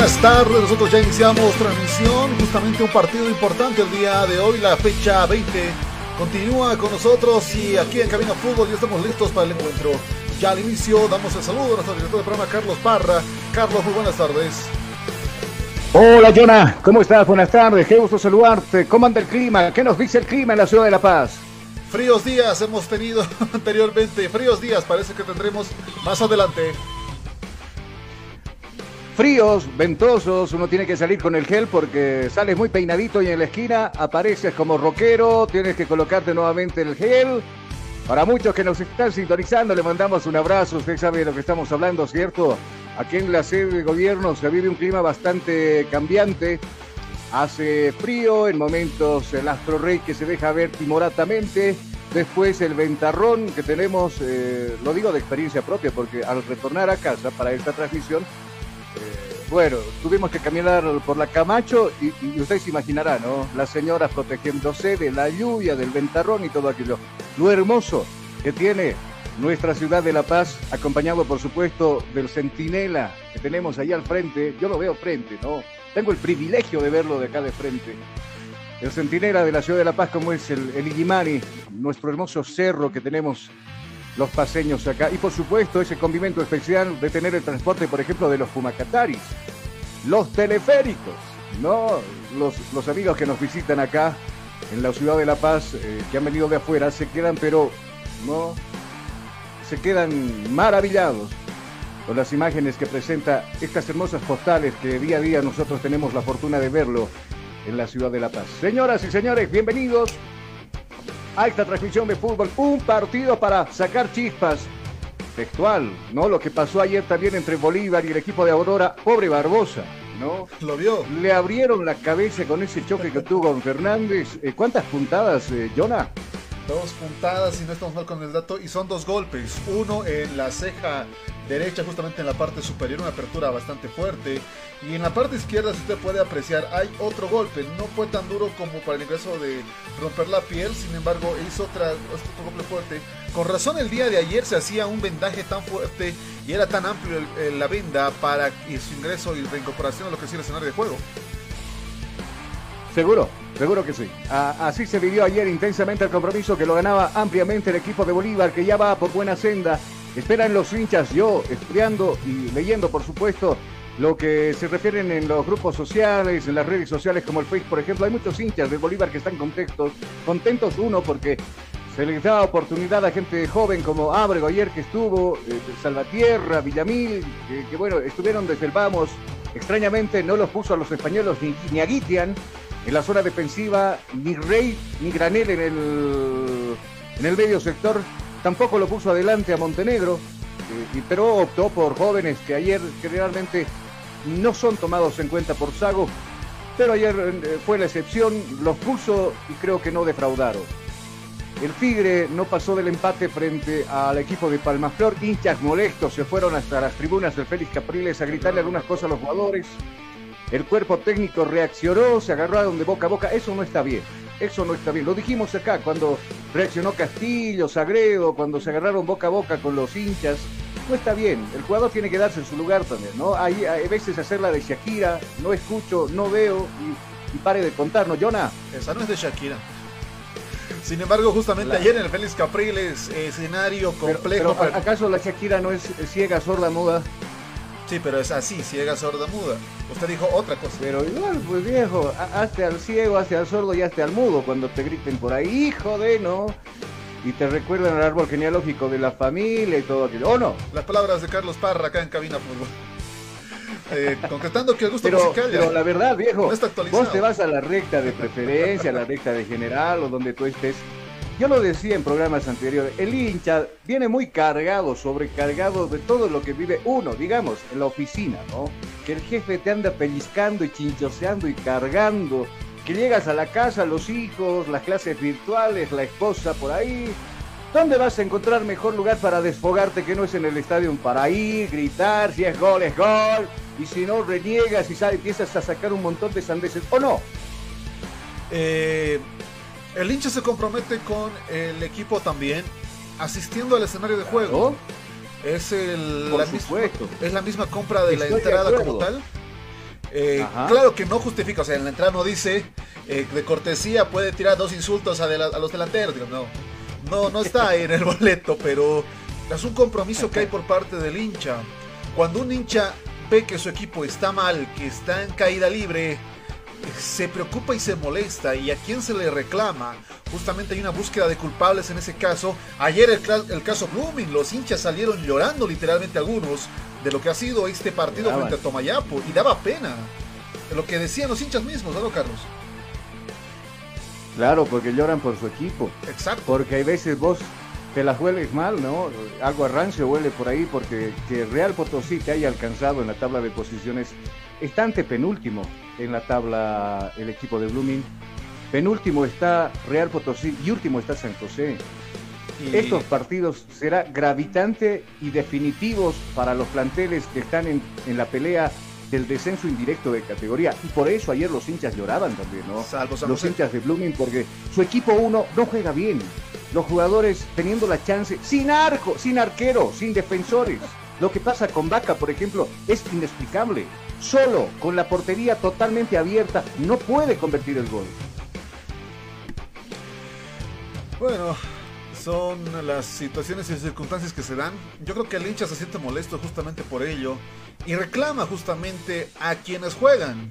Buenas tardes, nosotros ya iniciamos transmisión, justamente un partido importante el día de hoy, la fecha 20. Continúa con nosotros y aquí en Cabina Fútbol ya estamos listos para el encuentro. Ya al inicio damos el saludo a nuestro director del programa Carlos Parra. Carlos, muy buenas tardes. Hola Jonah, ¿cómo estás? Buenas tardes, qué gusto saludarte. ¿Cómo anda el clima? ¿Qué nos dice el clima en la ciudad de La Paz? Fríos días hemos tenido anteriormente, fríos días parece que tendremos más adelante. Fríos, ventosos, uno tiene que salir con el gel porque sales muy peinadito y en la esquina apareces como rockero, tienes que colocarte nuevamente el gel. Para muchos que nos están sintonizando, le mandamos un abrazo, usted sabe de lo que estamos hablando, ¿cierto? Aquí en la sede de gobierno se vive un clima bastante cambiante. Hace frío, en momentos el astro rey que se deja ver timoratamente. Después el ventarrón que tenemos, eh, lo digo de experiencia propia, porque al retornar a casa para esta transmisión, bueno, tuvimos que caminar por la Camacho y, y usted se imaginará, ¿no? Las señoras protegiéndose de la lluvia, del ventarrón y todo aquello. Lo hermoso que tiene nuestra ciudad de La Paz, acompañado por supuesto del centinela que tenemos ahí al frente. Yo lo veo frente, ¿no? Tengo el privilegio de verlo de acá de frente. El centinela de la ciudad de La Paz, como es el, el nuestro hermoso cerro que tenemos los paseños acá. Y por supuesto ese condimento especial de tener el transporte, por ejemplo, de los Pumacataris, los teleféricos, ¿no? Los, los amigos que nos visitan acá en la ciudad de La Paz, eh, que han venido de afuera, se quedan, pero no, se quedan maravillados con las imágenes que presenta estas hermosas postales que día a día nosotros tenemos la fortuna de verlo en la ciudad de La Paz. Señoras y señores, bienvenidos a esta transmisión de fútbol. Un partido para sacar chispas. Textual, ¿no? Lo que pasó ayer también entre Bolívar y el equipo de Aurora. Pobre Barbosa, ¿no? ¿Lo vio? Le abrieron la cabeza con ese choque que tuvo con Fernández. Eh, ¿Cuántas puntadas, eh, Jonah? Dos puntadas, si no estamos mal con el dato, y son dos golpes. Uno en la ceja derecha, justamente en la parte superior, una apertura bastante fuerte. Y en la parte izquierda, si usted puede apreciar, hay otro golpe. No fue tan duro como para el ingreso de romper la piel, sin embargo, hizo otra, otro golpe fuerte. Con razón, el día de ayer se hacía un vendaje tan fuerte y era tan amplio el- la venda para y su ingreso y reincorporación a lo que es el escenario de juego. Seguro, seguro que sí. Así se vivió ayer intensamente el compromiso que lo ganaba ampliamente el equipo de Bolívar, que ya va por buena senda. Esperan los hinchas, yo estudiando y leyendo, por supuesto, lo que se refieren en los grupos sociales, en las redes sociales como el Facebook, por ejemplo. Hay muchos hinchas de Bolívar que están contentos, contentos uno porque se les da oportunidad a gente joven como Ábrego ayer que estuvo, eh, Salvatierra, Villamil, que, que, bueno, estuvieron desde el vamos Extrañamente no los puso a los españoles ni, ni a Guitian en la zona defensiva, ni Rey ni Granel en el, en el medio sector. Tampoco lo puso adelante a Montenegro, eh, y- pero optó por jóvenes que ayer generalmente no son tomados en cuenta por Sago, pero ayer eh, fue la excepción, los puso y creo que no defraudaron. El Tigre no pasó del empate frente al equipo de Palmaflor. Hinchas molestos se fueron hasta las tribunas del Félix Capriles a gritarle algunas cosas a los jugadores. El cuerpo técnico reaccionó, se agarró a donde boca a boca. Eso no está bien. Eso no está bien. Lo dijimos acá cuando reaccionó Castillo, Sagredo, cuando se agarraron boca a boca con los hinchas. No está bien. El jugador tiene que darse en su lugar también, ¿no? Hay, hay veces hacer la de Shakira, no escucho, no veo y, y pare de contarnos. Jonah, Esa no es de Shakira. Sin embargo, justamente La- ayer en el Félix Capriles, escenario complejo. pero, ¿acaso la Shakira no es ciega, sorda, muda? Sí, pero es así, ciega, sorda, muda. Usted dijo otra cosa. Pero igual, pues viejo, ha- hazte al ciego, hazte al sordo y hazte al mudo cuando te griten por ahí, hijo de no. Y te recuerdan el árbol genealógico de la familia y todo aquello. ¿O no? Las palabras de Carlos Parra acá en Cabina Fútbol. Eh, concretando que el gusto Pero, musical ya- pero la verdad, viejo, No está actualizado. vos te vas a la recta de preferencia, a la recta de general o donde tú estés. Yo lo decía en programas anteriores, el hincha viene muy cargado, sobrecargado de todo lo que vive uno, digamos, en la oficina, ¿no? Que el jefe te anda pellizcando y chinchoseando y cargando, que llegas a la casa, los hijos, las clases virtuales, la esposa por ahí. ¿Dónde vas a encontrar mejor lugar para desfogarte que no es en el estadio para ir, gritar, si es gol, es gol, y si no, reniegas y sale, empiezas a sacar un montón de sandeces, ¿o no? Eh, el hincha se compromete con el equipo también, asistiendo al escenario de juego. ¿No? Es, el, la misma, es la misma compra de la Estoy entrada como tal. Eh, claro que no justifica, o sea, en la entrada no dice eh, de cortesía puede tirar dos insultos a, de la- a los delanteros. digo, no, no, no está ahí en el boleto, pero es un compromiso que hay por parte del hincha. Cuando un hincha ve que su equipo está mal, que está en caída libre, se preocupa y se molesta. ¿Y a quién se le reclama? Justamente hay una búsqueda de culpables en ese caso. Ayer el, caso Blooming, los hinchas salieron llorando literalmente algunos de lo que ha sido este partido frente a Tomayapo y daba pena. Lo que decían los hinchas mismos, ¿no, Carlos? Claro, porque lloran por su equipo. Exacto. Porque hay veces vos te las hueles mal, ¿no? Algo a rancio huele por ahí porque que Real Potosí te haya alcanzado en la tabla de posiciones está ante penúltimo en la tabla el equipo de Blooming. Penúltimo está Real Potosí y último está San José. Y- Estos partidos será gravitante y definitivos para los planteles que están en, en la pelea del descenso indirecto de categoría. Y por eso ayer los hinchas lloraban también, ¿no? Salvo San los José. hinchas de Blooming, porque su equipo uno no juega bien. Los jugadores teniendo la chance, sin arco, sin arquero, sin defensores. Lo que pasa con Vaca, por ejemplo, es inexplicable. Solo, con la portería totalmente abierta, no puede convertir el gol. Bueno, son las situaciones y circunstancias que se dan. Yo creo que el hincha se siente molesto justamente por ello y reclama justamente a quienes juegan.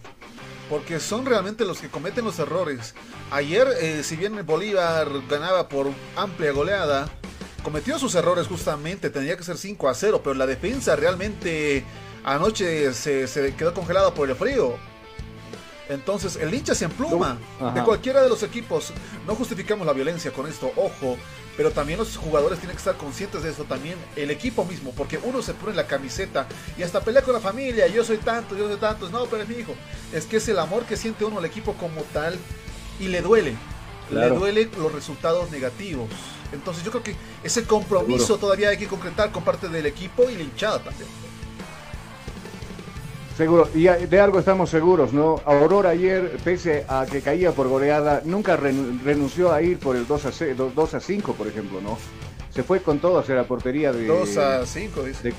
Porque son realmente los que cometen los errores. Ayer, eh, si bien Bolívar ganaba por amplia goleada, cometió sus errores justamente. Tendría que ser 5 a 0, pero la defensa realmente anoche se, se quedó congelada por el frío. Entonces el hincha se empluma Ajá. de cualquiera de los equipos. No justificamos la violencia con esto, ojo. Pero también los jugadores tienen que estar conscientes de eso también. El equipo mismo, porque uno se pone la camiseta y hasta pelea con la familia. Yo soy tanto, yo soy tanto. No, pero es mi hijo. Es que es el amor que siente uno al equipo como tal y le duele. Claro. Le duele los resultados negativos. Entonces yo creo que ese compromiso Seguro. todavía hay que concretar con parte del equipo y la hinchada también. Seguro, y de algo estamos seguros, ¿no? Aurora ayer, pese a que caía por goleada, nunca renu- renunció a ir por el 2 a, 6, 2 a 5, por ejemplo, ¿no? Se fue con todo hacia la portería de... 2 a 5, dice. de-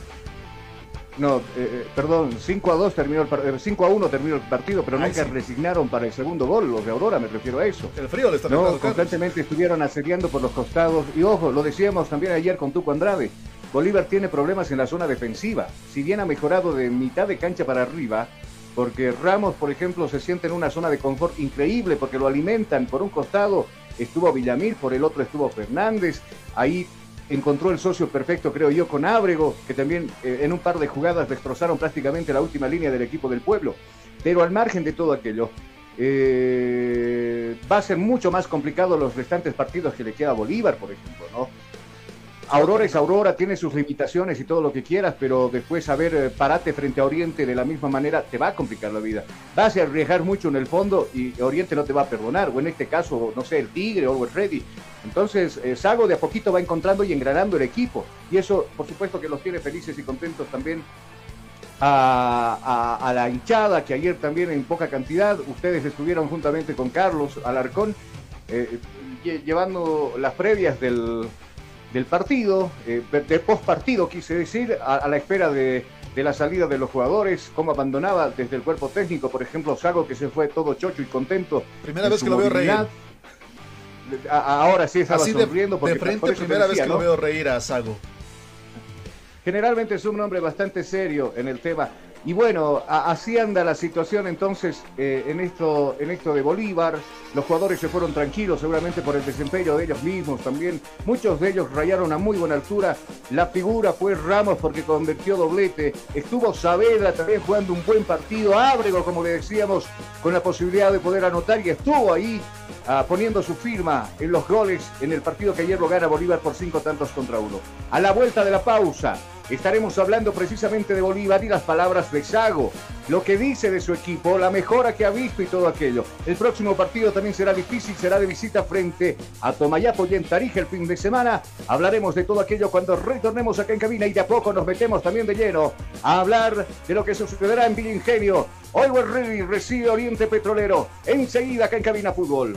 no, eh, eh, perdón, 5 a 2 terminó el par- eh, 5 a 1 terminó el partido, pero Ay, nunca sí. resignaron para el segundo gol, los de Aurora, me refiero a eso. El frío le está No, Carlos. constantemente estuvieron asediando por los costados. Y ojo, lo decíamos también ayer con Tuco Andrade. Bolívar tiene problemas en la zona defensiva. Si bien ha mejorado de mitad de cancha para arriba, porque Ramos, por ejemplo, se siente en una zona de confort increíble porque lo alimentan. Por un costado estuvo Villamir, por el otro estuvo Fernández. Ahí encontró el socio perfecto, creo yo, con Ábrego, que también eh, en un par de jugadas destrozaron prácticamente la última línea del equipo del pueblo. Pero al margen de todo aquello, eh, va a ser mucho más complicado los restantes partidos que le queda a Bolívar, por ejemplo, ¿no? Aurora es Aurora, tiene sus limitaciones y todo lo que quieras, pero después saber eh, parate frente a Oriente de la misma manera te va a complicar la vida. Vas a arriesgar mucho en el fondo y Oriente no te va a perdonar, o en este caso, no sé, el Tigre o el Ready. Entonces, eh, Sago de a poquito va encontrando y engranando el equipo. Y eso, por supuesto, que los tiene felices y contentos también a, la hinchada, que ayer también en poca cantidad, ustedes estuvieron juntamente con Carlos Alarcón, eh, llevando las previas del, del partido, eh, del post partido quise decir, a, la espera de, la salida de los jugadores, cómo abandonaba desde el cuerpo técnico, por ejemplo, Sago que se fue todo chocho y contento. Primera vez que lo veo reír. Ahora sí estaba sonriendo. De, frente, primera vez que lo veo reír a Sago. Generalmente es un hombre bastante serio en el tema. Y bueno, así anda la situación entonces eh, en, esto, en esto de Bolívar. Los jugadores se fueron tranquilos seguramente por el desempeño de ellos mismos también. Muchos de ellos rayaron a muy buena altura. La figura fue Ramos porque convirtió doblete. Estuvo Saavedra también jugando un buen partido. Ábrego, como le decíamos, con la posibilidad de poder anotar y estuvo ahí ah, poniendo su firma en los goles en el partido que ayer lo gana Bolívar por cinco tantos contra uno. A la vuelta de la pausa, Estaremos hablando precisamente de Bolívar y las palabras de Sago, lo que dice de su equipo, la mejora que ha visto y todo aquello. El próximo partido también será difícil, será de visita frente a Tomayapo y en Tarija el fin de semana. Hablaremos de todo aquello cuando retornemos acá en cabina y de a poco nos metemos también de lleno a hablar de lo que sucederá en Villa Ingenio. Hoy Ready recibe Oriente Petrolero. Enseguida acá en Cabina Fútbol.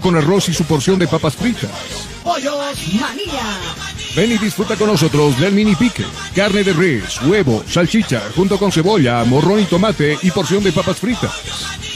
con arroz y su porción de papas fritas. Pollos Manía. Ven y disfruta con nosotros del mini pique, carne de res, huevo, salchicha, junto con cebolla, morrón y tomate y porción de papas fritas.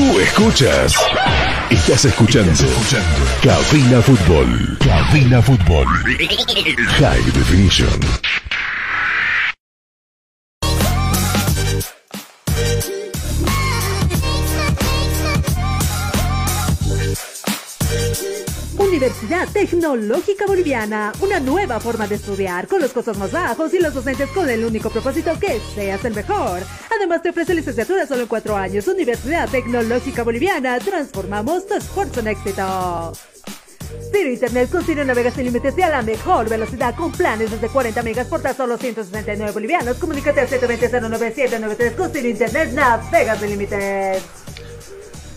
Tú escuchas. Estás escuchando. Cabina Fútbol. Cabina Fútbol. High Definition. Universidad Tecnológica Boliviana, una nueva forma de estudiar con los costos más bajos y los docentes con el único propósito que seas el mejor. Además te ofrece licenciatura solo en cuatro años. Universidad Tecnológica Boliviana, transformamos tu esfuerzo en éxito. Ciro Internet con Ciro Navega sin límites y a la mejor velocidad con planes desde 40 megas por tan solo 169 bolivianos. Comunícate al 720-09793 con Ciro Internet Navega sin límites.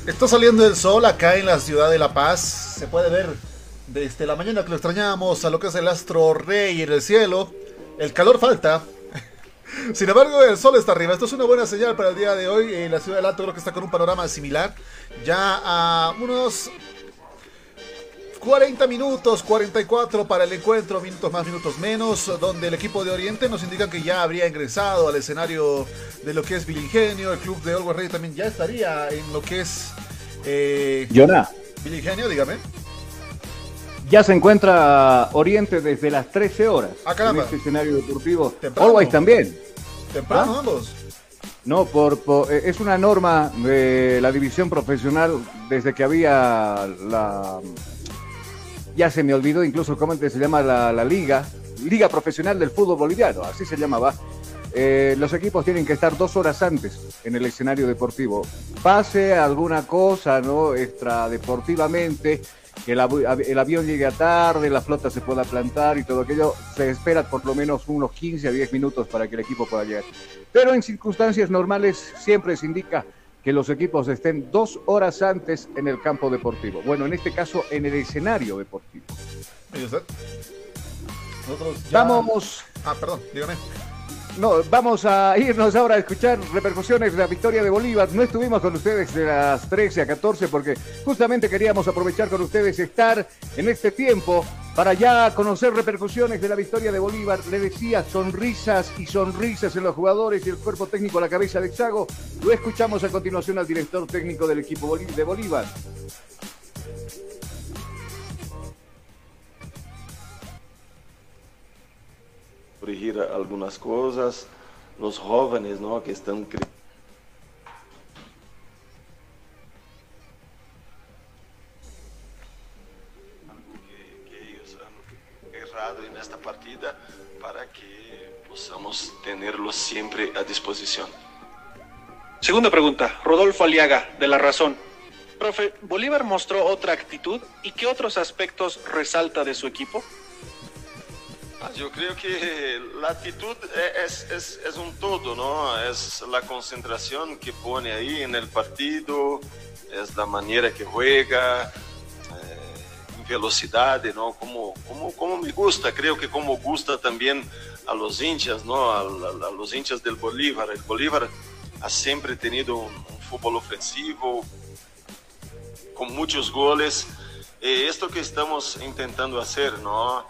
Está saliendo el sol acá en la ciudad de La Paz. Se puede ver desde la mañana que lo extrañamos a lo que es el astro rey en el cielo. El calor falta. Sin embargo, el sol está arriba. Esto es una buena señal para el día de hoy. En la ciudad del Alto creo que está con un panorama similar. Ya a unos 40 minutos, 44 para el encuentro, minutos más, minutos menos, donde el equipo de Oriente nos indica que ya habría ingresado al escenario de lo que es Vilingenio, el club de Always Ready también ya estaría en lo que es... Eh, Jonah. Vilingenio, dígame. Ya se encuentra Oriente desde las 13 horas Ah, en este escenario deportivo. Temprano. Always también. Temprano ¿Ah? ambos. No, por, por- eh, es una norma de la división profesional desde que había la... Ya se me olvidó incluso cómo se llama la, la liga, Liga Profesional del Fútbol Boliviano, así se llamaba. Eh, los equipos tienen que estar dos horas antes en el escenario deportivo. Pase alguna cosa, ¿no? Extradeportivamente, que el, avi- el avión llegue tarde, la flota se pueda plantar y todo aquello, se espera por lo menos unos 15 a 10 minutos para que el equipo pueda llegar. Pero en circunstancias normales siempre se indica que los equipos estén dos horas antes en el campo deportivo. Bueno, en este caso en el escenario deportivo. Vamos, Ah, perdón, dígame. No, vamos a irnos ahora a escuchar repercusiones de la victoria de Bolívar. No estuvimos con ustedes de las 13 a 14 porque justamente queríamos aprovechar con ustedes estar en este tiempo para ya conocer repercusiones de la victoria de Bolívar. Le decía sonrisas y sonrisas en los jugadores y el cuerpo técnico a la cabeza de Xago. Lo escuchamos a continuación al director técnico del equipo de Bolívar. corrigir algunas cosas, los jóvenes ¿no? que están que, que ellos han errado en esta partida para que podamos tenerlos siempre a disposición. Segunda pregunta, Rodolfo Aliaga, de La Razón. Profe, ¿Bolívar mostró otra actitud y qué otros aspectos resalta de su equipo? Yo creo que la actitud es, es, es un todo, ¿no? Es la concentración que pone ahí en el partido, es la manera que juega, eh, velocidad, ¿no? Como, como, como me gusta, creo que como gusta también a los hinchas, ¿no? A, a- a los hinchas del Bolívar. El Bolívar ha siempre tenido un, un fútbol ofensivo, con muchos goles. Eh, esto que estamos intentando hacer, ¿no?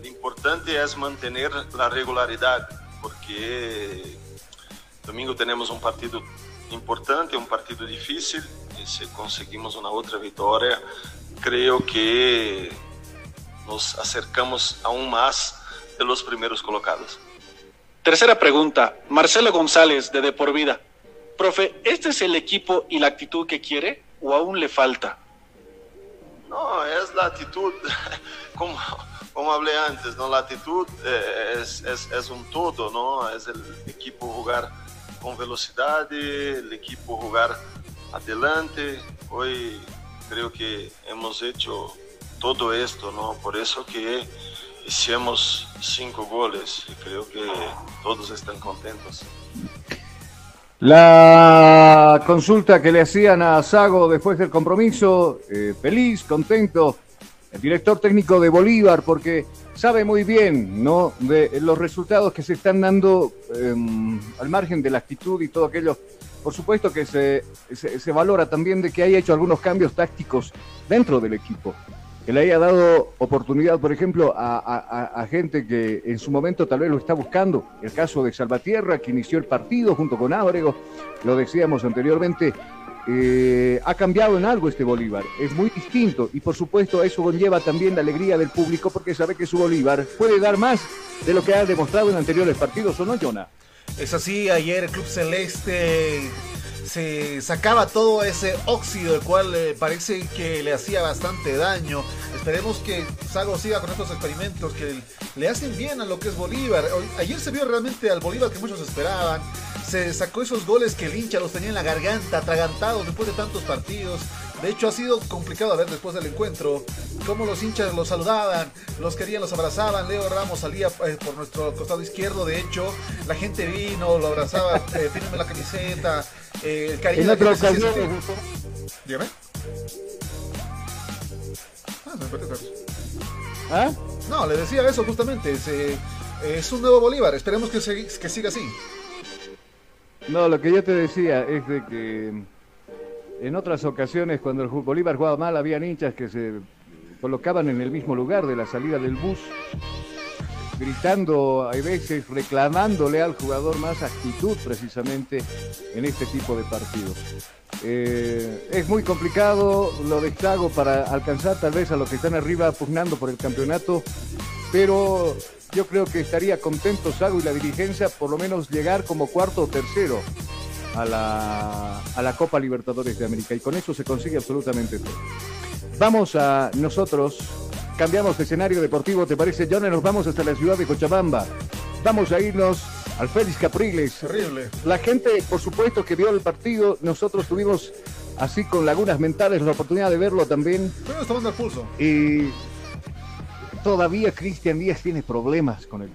Lo importante es mantener la regularidad, porque domingo tenemos un partido importante, un partido difícil, y si conseguimos una otra victoria, creo que nos acercamos aún más de los primeros colocados. Tercera pregunta, Marcelo González, de De Por Vida. Profe, ¿este es el equipo y la actitud que quiere o aún le falta? No, es la actitud, como, como hablé antes, ¿no? La actitud eh, es, es, es un todo, ¿no? Es el equipo jugar con velocidad, el equipo jugar adelante. Hoy creo que hemos hecho todo esto, ¿no? Por eso que hicimos cinco goles y creo que todos están contentos. La consulta que le hacían a Sago después del compromiso, eh, feliz, contento, el director técnico de Bolívar, porque sabe muy bien ¿no? de los resultados que se están dando eh, al margen de la actitud y todo aquello. Por supuesto que se, se, se valora también de que haya hecho algunos cambios tácticos dentro del equipo que le haya dado oportunidad, por ejemplo, a- a gente que en su momento tal vez lo está buscando. El caso de Salvatierra, que inició el partido junto con Ábrego, lo decíamos anteriormente, eh, ha cambiado en algo este Bolívar, es muy distinto y por supuesto eso conlleva también la alegría del público porque sabe que su Bolívar puede dar más de lo que ha demostrado en anteriores partidos, ¿o no, Jonah? Es así, ayer Club Celeste se sacaba todo ese óxido, el cual eh, parece que le hacía bastante daño. Esperemos que Sago siga con estos experimentos que le hacen bien a lo que es Bolívar. Ayer se vio realmente al Bolívar que muchos esperaban. Se sacó esos goles que el hincha los tenía en la garganta, atragantados después de tantos partidos. De hecho, ha sido complicado ver después del encuentro cómo los hinchas los saludaban, los querían, los abrazaban. Leo Ramos salía eh, por nuestro costado izquierdo. De hecho, la gente vino, lo abrazaba, eh, la camiseta. eh, el cariño En otra ocasión, Dígame. Ah, me perdí, Carlos. ¿Ah? No, le decía eso justamente. se- es un nuevo Bolívar. Esperemos que, se- que siga así. No, lo que yo te decía es de que en otras ocasiones cuando el Bolívar jugaba mal había hinchas que se colocaban en el mismo lugar de la salida del bus, gritando, hay veces reclamándole al jugador más actitud precisamente en este tipo de partidos. Eh, es muy complicado lo de Chago para alcanzar tal vez a los que están arriba pugnando por el campeonato, pero yo creo que estaría contento Sago y la dirigencia por lo menos llegar como cuarto o tercero a la, a la Copa Libertadores de América y con eso se consigue absolutamente todo. Vamos a nosotros, cambiamos de escenario deportivo, ¿te parece, John? Nos vamos hasta la ciudad de Cochabamba. Vamos a irnos al Félix Capriles. Terrible. La gente, por supuesto, que vio el partido, nosotros tuvimos así con lagunas mentales la oportunidad de verlo también. Estuvimos tomando el pulso. Y todavía Cristian Díaz tiene problemas con el.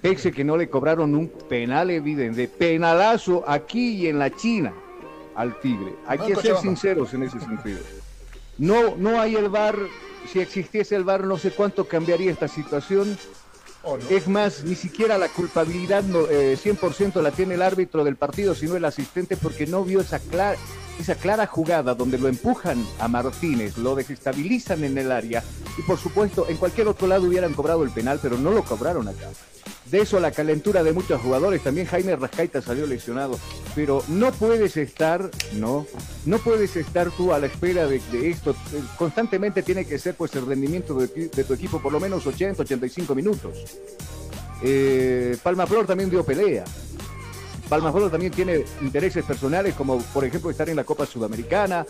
Pese que no le cobraron un penal evidente, penalazo aquí y en la China al Tigre. Hay que ser sinceros en ese sentido. No, no hay el VAR. Si existiese el VAR, no sé cuánto cambiaría esta situación. Es más, ni siquiera la culpabilidad no, eh, 100% la tiene el árbitro del partido, sino el asistente, porque no vio esa clara, esa clara jugada donde lo empujan a Martínez, lo desestabilizan en el área y por supuesto en cualquier otro lado hubieran cobrado el penal, pero no lo cobraron acá. De eso la calentura de muchos jugadores, también Jaime Rascaita salió lesionado, pero no puedes estar, no, no puedes estar tú a la espera de, esto, Eh, constantemente tiene que ser pues el rendimiento de tu equipo por lo menos 80, 85 minutos. Eh, Palma Flor también dio pelea. Palma Flor también tiene intereses personales, como por ejemplo estar en la Copa Sudamericana,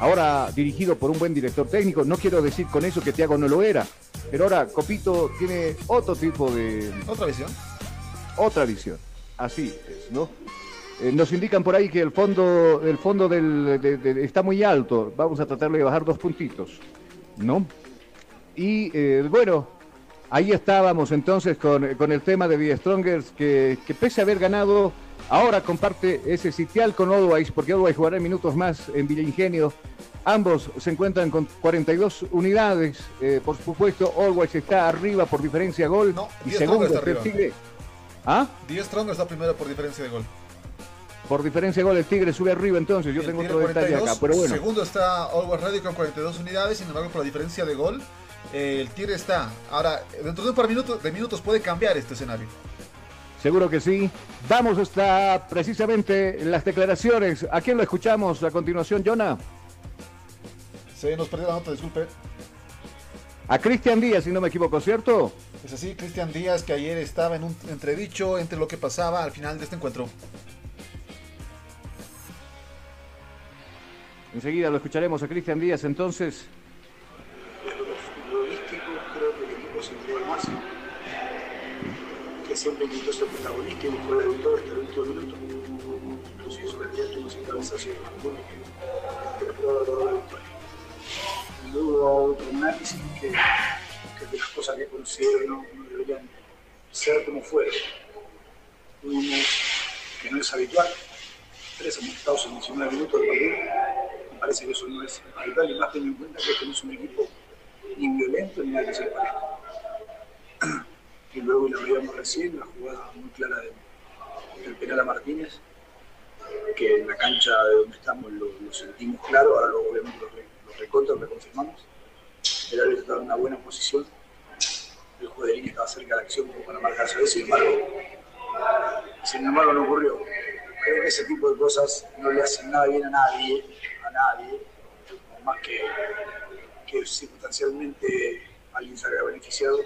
ahora dirigido por un buen director técnico. No quiero decir con eso que Thiago no lo era, pero ahora Copito tiene otro tipo de, Otra visión. otra visión. Así es, ¿no? Eh, nos indican por ahí que el fondo, el fondo del, de- de- está muy alto. Vamos a tratar de bajar dos puntitos, ¿no? Y eh, bueno, ahí estábamos entonces con, con el tema de The Strongers, que, que pese a haber ganado, ahora comparte ese sitial con Always, porque Always jugará minutos más en Villa Ingenio. Ambos se encuentran con 42 unidades. eh, por supuesto, Always está arriba por diferencia de gol. y Die segundo está el arriba. Tigre. ¿Ah? 10 Strong está primero por diferencia de gol. Por diferencia de gol, el Tigre sube arriba entonces. Yo El tengo otro detalle 42, acá, pero bueno. Segundo está Always Ready con 42 unidades, sin embargo, por la diferencia de gol, eh, el Tigre está. Ahora, dentro de un par minutos, de minutos puede cambiar este escenario. Seguro que sí. Vamos hasta precisamente las declaraciones. ¿A quién lo escuchamos a continuación, Jonah? Se nos perdió la nota, disculpe. A Cristian Díaz, si no me equivoco, ¿cierto? Es así, Cristian Díaz, que ayer estaba en un entredicho entre lo que pasaba al final de este encuentro. Enseguida lo escucharemos a Cristian Díaz entonces. futbolístico, creo que el equipo se entregó al máximo. Que siempre intentó ser protagonista y buscó la victoria hasta el último minuto. Incluso hizo candidato unos cabezazo de Marconi que pudo haber la victoria. Y luego otro análisis que, que de las cosas que considero no, no deberían ser como fueron. Tuvimos, que no es habitual, tres amonestados en 19 minutos del partido. Me parece que eso no es habitual y más teniendo en cuenta que este no es un equipo ni violento ni nada que se. Y luego lo veíamos recién, la jugada muy clara de- del penal a Martínez, que en la cancha de donde estamos lo, sentimos claro, ahora luego obviamente lo, lo recontra, lo reconfirmamos. El árbitro estaba en una buena posición, el juez de línea estaba cerca de la acción como para marcar eso, sin embargo, sin embargo no ocurrió. Creo que ese tipo de cosas no le hacen nada bien a nadie, a nadie, más que que circunstancialmente alguien salga beneficiado.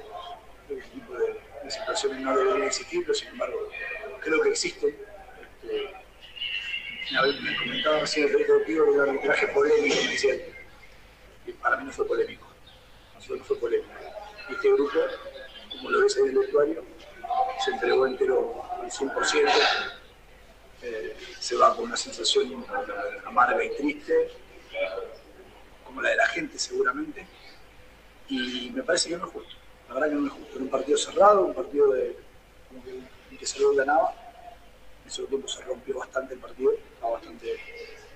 Que ese tipo de, situaciones no deberían existir, pero sin embargo creo que existen. Este, me comentaba recién el periodista deportivo del arbitraje polémico, me decía, y para mí no fue polémico, nosotros no fue polémico. Este grupo, como lo ves en el vestuario, se entregó entero al 100%, eh, se va con una sensación amarga y triste, como la de la gente seguramente, y me parece que no es justo, la verdad que no es justo. Era un partido cerrado, un partido de, como que, en que Salud ganaba, en ese tiempo se rompió bastante el partido, estaba bastante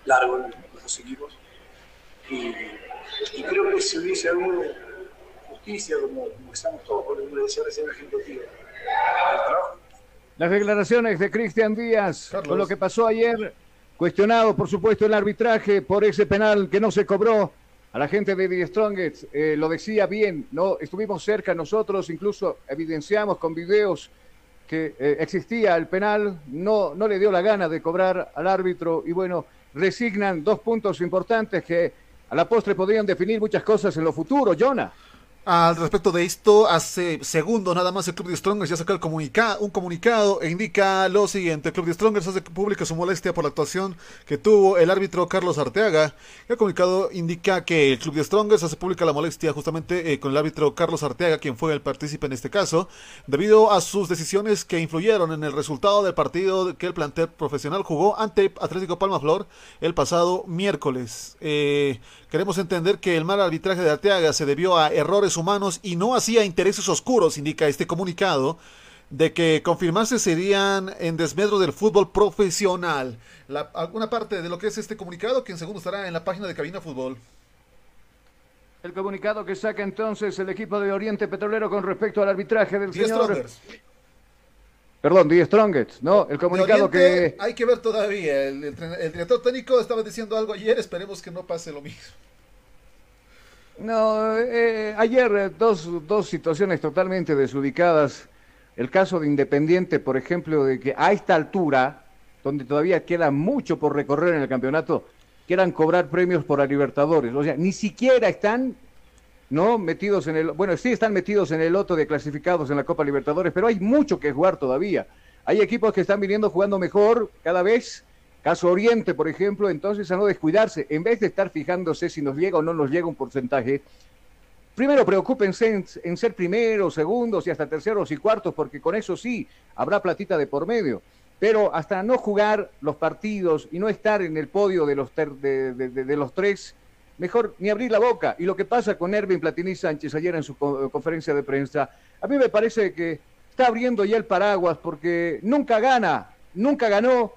largo en los dos equipos, y, y creo que si hubiese habido justicia, como, como estamos todos, porque como le decía recién la gente, tío, el trabajo. Las declaraciones de Cristian Díaz con lo que pasó ayer, cuestionado por supuesto el arbitraje por ese penal que no se cobró a la gente de The Strongest, eh, lo decía bien, no estuvimos cerca nosotros, incluso evidenciamos con videos que eh, existía el penal, no, no le dio la gana de cobrar al árbitro y bueno, resignan dos puntos importantes que a la postre podrían definir muchas cosas en lo futuro, Jonah. Al respecto de esto, hace segundos nada más el Club de Strongers ya sacó el comunica un comunicado e indica lo siguiente. El Club de Strongers hace pública su molestia por la actuación que tuvo el árbitro Carlos Arteaga. El comunicado indica que el Club de Strongers hace pública la molestia justamente eh, con el árbitro Carlos Arteaga, quien fue el partícipe en este caso, debido a sus decisiones que influyeron en el resultado del partido que el plantel profesional jugó ante Atlético Palma Flor el pasado miércoles. Eh, queremos entender que el mal arbitraje de Arteaga se debió a errores humanos y no hacía intereses oscuros, indica este comunicado, de que confirmarse serían en desmedro del fútbol profesional. La, alguna parte de lo que es este comunicado que en segundo estará en la página de Cabina Fútbol. El comunicado que saca entonces el equipo de Oriente Petrolero con respecto al arbitraje del Die señor... Strongers. Perdón, Die Strongest, ¿no? El comunicado Oriente, que... Hay que ver todavía. El, el, el director técnico estaba diciendo algo ayer, esperemos que no pase lo mismo. No, eh, ayer eh, dos, dos situaciones totalmente desubicadas. El caso de Independiente, por ejemplo, de que a esta altura, donde todavía queda mucho por recorrer en el campeonato, quieran cobrar premios por la Libertadores. O sea, ni siquiera están no metidos en el bueno sí están metidos en el loto de clasificados en la Copa Libertadores pero hay mucho que jugar todavía hay equipos que están viniendo jugando mejor cada vez caso Oriente por ejemplo entonces a no descuidarse en vez de estar fijándose si nos llega o no nos llega un porcentaje primero preocúpense en, ser primeros, segundos y hasta terceros y cuartos, porque con eso sí habrá platita de por medio. Pero hasta no jugar los partidos y no estar en el podio de los, ter, de, los tres, mejor ni abrir la boca. Y lo que pasa con Erwin Platini Sánchez ayer en su conferencia de prensa, a mí me parece que está abriendo ya el paraguas porque nunca gana, nunca ganó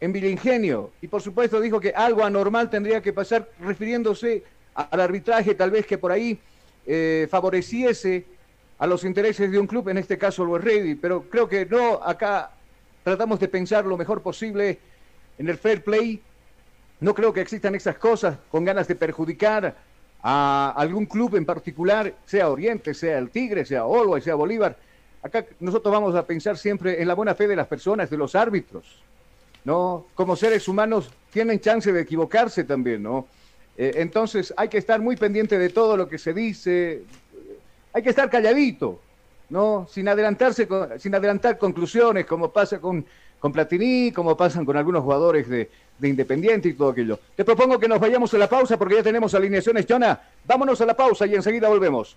en Vilingenio. Y por supuesto dijo que algo anormal tendría que pasar refiriéndose al arbitraje, tal vez que por ahí eh, favoreciese a los intereses de un club, en este caso el Ready, pero creo que no, acá tratamos de pensar lo mejor posible en el fair play. No creo que existan esas cosas con ganas de perjudicar a algún club en particular, sea Oriente, sea el Tigre, sea Olwa, sea Bolívar. Acá nosotros vamos a pensar siempre en la buena fe de las personas, de los árbitros. ¿No? Como seres humanos tienen chance de equivocarse también, ¿no? Eh, entonces hay que estar muy pendiente de todo lo que se dice, hay que estar calladito, ¿no? Sin adelantarse, sin adelantar conclusiones, como pasa con, con Platini, como pasan con algunos jugadores de, de Independiente y todo aquello. Te propongo que nos vayamos a la pausa porque ya tenemos alineaciones, Jonah. Vámonos a la pausa y enseguida volvemos.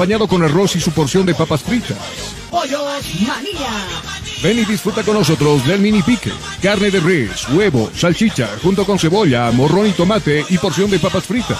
con arroz y su porción de papas fritas. Pollos Manía. Ven y disfruta con nosotros del mini pique. Carne de res, huevo, salchicha, junto con cebolla, morrón y tomate y porción de papas fritas.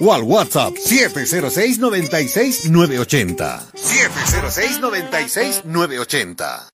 o al WhatsApp 706 96 980. 706 96 980.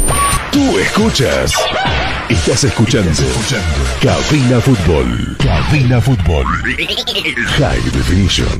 Tú escuchas. Estás escuchando. Cabina Fútbol. Cabina Fútbol. High Definition.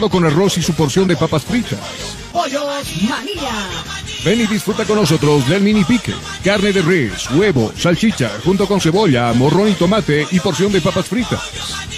con arroz y su porción de papas fritas. Pollos Manía. Ven y disfruta con nosotros del mini pique. Carne de res, huevo, salchicha, junto con cebolla, morrón y tomate y porción de papas fritas.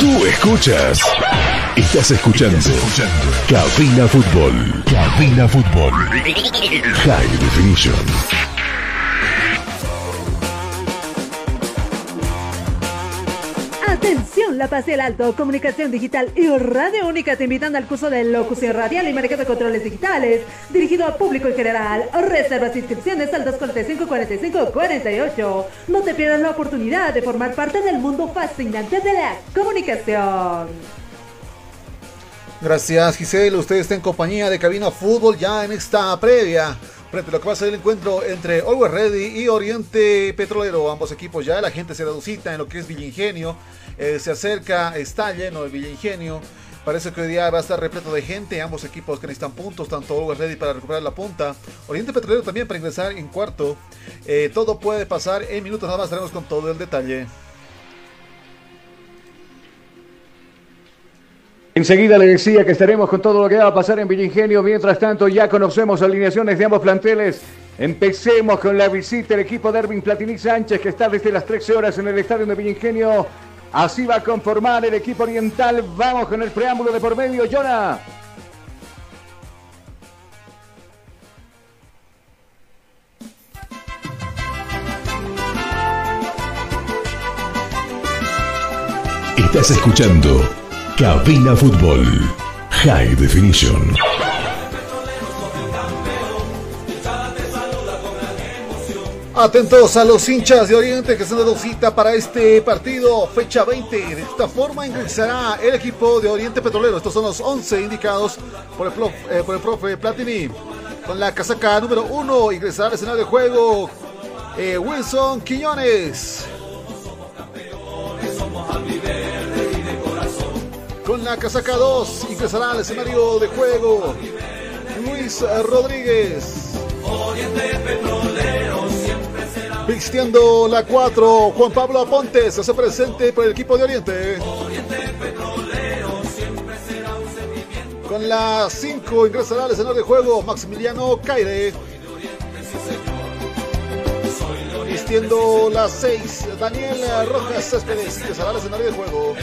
Tú escuchas. Estás escuchando. Cabina Fútbol. Cabina Fútbol. High Definition. Atención, La Paz y Alto, Comunicación Digital y Radio Única te invitan al curso de locución radial y manejo de controles digitales, dirigido al público en general. Reservas e inscripciones al 245-45-48. No te pierdas la oportunidad de formar parte del mundo fascinante de la comunicación. Gracias Giselle, usted está en compañía de Cabina Fútbol ya en esta previa frente a lo que va a ser el encuentro entre Always Ready y Oriente Petrolero. Ambos equipos ya, la gente se reducita en lo que es Villa Ingenio. Eh, se acerca, está lleno de Villa Ingenio. Parece que hoy día va a estar repleto de gente. Ambos equipos que necesitan puntos, tanto Always Ready para recuperar la punta. Oriente Petrolero también para ingresar en cuarto. Eh, todo puede pasar en minutos, nada más estaremos con todo el detalle. Enseguida le decía que estaremos con todo lo que va a pasar en Villingenio. Mientras tanto, ya conocemos alineaciones de ambos planteles. Empecemos con la visita del equipo de Erwin Platini Sánchez, que está desde las 13 horas en el estadio de Villingenio. Así va a conformar el equipo oriental. Vamos con el preámbulo de por medio, Jonah. Estás escuchando Cabina Fútbol. High Definition. Atentos a los hinchas de Oriente que están dando cita para este partido, fecha 20. De esta forma ingresará el equipo de Oriente Petrolero. Estos son los 11 indicados por el, prof, eh, por el profe Platini. Con la casaca número 1 ingresará al escenario de juego eh, Wilson Quiñones. Con la casaca 2 ingresará al escenario de juego Luis Rodríguez. Vistiendo la 4, Juan Pablo Aponte se hace presente por el equipo de Oriente. Con la 5 ingresará al escenario de juego Maximiliano Caire. Vistiendo la 6, Daniel Rojas Céspedes ingresará al escenario de juego.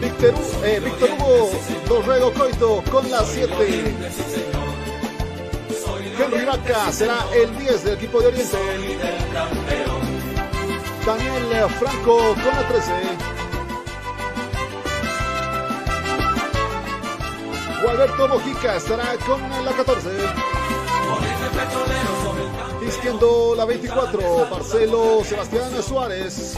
Víctor, eh, Víctor Hugo Dorrego Coito con la 7. Será el 10 del equipo de Oriente. Daniel Franco con la 13. Gualberto Mojica estará con la 14. Disquiendo la 24, Marcelo Sebastián Suárez.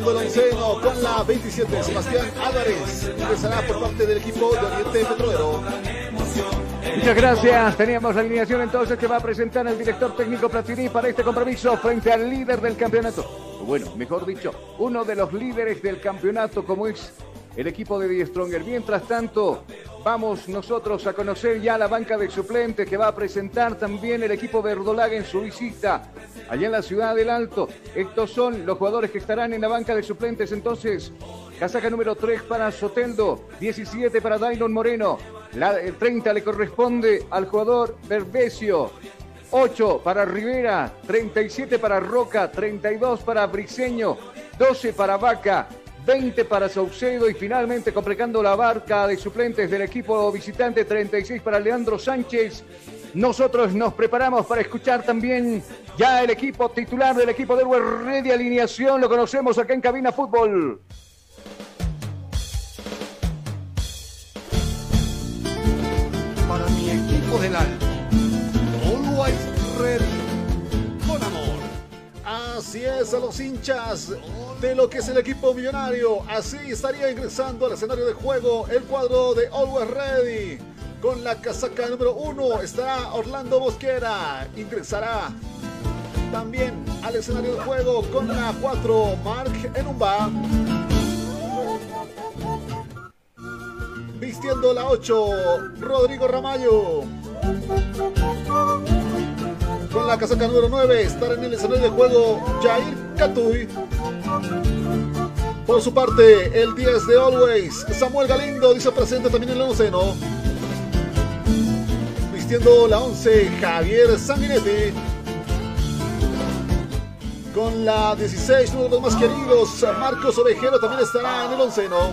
Realizando el onceno con la 27, Sebastián Álvarez. Ingresará por parte del equipo de Oriente Petrolero. Muchas gracias. Teníamos la alineación entonces que va a presentar el director técnico Platini para este compromiso frente al líder del campeonato. Bueno, mejor dicho, uno de los líderes del campeonato como es el equipo de Die Stronger. Mientras tanto, vamos nosotros a conocer ya la banca de suplentes que va a presentar también el equipo verdolaga en su visita allá en la ciudad del Alto. Estos son los jugadores que estarán en la banca de suplentes entonces. Casaca número 3 para Soteldo, 17 para Dairon Moreno, la 30 le corresponde al jugador Berbesio, 8 para Rivera, 37 para Roca, 32 para Briceño, 12 para Vaca, 20 para Saucedo y finalmente completando la barca de suplentes del equipo visitante, 36 para Leandro Sánchez. Nosotros nos preparamos para escuchar también ya el equipo titular del equipo de Red de alineación. Lo conocemos acá en Cabina Fútbol. Para mi equipo del alto, Always Ready. Así es, a los hinchas de lo que es el equipo millonario. Así estaría ingresando al escenario de juego el cuadro de Always Ready. Con la casaca número uno estará Orlando Mosquera. Ingresará también al escenario de juego con la 4 Mark Enumba. Vistiendo la 8 Rodrigo Ramallo. Con la casaca número 9 estará en el escenario de juego Jair Catuy. Por su parte, el 10 de Always, Samuel Galindo, dice presente también en el onceno. Vistiendo la 11, Javier Sanguinetti. Con la 16, uno de los más queridos, Marcos Ovejero también estará en el onceno.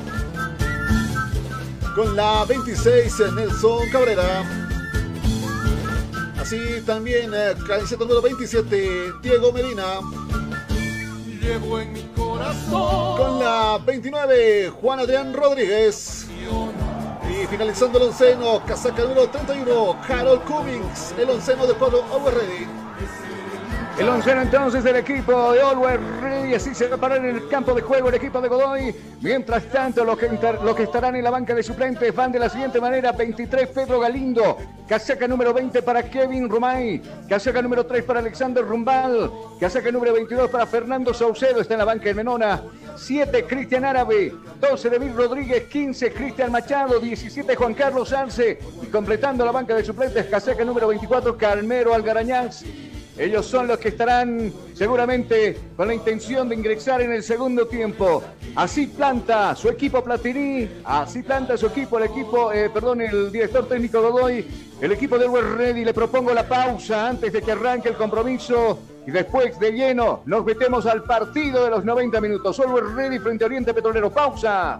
Con la 26, Nelson Cabrera. Así también, eh, camiseta número 27, Diego Medina. Llevo en mi corazón. Con la 29, Juan Adrián Rodríguez. Y finalizando el onceno, casaca número 31, Harold Cummings, el onceno de cuadro Over Ready. El onceno entonces del equipo de Always Ready, así se va a parar en el campo de juego el equipo de Godoy. Mientras tanto, los que, los que estarán en la banca de suplentes van de la siguiente manera: 23 Pedro Galindo, casaca número 20 para Kevin Romay, casaca número 3 para Alexander Rumbal, casaca número 22 para Fernando Saucedo, está en la banca de Menona, 7 Cristian Árabe, 12 David Rodríguez, 15 Cristian Machado, 17 Juan Carlos Arce. Y completando la banca de suplentes, casaca número 24 Carmero Algarañaz. Ellos son los que estarán seguramente con la intención de ingresar en el segundo tiempo. Así planta su equipo Platini, así planta su equipo, el equipo, eh, perdón, el director técnico Godoy, el equipo de West Ready. Le propongo la pausa antes de que arranque el compromiso y después de lleno nos metemos al partido de los 90 minutos. Always Ready frente a Oriente Petrolero. Pausa.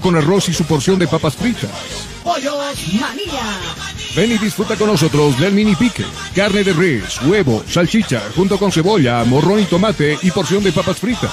con arroz y su porción de papas fritas. Pollos Manía. Ven y disfruta con nosotros del mini pique. Carne de res, huevo, salchicha, junto con cebolla, morrón y tomate y porción de papas fritas.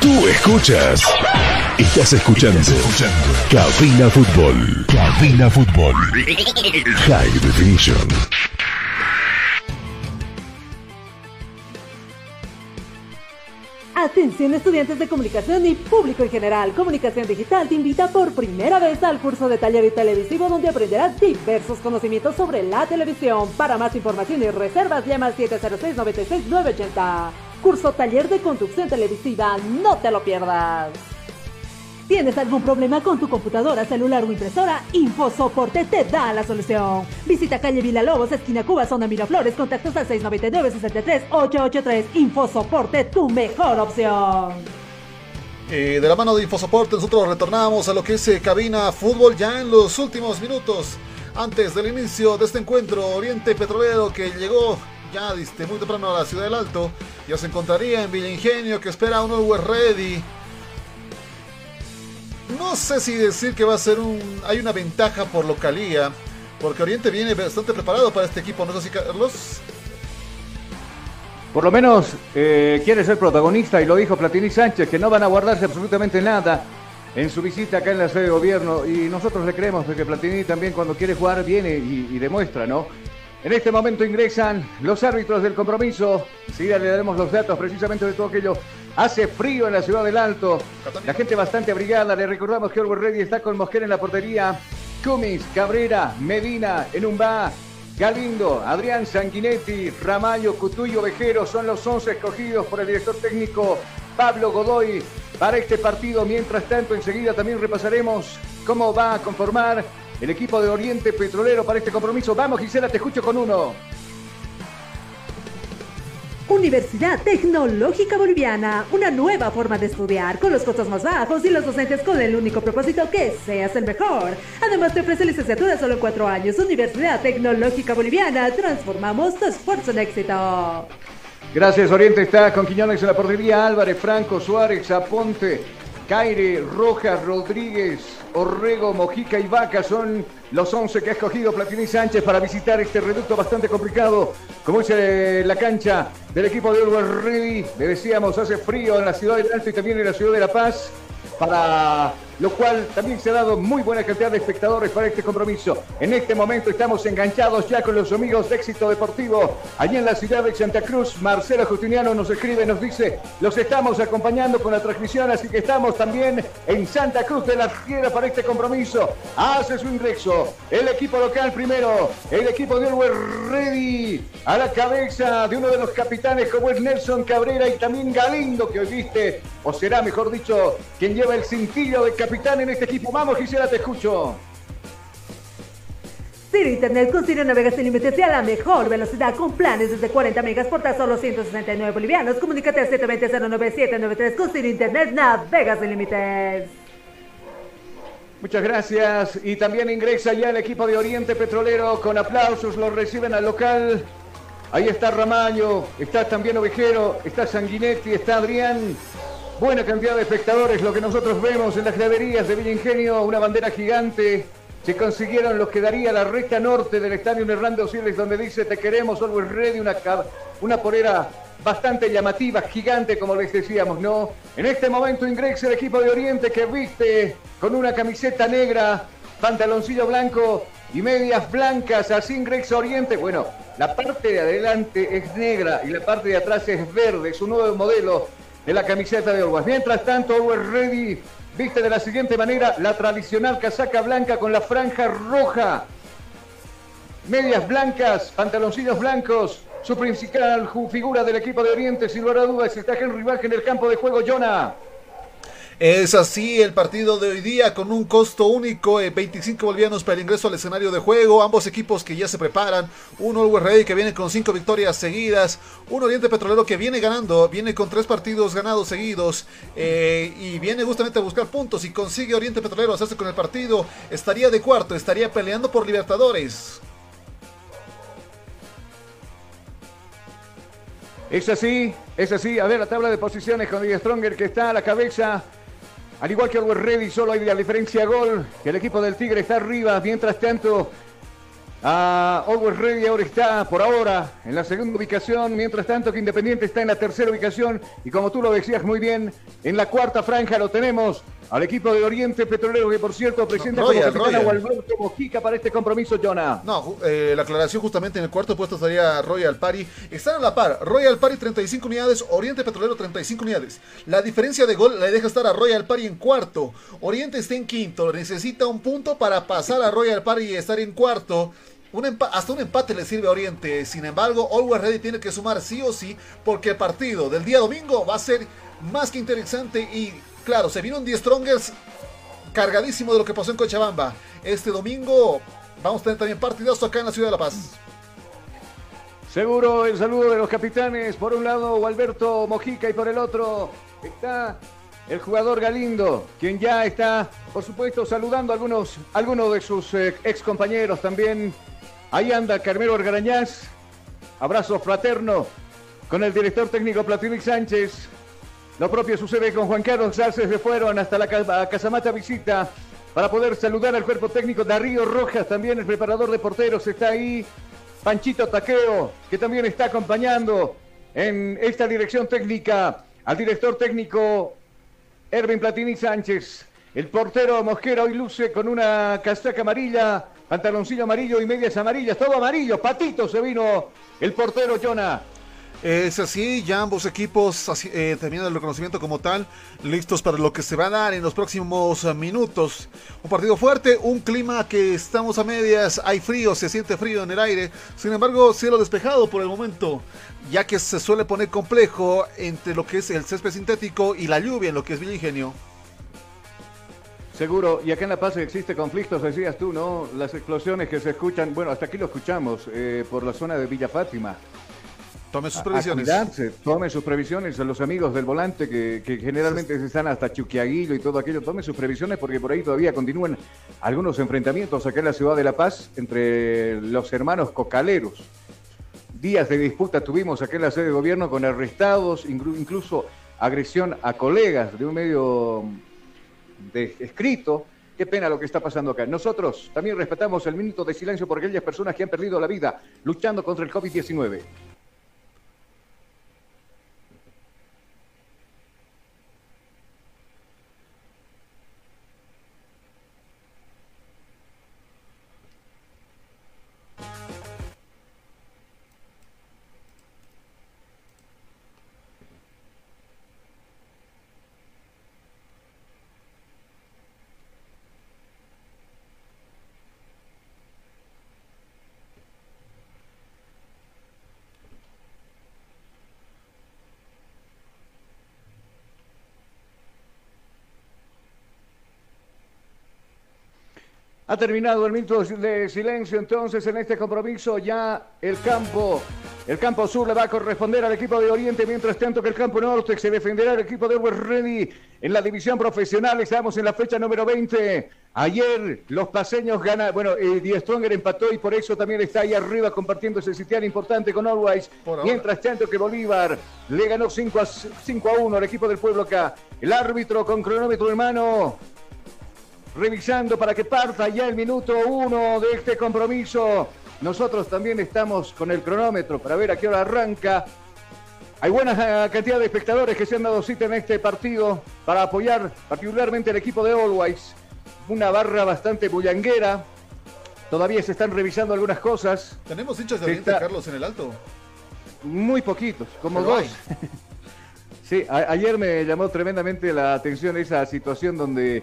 Tú escuchas. Estás escuchando. Cabina Fútbol. Cabina Fútbol. High Definition. Atención estudiantes de comunicación y público en general. Comunicación Digital te invita por primera vez al curso de taller y televisivo donde aprenderás diversos conocimientos sobre la televisión. Para más información y reservas llama al 706-96-980. Curso taller de conducción televisiva, no te lo pierdas. ¿Tienes algún problema con tu computadora, celular o impresora? InfoSoporte te da la solución. Visita calle Villalobos, esquina Cuba, zona Miraflores, contactos al 699-63-883. InfoSoporte, tu mejor opción. Eh, de la mano de Infosoporte nosotros retornamos a lo que es eh, cabina fútbol ya en los últimos minutos antes del inicio de este encuentro Oriente Petrolero que llegó ya diste, muy temprano a la ciudad del Alto ya se encontraría en Villa Ingenio que espera un nuevo ready no sé si decir que va a ser un. Hay una ventaja por localía, porque Oriente viene bastante preparado para este equipo, ¿no es así, Carlos? Por lo menos eh, quiere ser protagonista y lo dijo Platini Sánchez, que no van a guardarse absolutamente nada en su visita acá en la sede de gobierno. Y nosotros le creemos porque Platini también cuando quiere jugar viene y, y demuestra, ¿no? En este momento ingresan los árbitros del compromiso. Sí, le daremos los datos precisamente de todo aquello. Hace frío en la ciudad del Alto. La gente bastante abrigada. Le recordamos que Orwell Ready está con Mosquera en la portería. Cummings, Cabrera, Medina en un bar. Galindo, Adrián Sanguinetti, Ramallo, Cutuyo, Vejero son los 11 escogidos por el director técnico Pablo Godoy para este partido. Mientras tanto, enseguida también repasaremos cómo va a conformar el equipo de Oriente Petrolero para este compromiso. Vamos, Gisela, te escucho con uno. Universidad Tecnológica Boliviana, una nueva forma de estudiar con los costos más bajos y los docentes con el único propósito que seas el mejor. Además te ofrece licenciatura solo en cuatro años. Universidad Tecnológica Boliviana, transformamos tu esfuerzo en éxito. Gracias, Oriente está con Quiñones en la portería, Álvarez, Franco, Suárez, Aponte, Caire, Rojas, Rodríguez, Orrego, Mojica y Vaca son los 11 que ha escogido Platini Sánchez para visitar este reducto bastante complicado, como es la cancha del equipo de Uruguay. Le decíamos, hace frío en la ciudad del Alto y también en la ciudad de La Paz, para lo cual también se ha dado muy buena cantidad de espectadores para este compromiso. En este momento estamos enganchados ya con los amigos de Éxito Deportivo. Allí en la ciudad de Santa Cruz, Marcelo Justiniano nos escribe, nos dice, los estamos acompañando con la transmisión, así que estamos también en Santa Cruz de la Riera para este compromiso. Hace su ingreso el equipo local primero, el equipo de Uruguay Ready, a la cabeza de uno de los capitanes como es Nelson Cabrera y también Galindo, que hoy viste, o será mejor dicho, quien lleva el cintillo de capitán capitán en este equipo. Vamos, Gisela, te escucho. Ciro Internet con Ciro Navegas sin límites y a la mejor velocidad con planes desde 40 megas por tan solo 169 bolivianos. Comunícate al 720-09793 con Ciro Internet Navegas sin límites. Muchas gracias. Y también ingresa ya el equipo de Oriente Petrolero con aplausos. Lo reciben al local. Ahí está Ramaño, está también Ovejero, está Sanguinetti, está Adrián. Buena cantidad de espectadores, lo que nosotros vemos en las graderías de Villa Ingenio, una bandera gigante. Se consiguieron los que daría la recta norte del estadio Hernando Siles, donde dice te queremos, always ready, una, una polera bastante llamativa, gigante, como les decíamos, ¿no? En este momento ingresa el equipo de Oriente que viste con una camiseta negra, pantaloncillo blanco y medias blancas, así ingresa Oriente. Bueno, la parte de adelante es negra y la parte de atrás es verde, es un nuevo modelo de la camiseta de Orwas. Mientras tanto, Orwas Ready viste de la siguiente manera la tradicional casaca blanca con la franja roja. Medias blancas, pantaloncillos blancos. Su principal figura del equipo de Oriente, sin lugar a dudas, está Henry Baje en el campo de juego, Jonah. Es así el partido de hoy día con un costo único, 25 eh, bolivianos para el ingreso al escenario de juego. Ambos equipos que ya se preparan. Un Always Ready que viene con 5 victorias seguidas. Un Oriente Petrolero que viene ganando, viene con 3 partidos ganados seguidos. Eh, y viene justamente a buscar puntos. Y consigue Oriente Petrolero hacerse con el partido. Estaría de cuarto, estaría peleando por Libertadores. Es así, es así. A ver la tabla de posiciones con Díaz Stronger que está a la cabeza. Al igual que Always Ready, solo hay la diferencia gol. Que el equipo del Tigre está arriba. Mientras tanto, a Always Ready ahora está por ahora en la segunda ubicación, mientras tanto que Independiente está en la tercera ubicación y como tú lo decías muy bien, en la cuarta franja lo tenemos al equipo de Oriente Petrolero que por cierto presenta como capitán a Alberto Mojica para este compromiso, Jonah. No, eh, la aclaración justamente en el cuarto puesto estaría Royal Pari. Están a la par, Royal Pari 35 unidades, Oriente Petrolero 35 unidades. La diferencia de gol le deja estar a Royal Pari en cuarto. Oriente está en quinto, necesita un punto para pasar a Royal Pari y estar en cuarto hasta un empate le sirve a Oriente. Sin embargo, Always Ready tiene que sumar sí o sí, porque el partido del día domingo va a ser más que interesante. Y claro, se vino un 10 Strongers cargadísimo de lo que pasó en Cochabamba. Este domingo vamos a tener también partidazo acá en la ciudad de La Paz. Seguro el saludo de los capitanes. Por un lado, Alberto Mojica y por el otro está el jugador Galindo, quien ya está, por supuesto, saludando a algunos, algunos de sus eh, ex compañeros también Ahí anda Carmelo Argarañaz. Abrazo fraterno con el director técnico Platini Sánchez. Lo propio sucede con Juan Carlos Salces, se fueron hasta la Casamata Visita para poder saludar al cuerpo técnico Darío Rojas, también el preparador de porteros está ahí, Panchito Taqueo, que también está acompañando en esta dirección técnica al director técnico Erwin Platini Sánchez. El portero Mosquera hoy luce con una casaca amarilla, pantaloncillo amarillo y medias amarillas, todo amarillo, patito se vino el portero Jonah. Es así, ya ambos equipos eh, terminan el reconocimiento como tal, listos para lo que se va a dar en los próximos eh, minutos. Un partido fuerte, un clima que estamos a medias, hay frío, se siente frío en el aire, sin embargo cielo despejado por el momento, ya que se suele poner complejo entre lo que es el césped sintético y la lluvia en lo que es Villa Ingenio. Seguro, y acá en La Paz existe conflictos, decías tú, ¿no? Las explosiones que se escuchan, bueno, hasta aquí lo escuchamos, eh, por la zona de Villa Fátima. Tome sus A- a previsiones. cuidarse, tomen sus previsiones a los amigos del volante que, que generalmente están hasta Chuquiaguillo y todo aquello. Tomen sus previsiones porque por ahí todavía continúan algunos enfrentamientos acá en la ciudad de La Paz entre los hermanos cocaleros. Días de disputa tuvimos acá en la sede de gobierno con arrestados, inclu- incluso agresión a colegas de un medio de escrito. Qué pena lo que está pasando acá. Nosotros también respetamos el minuto de silencio por aquellas personas que han perdido la vida luchando contra el COVID-19. Ha terminado el minuto de silencio entonces en este compromiso. Ya el campo, el campo sur le va a corresponder al equipo de Oriente, mientras tanto que el campo norte se defenderá el equipo de West Ready en la división profesional. Estamos en la fecha número 20. Ayer los paseños ganan, bueno, eh, Die Stronger empató y por eso también está ahí arriba compartiendo ese sitial importante con Always. Mientras tanto que Bolívar le ganó 5 a, 5 a 1 al equipo del pueblo acá. El árbitro con cronómetro en mano revisando para que parta ya el minuto uno de este compromiso. Nosotros también estamos con el cronómetro para ver a qué hora arranca. Hay buena cantidad de espectadores que se han dado cita en este partido para apoyar particularmente al equipo de Always. Una barra bastante bullanguera. Todavía se están revisando algunas cosas. Tenemos hinchas de Oriente, está- Carlos, en el alto. Muy poquitos, como Pero dos. Sí, ayer me llamó tremendamente la atención esa situación donde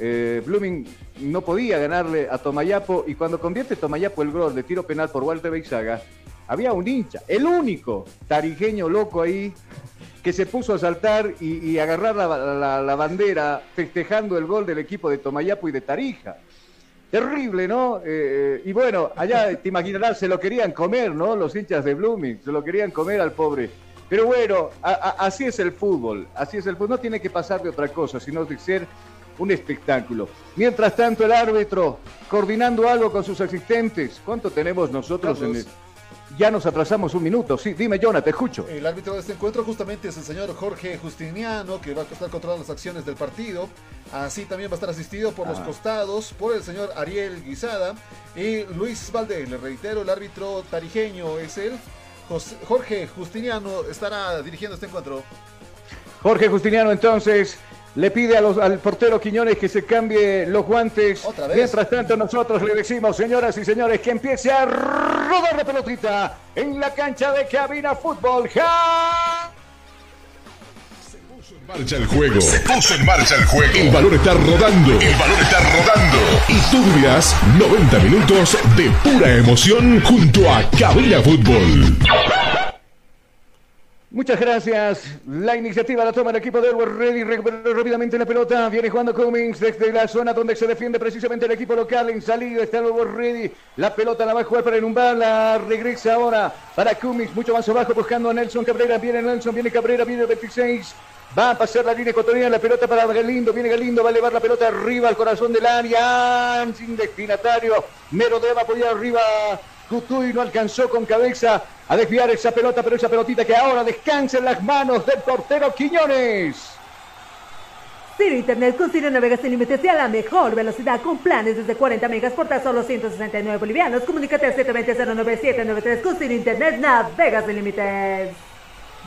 eh, Blooming no podía ganarle a Tomayapo y cuando convierte Tomayapo el gol de tiro penal por Walter Beizaga, había un hincha, el único tarijeño loco ahí que se puso a saltar y, agarrar la, bandera festejando el gol del equipo de Tomayapo y de Tarija. Terrible, ¿no? Eh, y bueno, allá te imaginarás, se lo querían comer, ¿no? Los hinchas de Blooming, se lo querían comer al pobre. Pero bueno, así es el fútbol, así es el fútbol. No tiene que pasar de otra cosa, sino de ser un espectáculo. Mientras tanto, el árbitro coordinando algo con sus asistentes. ¿Cuánto tenemos nosotros en el... Ya nos atrasamos un minuto. Sí, dime, Jonah, te escucho. El árbitro de este encuentro justamente es el señor Jorge Justiniano, que va a estar controlando las acciones del partido. Así también va a estar asistido por los Ah. costados por el señor Ariel Guisada y Luis Valdés. Le reitero, el árbitro tarijeño es él. Jorge Justiniano estará dirigiendo este encuentro. Jorge Justiniano entonces le pide a los- al portero Quiñones que se cambie los guantes. vez. Mientras tanto nosotros le decimos, señoras y señores, que empiece a rodar la pelotita en la cancha de Cabina Fútbol. ¡Ja! marcha el juego. Se puso en marcha el juego. El balón está rodando. El balón está rodando. Y tú vivirás 90 minutos de pura emoción junto a Cabina Fútbol. Muchas gracias. La iniciativa la toma el equipo de Elwood Ready. Recupera rápidamente la pelota. Viene jugando Cummings desde la zona donde se defiende precisamente el equipo local. En salida está Elwood Ready. La pelota la va a jugar para Enumbal. La regresa ahora para Cummings. Mucho más abajo buscando a Nelson Cabrera. Viene Nelson, viene Cabrera, viene el 26. Va a pasar la línea ecuatoriana, la pelota para Galindo, viene Galindo, va a elevar la pelota arriba al corazón del área, sin destinatario, Merodea va a arriba Cutuy no alcanzó con cabeza a desviar esa pelota, pero esa pelotita que ahora descansa en las manos del portero Quiñones. Ciro Internet con Ciro Navegas sin límites y a la mejor velocidad con planes desde 40 megas por tan solo 169 bolivianos. Comunícate al 720-09793 con Ciro Internet Navegas sin límites.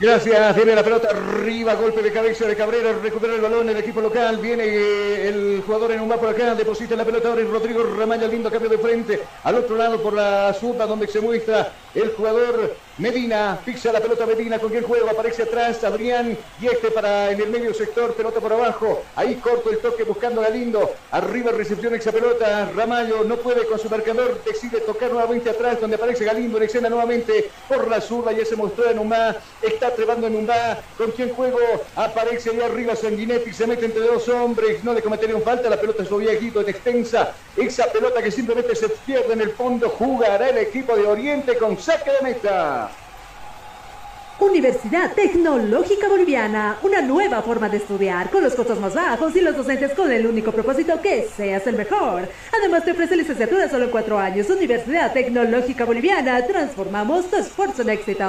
Gracias, viene la pelota arriba, golpe de cabeza de Cabrera, recupera el balón el equipo local, viene eh, el jugador en un mapa por acá, deposita la pelota ahora en Rodrigo Ramaya, lindo cambio de frente, al otro lado por la zurda donde se muestra el jugador Medina, fixa la pelota Medina, con quien juego aparece atrás Adrián y este para en el medio sector, pelota por abajo, ahí corto el toque buscando a Galindo, arriba recepción esa pelota, Ramallo no puede con su marcador, decide tocar nuevamente atrás donde aparece Galindo en escena nuevamente por la zurda, ya se mostró en Umá, está trepando en Umá, con quien juego aparece ahí arriba Sanguinetti, se mete entre dos hombres, no le cometerían falta, la pelota es viejito, en extensa, esa pelota que simplemente se pierde en el fondo, jugará el equipo de Oriente con saque de meta. Universidad Tecnológica Boliviana, una nueva forma de estudiar con los costos más bajos y los docentes con el único propósito que seas el mejor. Además te ofrece licenciatura solo cuatro años. Universidad Tecnológica Boliviana, transformamos tu esfuerzo en éxito.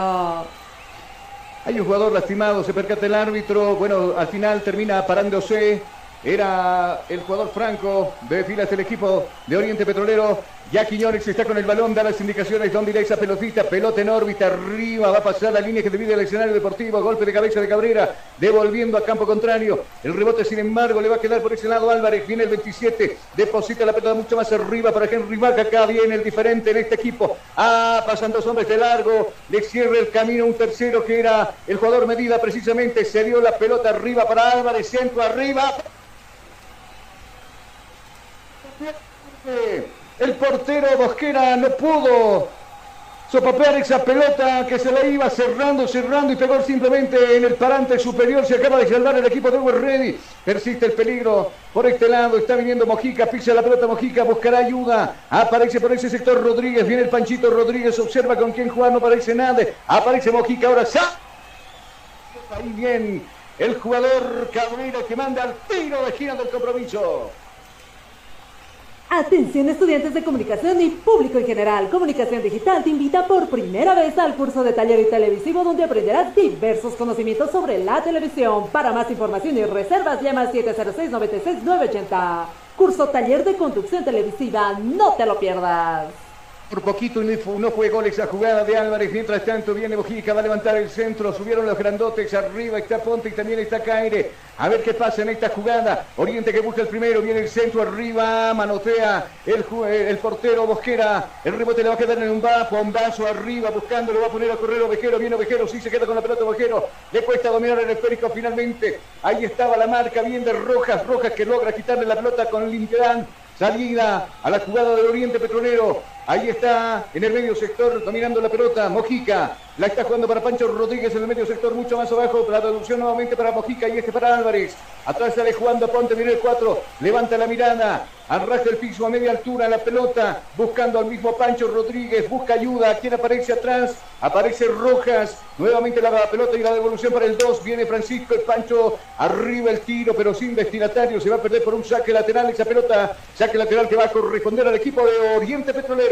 Hay un jugador lastimado, se percata el árbitro, bueno, al final termina parándose. Era el jugador Franco de filas del equipo de Oriente Petrolero. Ya Quiñones está con el balón, da las indicaciones. Donde irá esa pelotita? Pelota en órbita, arriba. Va a pasar la línea que divide el escenario deportivo. Golpe de cabeza de Cabrera, devolviendo a campo contrario. El rebote, sin embargo, le va a quedar por ese lado Álvarez. Viene el 27, deposita la pelota mucho más arriba para Henry Vaca. Acá viene el diferente en este equipo. Ah, pasan dos hombres de largo. Le cierra el camino un tercero que era el jugador Medida, precisamente. Se dio la pelota arriba para Álvarez, centro arriba. El portero Bosquera no pudo sopapear esa pelota que se la iba cerrando, cerrando y pegó simplemente en el parante superior. Se acaba de salvar el equipo de Uber Ready. Persiste el peligro por este lado. Está viniendo Mojica, pisa la pelota Mojica, buscará ayuda. Aparece por ese sector Rodríguez. Viene el Panchito Rodríguez, observa con quién jugar, no aparece nada. Aparece Mojica, ahora sa. Ahí bien el jugador Cabrera que manda al tiro de esquina del compromiso. Atención estudiantes de comunicación y público en general. Comunicación Digital te invita por primera vez al curso de taller y televisivo donde aprenderás diversos conocimientos sobre la televisión. Para más información y reservas llama al 706-96-980. Curso taller de conducción televisiva. No te lo pierdas. Por poquito no fue gol esa jugada de Álvarez. Mientras tanto viene Bojica, va a levantar el centro. Subieron los grandotes arriba. Está Ponte y también está Caire. A ver qué pasa en esta jugada. Oriente que busca el primero. Viene el centro arriba. Manotea el, el portero Bosquera. El rebote le va a quedar en un bombazo arriba. Buscando. Lo va a poner a correr Ovejero. Viene Ovejero. Sí se queda con la pelota Ovejero. Le cuesta dominar el esférico finalmente. Ahí estaba la marca bien de Rojas. Rojas que logra quitarle la pelota con Limpián. Salida a la jugada del Oriente Petrolero. Ahí está en el medio sector dominando la pelota Mojica. La está jugando para Pancho Rodríguez en el medio sector, mucho más abajo. La traducción nuevamente para Mojica y este para Álvarez. Atrás sale jugando Ponte, viene el 4. Levanta la mirada. Arrastra el piso a media altura la pelota. Buscando al mismo Pancho Rodríguez. Busca ayuda. ¿Quién aparece atrás? Aparece Rojas. Nuevamente la pelota y la devolución para el 2. Viene Francisco. El Pancho arriba el tiro, pero sin destinatario. Se va a perder por un saque lateral. Esa pelota, saque lateral que va a corresponder al equipo de Oriente Petrolero.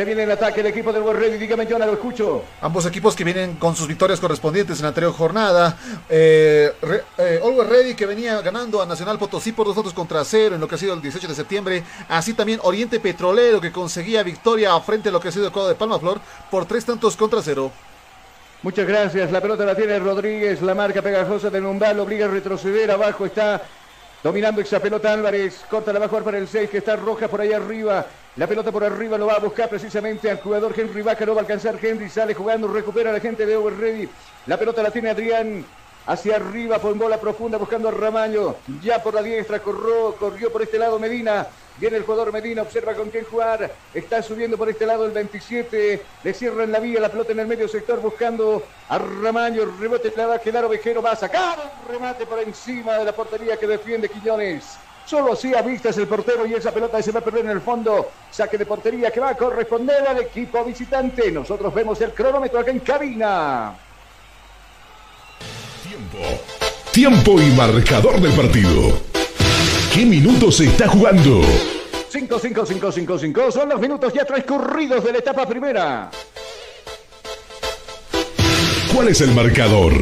Se viene el ataque el equipo del Ready. Dígame, Jonah, lo escucho. Ambos equipos que vienen con sus victorias correspondientes en la anterior jornada. Eh, re, eh, Always Ready que venía ganando a Nacional Potosí por dos otros contra cero en lo que ha sido el 18 de septiembre. Así también Oriente Petrolero que conseguía victoria frente a lo que ha sido el cuadro de Palmaflor por tres tantos contra cero. Muchas gracias. La pelota la tiene Rodríguez. La marca pegajosa de Numbal obliga a retroceder. Abajo está dominando esa pelota Álvarez. Corta la jugar para el 6 que está roja por ahí arriba. La pelota por arriba lo va a buscar precisamente al jugador Henry Vaca. No va a alcanzar Henry. Sale jugando. Recupera a la gente de Over Ready. La pelota la tiene Adrián. Hacia arriba por bola profunda buscando a Ramaño. Ya por la diestra corrió, corrió por este lado Medina. Viene el jugador Medina, observa con quién jugar. Está subiendo por este lado el 27. Le cierran la vía, la pelota en el medio sector buscando a Ramaño. Rebote le va a quedar. Va a sacar remate por encima de la portería que defiende Quiñones. Solo así a vistas el portero y esa pelota se va a perder en el fondo. Saque de portería que va a corresponder al equipo visitante. Nosotros vemos el cronómetro acá en cabina. Tiempo. Tiempo y marcador del partido. ¿Qué minutos se está jugando? 5, 5, 5, 5, 5. Son los minutos ya transcurridos de la etapa primera. ¿Cuál es el marcador?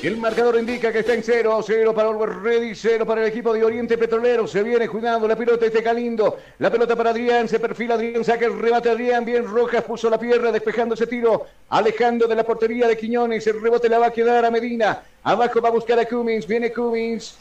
El marcador indica que está en 0, 0 para Always Ready, 0 para el equipo de Oriente Petrolero. Se viene cuidando la pelota este Calindo. La pelota para Adrián, se perfila Adrián, saca el remate Adrián. Bien, Rojas puso la pierna despejando ese tiro, alejando de la portería de Quiñones. El rebote la va a quedar a Medina. Abajo va a buscar a Cummins, viene Cummins.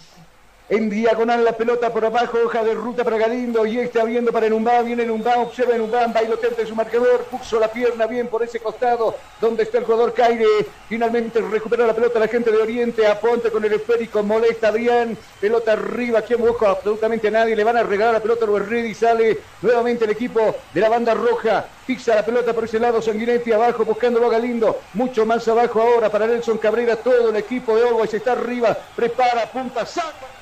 En diagonal la pelota por abajo, hoja de ruta para Galindo y está viendo para Numbán, viene Numbán, observa Numbán, bailoteante de su marcador, puso la pierna bien por ese costado, donde está el jugador Caire, finalmente recupera la pelota la gente de Oriente, aponte con el esférico, molesta Adrián, pelota arriba, aquí busca absolutamente a nadie, le van a regalar la pelota a Ready, sale nuevamente el equipo de la banda roja, fixa la pelota por ese lado, Sanguinetti abajo buscándolo a Galindo, mucho más abajo ahora para Nelson Cabrera, todo el equipo de Always está arriba, prepara, punta, saca.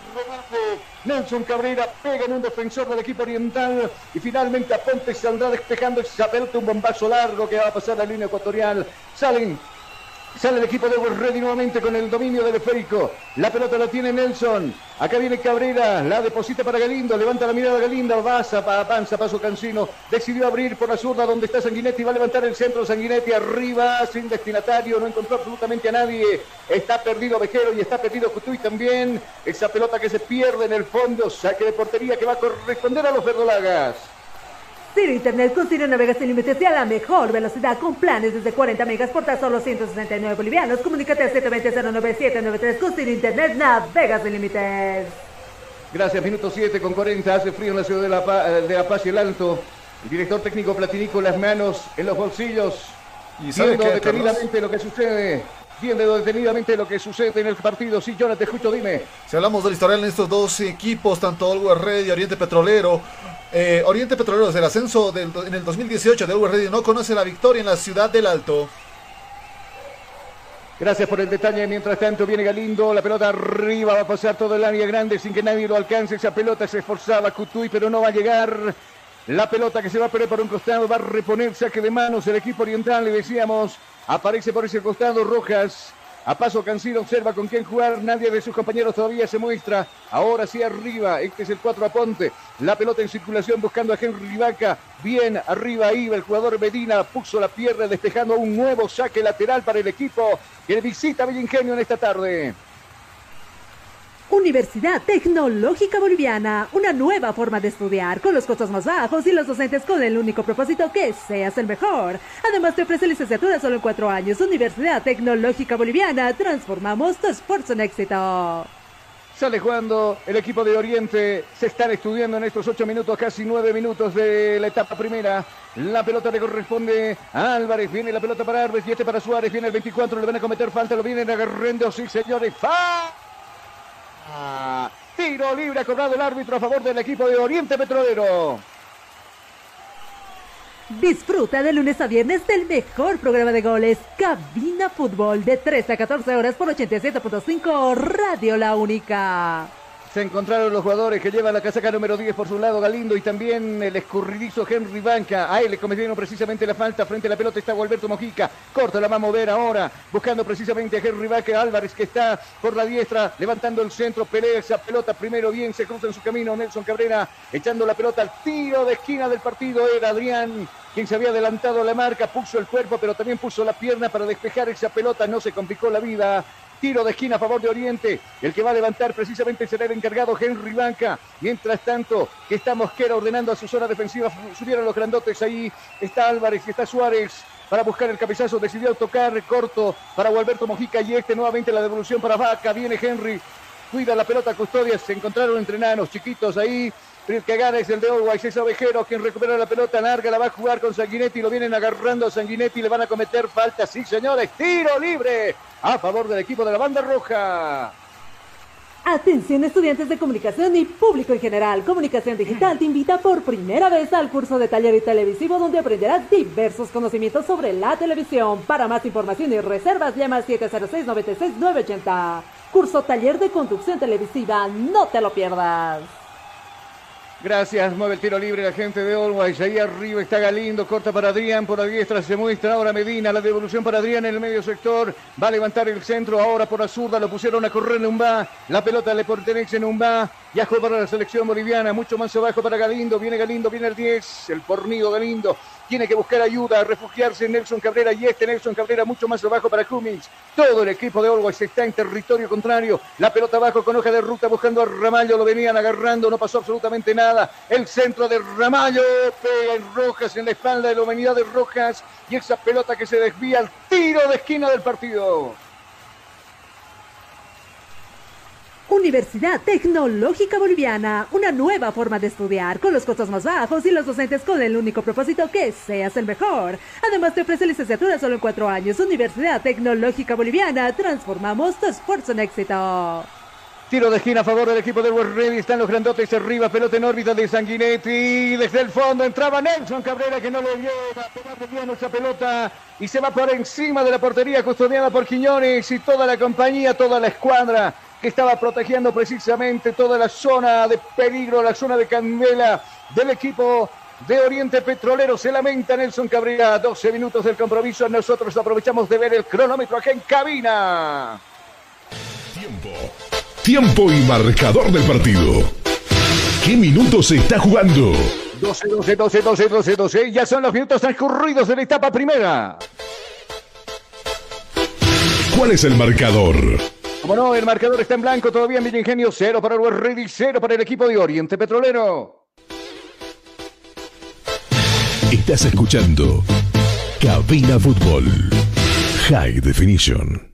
Nelson Cabrera pega en un defensor del equipo oriental y finalmente Aponte saldrá despejando esa pelota, un bombazo largo que va a pasar la línea ecuatorial. Salen Sale el equipo de Ready nuevamente con el dominio del esférico. La pelota la tiene Nelson. Acá viene Cabrera. La deposita para Galindo. Levanta la mirada Galindo. Avanza, avanza, paso Cancino. Decidió abrir por la zurda donde está Sanguinetti. Va a levantar el centro. Sanguinetti arriba, sin destinatario. No encontró absolutamente a nadie. Está perdido Vejero y está perdido Cutuy también. Esa pelota que se pierde en el fondo. Saque de portería que va a corresponder a los verdolagas. Ciro Internet con Ciro navegas sin límites y a la mejor velocidad con planes desde 40 megas por tan solo 169 bolivianos. Comunícate al 720-09793 con Ciro Internet navegas sin límites. Gracias, minuto 7 con 40. Hace frío en la ciudad de La, Paz, de la Paz y el Alto. El director técnico Platinico, las manos en los bolsillos. Y viendo detenidamente lo que sucede viendo detenidamente lo que sucede en el partido. Sí, Jonathan, te escucho, dime. Si hablamos del historial en estos dos equipos, tanto Always Red y Oriente Petrolero, eh, Oriente Petrolero desde el ascenso del, en el 2018 de Always Red no conoce la victoria en la ciudad del Alto. Gracias por el detalle. Mientras tanto viene Galindo. La pelota arriba. Va a pasar todo el área grande sin que nadie lo alcance. Esa pelota se esforzaba Cutuy, pero no va a llegar. La pelota que se va a perder por un costado. Va a reponer saque de manos el equipo oriental. Le decíamos Aparece por ese costado Rojas. A paso Cancino observa con quién jugar. Nadie de sus compañeros todavía se muestra. Ahora sí arriba. Este es el 4 a Ponte. La pelota en circulación buscando a Henry Vaca. Bien arriba iba el jugador Medina. Puso la pierna despejando un nuevo saque lateral para el equipo que visita Ingenio en esta tarde. Universidad Tecnológica Boliviana, una nueva forma de estudiar con los costos más bajos y los docentes con el único propósito que seas el mejor. Además te ofrece licenciatura solo en cuatro años. Universidad Tecnológica Boliviana, transformamos tu esfuerzo en éxito. Sale jugando el equipo de Oriente. Se están estudiando en estos ocho minutos, casi nueve minutos de la etapa primera. La pelota le corresponde a Álvarez. Viene la pelota para Álvarez y este para Suárez. Viene el 24. Le van a cometer falta. Lo vienen agarrando. Sí, señores. ¡Fa! Tiro libre ha cobrado el árbitro a favor del equipo de Oriente Petrolero. Disfruta de lunes a viernes del mejor programa de goles, Cabina Fútbol, de 13 a 14 horas por 87.5 Radio La Única. Se encontraron los jugadores que llevan la casaca número 10 por su lado, Galindo y también el escurridizo Henry Banca. A él le cometieron precisamente la falta frente a la pelota. Está Gualberto Mojica. Corta, la va a mover ahora. Buscando precisamente a Henry Banca. Álvarez que está por la diestra, levantando el centro. Pelea esa pelota primero bien. Se cruza en su camino Nelson Cabrera, echando la pelota al tiro de esquina del partido. Era Adrián quien se había adelantado a la marca, puso el cuerpo, pero también puso la pierna para despejar esa pelota, no se complicó la vida. Tiro de esquina a favor de Oriente. El que va a levantar precisamente será el encargado Henry Banca. Mientras tanto, que está Mosquera ordenando a su zona defensiva. Subieron los grandotes ahí. Está Álvarez y está Suárez para buscar el cabezazo. Decidió tocar corto para Gualberto Mojica y este nuevamente la devolución para Vaca. Viene Henry. Cuida la pelota Custodia. Se encontraron entre enanos chiquitos ahí. Que gana es el de Always, es Ovejero quien recupera la pelota larga, la va a jugar con Sanguinetti, lo vienen agarrando a Sanguinetti, le van a cometer falta, sí señores, tiro libre a favor del equipo de la banda roja. Atención estudiantes de comunicación y público en general. Comunicación Digital te invita por primera vez al curso de taller y televisivo donde aprenderás diversos conocimientos sobre la televisión. Para más información y reservas llama al 706-96-980. Curso taller de conducción televisiva, no te lo pierdas. Gracias, mueve el tiro libre la gente de Always. Ahí arriba está Galindo, corta para Adrián, por la diestra se muestra ahora Medina, la devolución para Adrián en el medio sector. Va a levantar el centro, ahora por la zurda lo pusieron a correr va. La pelota le pertenece en va. Viajó para la selección boliviana, mucho más abajo para Galindo. Viene Galindo, viene el 10, el pornido Galindo tiene que buscar ayuda, refugiarse en Nelson Cabrera y este Nelson Cabrera mucho más abajo para Cummings. Todo el equipo de Always está en territorio contrario. La pelota abajo con hoja de ruta buscando a Ramallo, lo venían agarrando, no pasó absolutamente nada. El centro de Ramallo pega en Rojas en la espalda de la humanidad de Rojas y esa pelota que se desvía al tiro de esquina del partido. Universidad Tecnológica Boliviana, una nueva forma de estudiar con los costos más bajos y los docentes con el único propósito que seas el mejor. Además te ofrece licenciatura solo en cuatro años. Universidad Tecnológica Boliviana, transformamos tu esfuerzo en éxito. Tiro de esquina a favor del equipo West Ready. Están los grandotes arriba. Pelota en órbita de Sanguinetti. Desde el fondo entraba Nelson Cabrera que no lo vio. Va a pegar bien esa pelota. Y se va por encima de la portería custodiada por Quiñones y toda la compañía, toda la escuadra que estaba protegiendo precisamente toda la zona de peligro, la zona de candela del equipo de Oriente Petrolero. Se lamenta Nelson Cabrera. 12 minutos del compromiso. Nosotros aprovechamos de ver el cronómetro aquí en cabina. Tiempo. Tiempo y marcador del partido. ¿Qué minutos se está jugando? 12, 12, 12, 12, 12, 12. Ya son los minutos transcurridos de la etapa primera. ¿Cuál es el marcador? Como no, el marcador está en blanco todavía en Ingenio. Cero para el Ready, cero para el equipo de Oriente Petrolero. Estás escuchando Cabina Fútbol High Definition.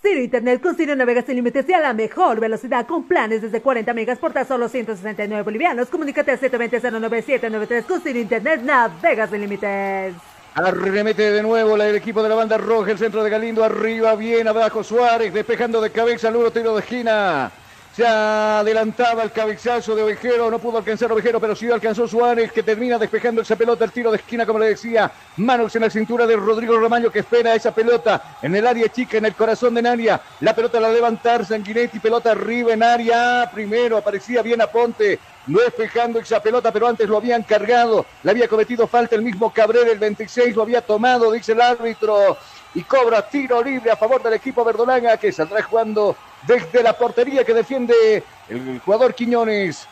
Ciro Internet con Ciro Navega sin límites y a la mejor velocidad con planes desde 40 megas por tan solo 169 bolivianos. Comunícate al 720-09793 con Ciro Internet Navega sin límites. Arremete de nuevo el equipo de la banda roja, el centro de Galindo, arriba, bien abajo Suárez, despejando de cabeza, nuevo tiro de esquina. Se adelantaba el cabezazo de Ovejero, no pudo alcanzar Ovejero, pero sí alcanzó Suárez, que termina despejando esa pelota, el tiro de esquina, como le decía. Manos en la cintura de Rodrigo Ramaño, que espera esa pelota en el área chica, en el corazón de Naria. La pelota la levantar Sanguinetti, pelota arriba en área. Primero aparecía bien a Ponte, no despejando esa pelota, pero antes lo habían cargado. Le había cometido falta el mismo Cabrera, el 26 lo había tomado, dice el árbitro. Y cobra tiro libre a favor del equipo verdolaga, que saldrá jugando desde la portería que defiende el jugador Quiñones.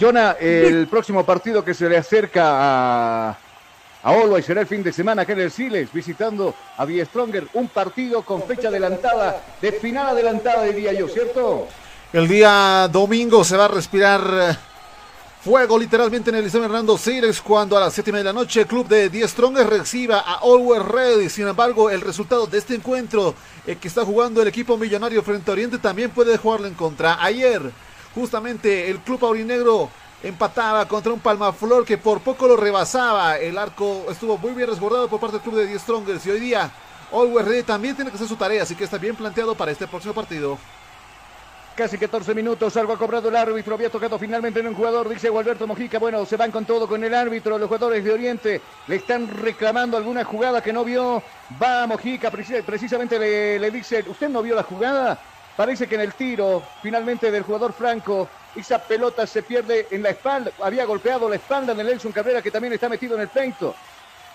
Jonah, el próximo partido que se le acerca a, a y será el fin de semana acá en el Siles, visitando a Die Stronger, un partido con fecha adelantada, de final adelantada diría yo, ¿cierto? El día domingo se va a respirar Fuego literalmente en el Liceo Hernando Siles cuando a las 7 de la noche el club de 10 Strongers reciba a Always Ready. Sin embargo, el resultado de este encuentro eh, que está jugando el equipo millonario frente a Oriente también puede jugarlo en contra. Ayer, justamente el club aurinegro empataba contra un Palmaflor que por poco lo rebasaba. El arco estuvo muy bien resguardado por parte del club de 10 Strongers y hoy día Always Ready también tiene que hacer su tarea, así que está bien planteado para este próximo partido. Casi 14 minutos, algo ha cobrado el árbitro, había tocado finalmente en un jugador, dice Gualberto Mojica, bueno, se van con todo con el árbitro, los jugadores de Oriente le están reclamando alguna jugada que no vio, va Mojica, precisamente le, dice, ¿usted no vio la jugada? Parece que en el tiro, finalmente del jugador Franco, esa pelota se pierde en la espalda, había golpeado la espalda de Nelson Cabrera que también está metido en el peito.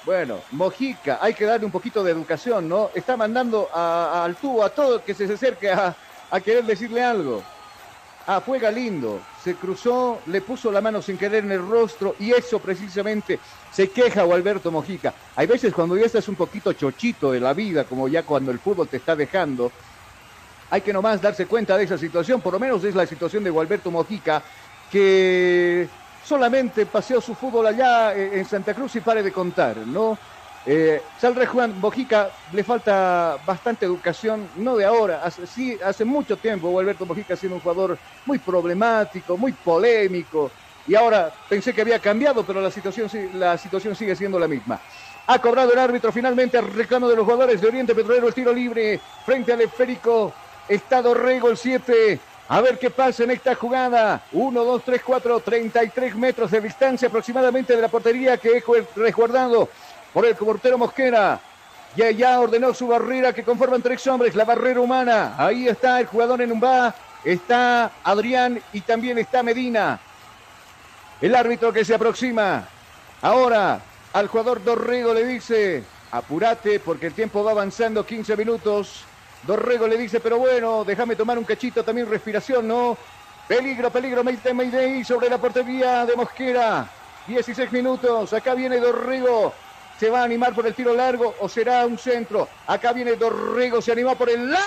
Bueno, Mojica, hay que darle un poquito de educación, ¿no? Está mandando al tubo a todo que se acerque a, a querer decirle algo. Ah, fue Galindo, se cruzó, le puso la mano sin querer en el rostro y eso precisamente se queja o Alberto Mojica. Hay veces cuando ya estás un poquito chochito de la vida, como ya cuando el fútbol te está dejando, hay que nomás darse cuenta de esa situación, por lo menos es la situación de Gualberto Mojica, que solamente paseó su fútbol allá eh, en Santa Cruz y pare de contar, ¿no? Eh, Salre Juan Bojica le falta bastante educación, no de ahora, hace, sí, hace mucho tiempo Alberto Bojica ha sido un jugador muy problemático, muy polémico, y ahora pensé que había cambiado, pero la situación, la situación sigue siendo la misma. Ha cobrado el árbitro finalmente el reclamo de los jugadores de Oriente Petrolero, el tiro libre frente al esférico Estado Rego el 7. A ver qué pasa en esta jugada. 1, 2, 3, 4, 33 metros de distancia aproximadamente de la portería que es resguardado por el portero Mosquera. Y ya ordenó su barrera que conforman tres hombres, la barrera humana. Ahí está el jugador en va. está Adrián y también está Medina. El árbitro que se aproxima. Ahora al jugador Dorrego le dice, apúrate porque el tiempo va avanzando 15 minutos. Dorrego le dice, pero bueno, déjame tomar un cachito también, respiración, ¿no? Peligro, peligro, Mayday, Mayday sobre la portería de Mosquera. 16 minutos, acá viene Dorrego. ¿Se va a animar por el tiro largo o será un centro? Acá viene Dorrego, se animó por el la.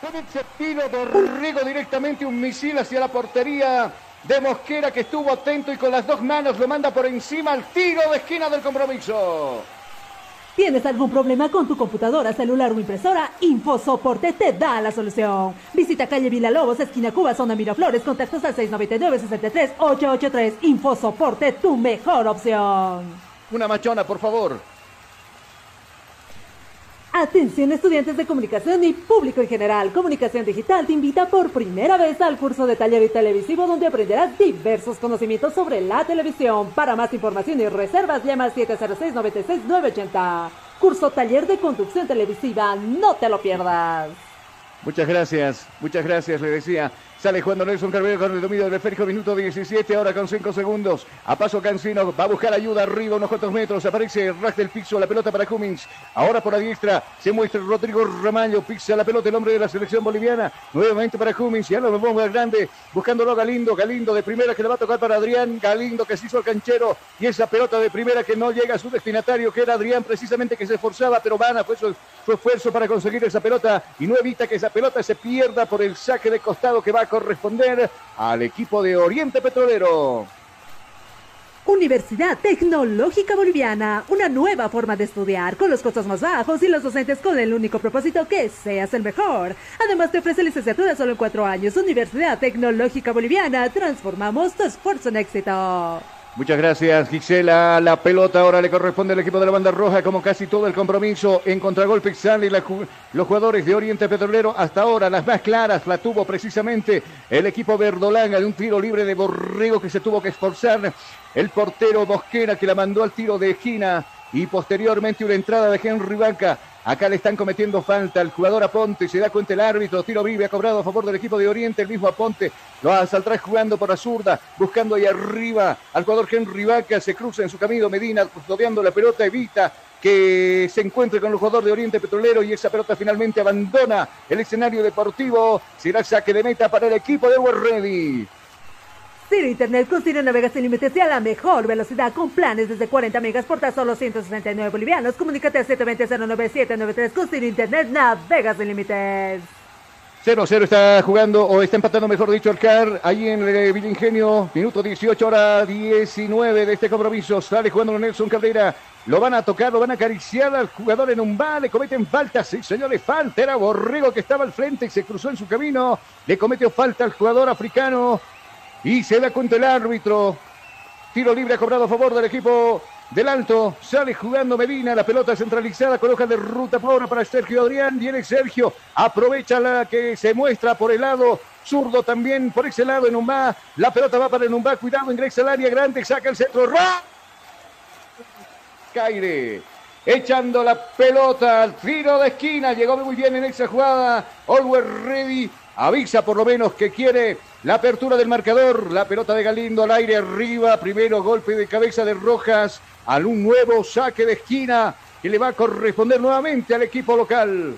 Con ese tiro Dorrego directamente un misil hacia la portería de Mosquera que estuvo atento y con las dos manos lo manda por encima al tiro de esquina del compromiso. ¿Tienes algún problema con tu computadora, celular o impresora? InfoSoporte te da la solución. Visita calle Villalobos, esquina Cuba, zona Miraflores, contactos al 699-63-883. InfoSoporte, tu mejor opción. Una machona, por favor. Atención estudiantes de comunicación y público en general. Comunicación Digital te invita por primera vez al curso de taller y televisivo donde aprenderás diversos conocimientos sobre la televisión. Para más información y reservas llama al 706-96-980. Curso taller de conducción televisiva. No te lo pierdas. Muchas gracias, muchas gracias, le decía. Sale jugando Nelson Carvero con el dominio del esférico, minuto 17, ahora con 5 segundos. A paso Cancino, va a buscar ayuda arriba, unos cuantos metros. Aparece Ras del piso, la pelota para Cummings. Ahora por la diestra se muestra Rodrigo Ramallo, pisa la pelota el hombre de la selección boliviana. Nuevamente para Cummings, ya lo vemos al grande, buscándolo Galindo. Galindo de primera que le va a tocar para Adrián. Galindo que se hizo el canchero y esa pelota de primera que no llega a su destinatario, que era Adrián precisamente que se esforzaba, pero Vana fue su, su esfuerzo para conseguir esa pelota y no evita que esa pelota se pierda por el saque de costado que va corresponder al equipo de Oriente Petrolero. Universidad Tecnológica Boliviana, una nueva forma de estudiar con los costos más bajos y los docentes con el único propósito que seas el mejor. Además te ofrece licenciatura solo en cuatro años. Universidad Tecnológica Boliviana, transformamos tu esfuerzo en éxito. Muchas gracias, Gisela. La pelota ahora le corresponde al equipo de la banda roja, como casi todo el compromiso. En contragolpe sale la, los jugadores de Oriente Petrolero. Hasta ahora, las más claras la tuvo precisamente el equipo verdolanga de un tiro libre de Borrego que se tuvo que esforzar. El portero Mosquera que la mandó al tiro de esquina. Y posteriormente una entrada de Henry Vaca. Acá le están cometiendo falta al jugador Aponte, se da cuenta el árbitro, tiro vive, ha cobrado a favor del equipo de Oriente, el mismo Aponte lo saltar jugando por la zurda, buscando ahí arriba al jugador Henry Vaca, se cruza en su camino Medina, custodiando la pelota, evita que se encuentre con el jugador de Oriente Petrolero y esa pelota finalmente abandona el escenario deportivo, será saque de meta para el equipo de Ready. Ciro Internet con Ciro Navega sin límites y a la mejor velocidad con planes desde 40 megas por tan solo 169 bolivianos. Comunícate al 720-09793 con Internet Navega sin límites. 0-0 está jugando, o está empatando, mejor dicho, el CAR, ahí en el Villingenio, minuto 18, hora 19 de este compromiso. Sale jugando Nelson Cabrera, lo van a tocar, lo van a acariciar al jugador en un bar, le cometen falta, sí señores, falta, era Borrego que estaba al frente y se cruzó en su camino, le cometió falta al jugador africano y se da cuenta el árbitro. Tiro libre ha cobrado a favor del equipo del Alto. Sale jugando Medina. La pelota centralizada con hoja de ruta ahora para Sergio Adrián. Viene Sergio. Aprovecha la que se muestra por el lado. Zurdo también por ese lado en Umbá. La pelota va para el Umbá. Cuidado, ingresa al área grande. Saca el centro. ¡Ra! Caire. Echando la pelota al tiro de esquina. Llegó muy bien en esa jugada. Always ready. Avisa por lo menos que quiere la apertura del marcador. La pelota de Galindo al aire arriba. Primero golpe de cabeza de Rojas. Al un nuevo saque de esquina que le va a corresponder nuevamente al equipo local.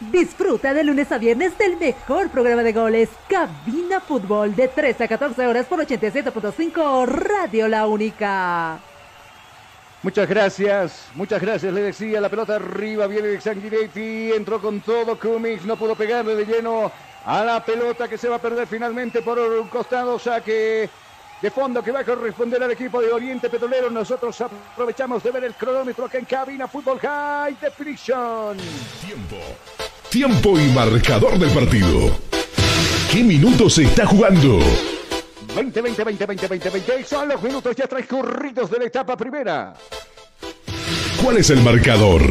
Disfruta de lunes a viernes del mejor programa de goles, Cabina Fútbol, de 13 a 14 horas por 87.5 Radio La Única. Muchas gracias, muchas gracias, le decía, la pelota arriba, viene de Sanguinetti, entró con todo, Cummings no pudo pegarle de lleno a la pelota que se va a perder finalmente por un costado, saque de fondo que va a corresponder al equipo de Oriente Petrolero. Nosotros aprovechamos de ver el cronómetro acá en cabina Fútbol High Definition. Tiempo. Tiempo y marcador del partido. ¿Qué minutos se está jugando? 20, 20, 20, 20, 20, 20. Son los minutos ya transcurridos de la etapa primera. ¿Cuál es el marcador?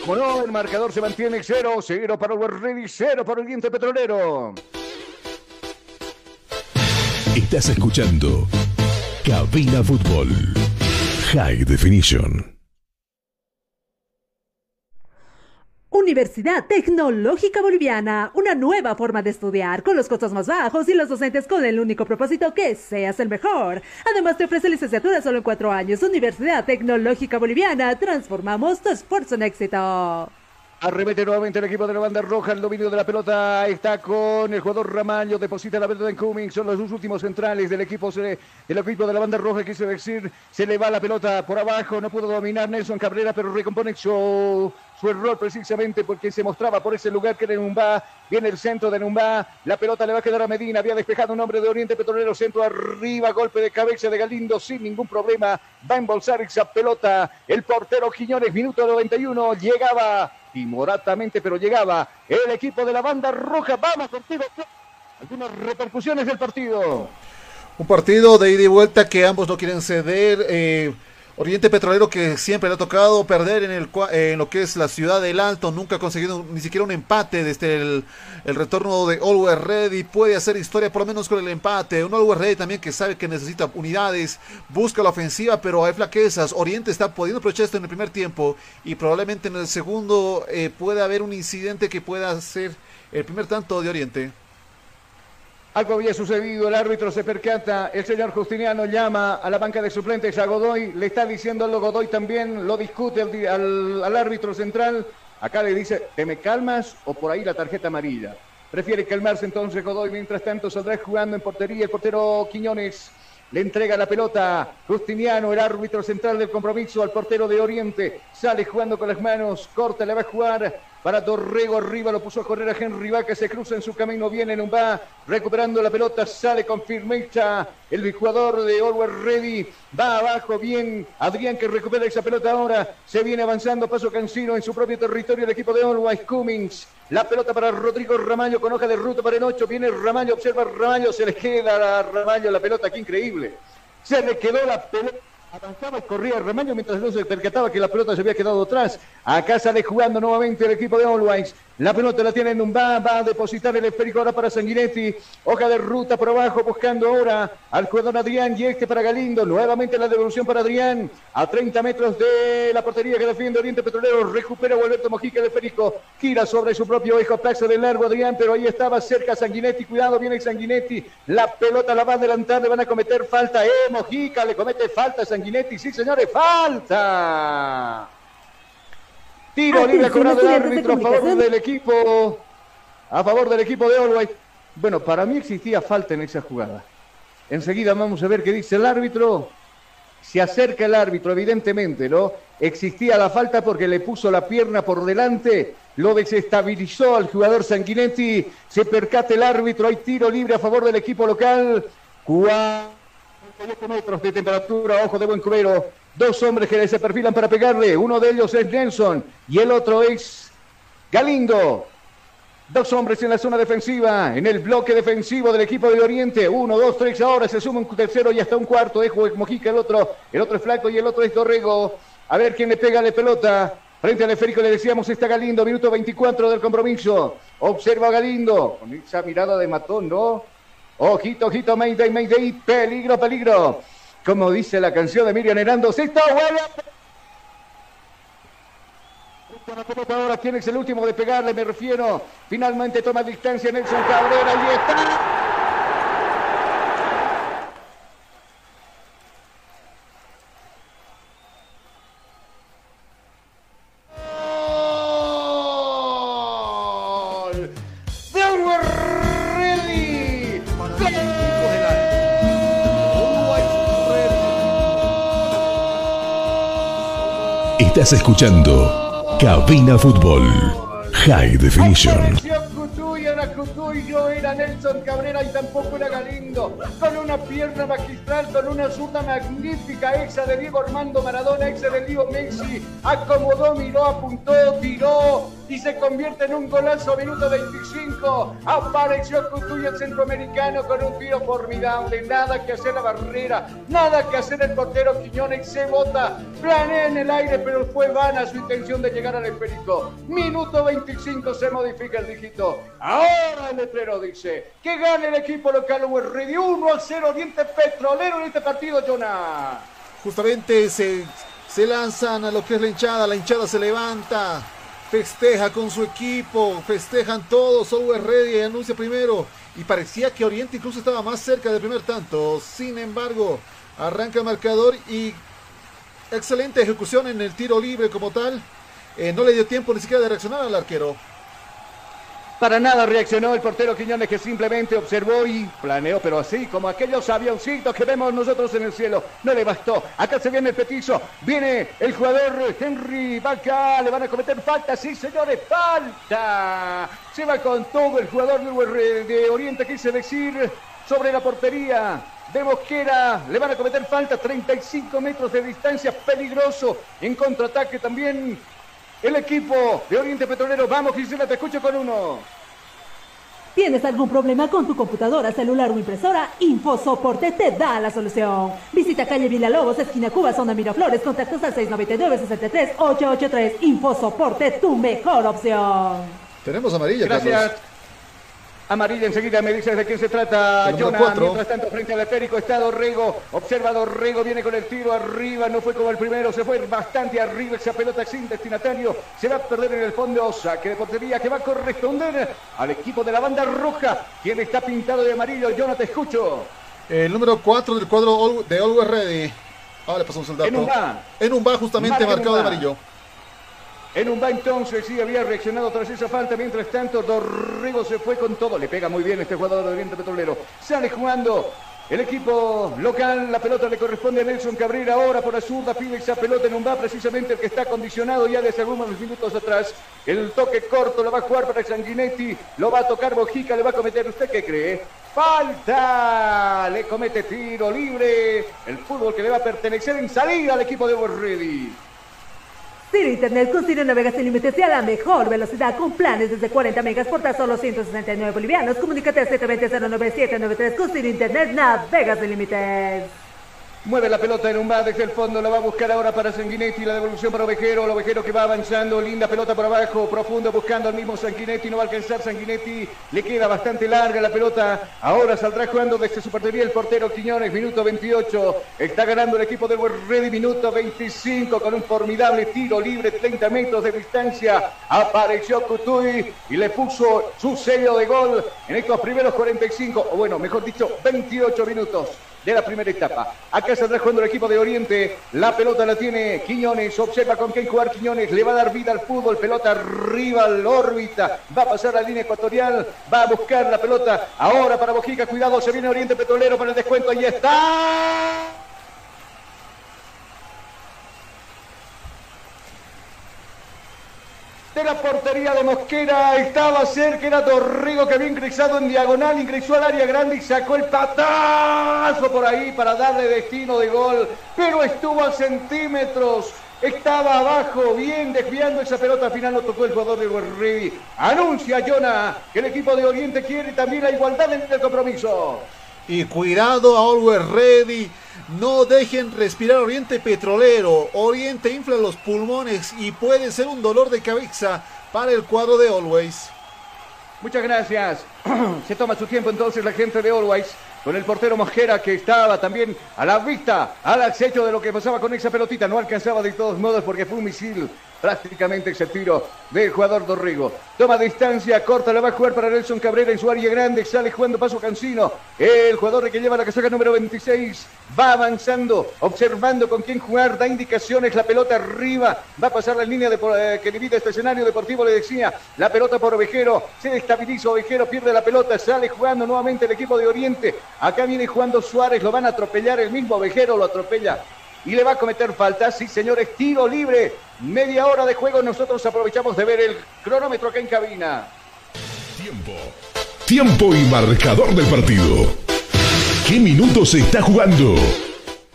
Como no, el marcador se mantiene 0, 0 para el Ready, 0 para el Oriente Petrolero. Estás escuchando Cabina Fútbol High Definition. Universidad Tecnológica Boliviana, una nueva forma de estudiar con los costos más bajos y los docentes con el único propósito que seas el mejor. Además te ofrece licenciatura solo en cuatro años. Universidad Tecnológica Boliviana, transformamos tu esfuerzo en éxito. Arremete nuevamente el equipo de la banda roja. El dominio de la pelota está con el jugador Ramallo. Deposita la pelota en Cummings. Son los dos últimos centrales del equipo, del equipo de la banda roja. Quise decir, se le va la pelota por abajo. No pudo dominar Nelson Cabrera, pero recompone su, su error precisamente porque se mostraba por ese lugar que era Numba. Viene el centro de Numba. La pelota le va a quedar a Medina. Había despejado un hombre de Oriente Petrolero. Centro arriba. Golpe de cabeza de Galindo sin ningún problema. Va a embolsar esa pelota. El portero Quiñones, minuto 91. Llegaba timoratamente, pero llegaba el equipo de la banda roja. Vamos contigo. Algunas repercusiones del partido. Un partido de ida y vuelta que ambos no quieren ceder. Eh, Oriente Petrolero que siempre le ha tocado perder en, el, en lo que es la ciudad del Alto, nunca ha conseguido ni siquiera un empate desde el, el retorno de Always Ready, puede hacer historia por lo menos con el empate, un Always Ready también que sabe que necesita unidades, busca la ofensiva pero hay flaquezas, Oriente está pudiendo aprovechar esto en el primer tiempo y probablemente en el segundo eh, pueda haber un incidente que pueda ser el primer tanto de Oriente. Algo había sucedido, el árbitro se percata, el señor Justiniano llama a la banca de suplentes a Godoy, le está diciendo a Godoy también, lo discute al, al, árbitro central, acá le dice, ¿te me calmas o por ahí la tarjeta amarilla? Prefiere calmarse entonces Godoy, mientras tanto saldrá jugando en portería el portero Quiñones. Le entrega la pelota Justiniano, el árbitro central del compromiso, al portero de Oriente. Sale jugando con las manos, corta, le va a jugar para Dorrego arriba, lo puso a correr a Henry Vaca, se cruza en su camino, viene va, recuperando la pelota, sale con firmeza el jugador de Always Ready, va abajo bien, Adrián que recupera esa pelota ahora, se viene avanzando, paso Cancino en su propio territorio, el equipo de Always Cummings, la pelota para Rodrigo Ramallo con hoja de ruta para el 8, viene Ramallo, observa Ramallo, se le queda a Ramallo la pelota, qué increíble, se le quedó la pelota Avanzaba y corría Remaño mientras no se percataba que la pelota se había quedado atrás. Acá sale jugando nuevamente el equipo de Always. La pelota la tiene en un va, a depositar el esférico ahora para Sanguinetti. Hoja de ruta por abajo buscando ahora al jugador Adrián y este para Galindo. Nuevamente la devolución para Adrián a 30 metros de la portería que defiende Oriente Petrolero. Recupera Alberto Mojica el esférico. Gira sobre su propio eje, plaza de largo Adrián, pero ahí estaba cerca Sanguinetti. Cuidado, viene Sanguinetti. La pelota la va a adelantar, le van a cometer falta. Eh, Mojica le comete falta a Sanguinetti. Sí, señores, falta. Tiro libre cobrado el árbitro a favor del equipo. A favor del equipo de Always. Bueno, para mí existía falta en esa jugada. Enseguida vamos a ver qué dice el árbitro. Se acerca el árbitro, evidentemente, ¿no? Existía la falta porque le puso la pierna por delante, lo desestabilizó al jugador Sanguinetti. Se percate el árbitro, hay tiro libre a favor del equipo local. 48 metros de temperatura, ojo de buen cubero. Dos hombres que se perfilan para pegarle. Uno de ellos es Nelson y el otro es Galindo. Dos hombres en la zona defensiva, en el bloque defensivo del equipo de Oriente. Uno, dos, tres, ahora se suma un tercero y hasta un cuarto. Es Mojica el otro. El otro es Flaco y el otro es Dorrego. A ver quién le pega la pelota. Frente al esférico le decíamos está Galindo, minuto 24 del compromiso. Observa Galindo con esa mirada de matón, ¿no? Ojito, ojito, Mayday, Mayday, peligro, peligro. Como dice la canción de Miriam Hernández, está bueno. Ahora quién el último de pegarle, me refiero. Finalmente toma distancia Nelson Cabrera y está. Estás escuchando Cabina Fútbol High Definition. era Nelson Cabrera y tampoco era Galindo. Con una pierna magistral, con una zurda magnífica, exa de Diego Armando Maradona, exa de Diego Messi. Acomodó, miró, apuntó, tiró y se convierte en un golazo minuto 25. Apareció Cutuy el centroamericano con un tiro formidable. Nada que hacer la barrera, nada que hacer el portero Quiñones. Se bota, planea en el aire, pero fue vana su intención de llegar al esférico. Minuto 25 se modifica el dígito. Ahora el letrero dice que gane el equipo local Ready 1 a 0 Diente Petrolero en este partido, Jonah. Justamente se, se lanzan a lo que es la hinchada, la hinchada se levanta festeja con su equipo, festejan todos, Always Ready anuncia primero y parecía que Oriente incluso estaba más cerca del primer tanto, sin embargo arranca el marcador y excelente ejecución en el tiro libre como tal, eh, no le dio tiempo ni siquiera de reaccionar al arquero. Para nada reaccionó el portero Quiñones que simplemente observó y planeó, pero así como aquellos avioncitos que vemos nosotros en el cielo. No le bastó. Acá se viene el petizo. Viene el jugador Henry Vaca. Le van a cometer falta. Sí, señores, falta. Se va con todo el jugador de, Oriente, quise decir, sobre la portería de Mosquera. Le van a cometer falta. 35 metros de distancia. Peligroso. En contraataque también el equipo de Oriente Petrolero. Vamos, Gisela, te escucho con uno. ¿Tienes algún problema con tu computadora, celular o impresora? InfoSoporte te da la solución. Visita calle Villalobos, esquina Cuba, zona Miraflores, contactos al 699-63-883. InfoSoporte, tu mejor opción. Tenemos amarilla, Gracias. Carlos. Amarilla enseguida me dices de quién se trata. Jonah, mientras tanto, frente al esférico está Dorrego. Observa Dorrego, viene con el tiro arriba. No fue como el primero, se fue bastante arriba. Esa pelota sin destinatario. Se va a perder en el fondo. Saque de portería que va a corresponder al equipo de la banda roja. Quien está pintado de amarillo. Jonah, te escucho. El número 4 del cuadro de Always Ready. Ah, le pasamos el dato. En un va. En un va justamente Marca en marcado de amarillo. En un va entonces, sí, había reaccionado tras esa falta. Mientras tanto, Dorrego se fue con todo. Le pega muy bien este jugador de Oriente Petrolero. Sale jugando el equipo local. La pelota le corresponde a Nelson Cabrera. Ahora por la zurda pide esa pelota en un va, precisamente el que está condicionado ya desde algunos minutos atrás. El toque corto lo va a jugar para Sanguinetti. Lo va a tocar Bojica, le va a cometer. ¿Usted qué cree? Falta, le comete tiro libre. El fútbol que le va a pertenecer en salida al equipo de Borrelli. Ciro Internet con Ciro navegas sin límites y a la mejor velocidad con planes desde 40 megas por tan solo 169 bolivianos. Comunícate al 720-09793 con Ciro Internet navegas sin límites. Mueve la pelota en un desde el fondo, la va a buscar ahora para Sanguinetti, la devolución para Ovejero, el Ovejero que va avanzando, linda pelota por abajo, profundo buscando al mismo Sanguinetti, no va a alcanzar Sanguinetti, le queda bastante larga la pelota, ahora saldrá jugando desde su portería el portero Quiñones, minuto 28, está ganando el equipo del Ready, minuto 25, con un formidable tiro libre, 30 metros de distancia, apareció Cutuy y le puso su sello de gol en estos primeros 45, o bueno, mejor dicho, 28 minutos de la primera etapa. Acá saldrá jugando el equipo de Oriente. La pelota la tiene Quiñones. Observa con quién jugar Quiñones. Le va a dar vida al fútbol. Pelota arriba al órbita. Va a pasar la línea ecuatorial. Va a buscar la pelota. Ahora para Bojica. Cuidado. Se viene Oriente Petrolero para el descuento. Ahí está. De la portería de Mosquera. Estaba cerca, era Torrigo que había ingresado en diagonal, ingresó al área grande y sacó el patazo por ahí para darle destino de gol. Pero estuvo a centímetros. Estaba abajo, bien desviando esa pelota. Al final lo tocó el jugador de Guerrero. Anuncia Jonah que el equipo de Oriente quiere también la igualdad en el compromiso. Y cuidado a Always Ready. No dejen respirar Oriente Petrolero. Oriente infla los pulmones y puede ser un dolor de cabeza para el cuadro de Always. Muchas gracias. Se toma su tiempo entonces la gente de Always con el portero Mosquera que estaba también a la vista, al acecho de lo que pasaba con esa pelotita. No alcanzaba de todos modos porque fue un misil prácticamente ese tiro del jugador Dorrigo. Toma distancia, corta, la va a jugar para Nelson Cabrera en su área grande, sale jugando paso Cancino. El jugador que lleva la casaca número 26 va avanzando, observando con quién jugar, da indicaciones, la pelota arriba, va a pasar la línea de, eh, que divide este escenario deportivo, le decía, la pelota por Ovejero, se destabiliza Ovejero, pierde la pelota, sale jugando nuevamente el equipo de Oriente. Acá viene jugando Suárez, lo van a atropellar, el mismo Ovejero lo atropella y le va a cometer falta. Sí, señores, tiro libre. Media hora de juego. Nosotros aprovechamos de ver el cronómetro acá en cabina. Tiempo. Tiempo y marcador del partido. ¿Qué minutos se está jugando?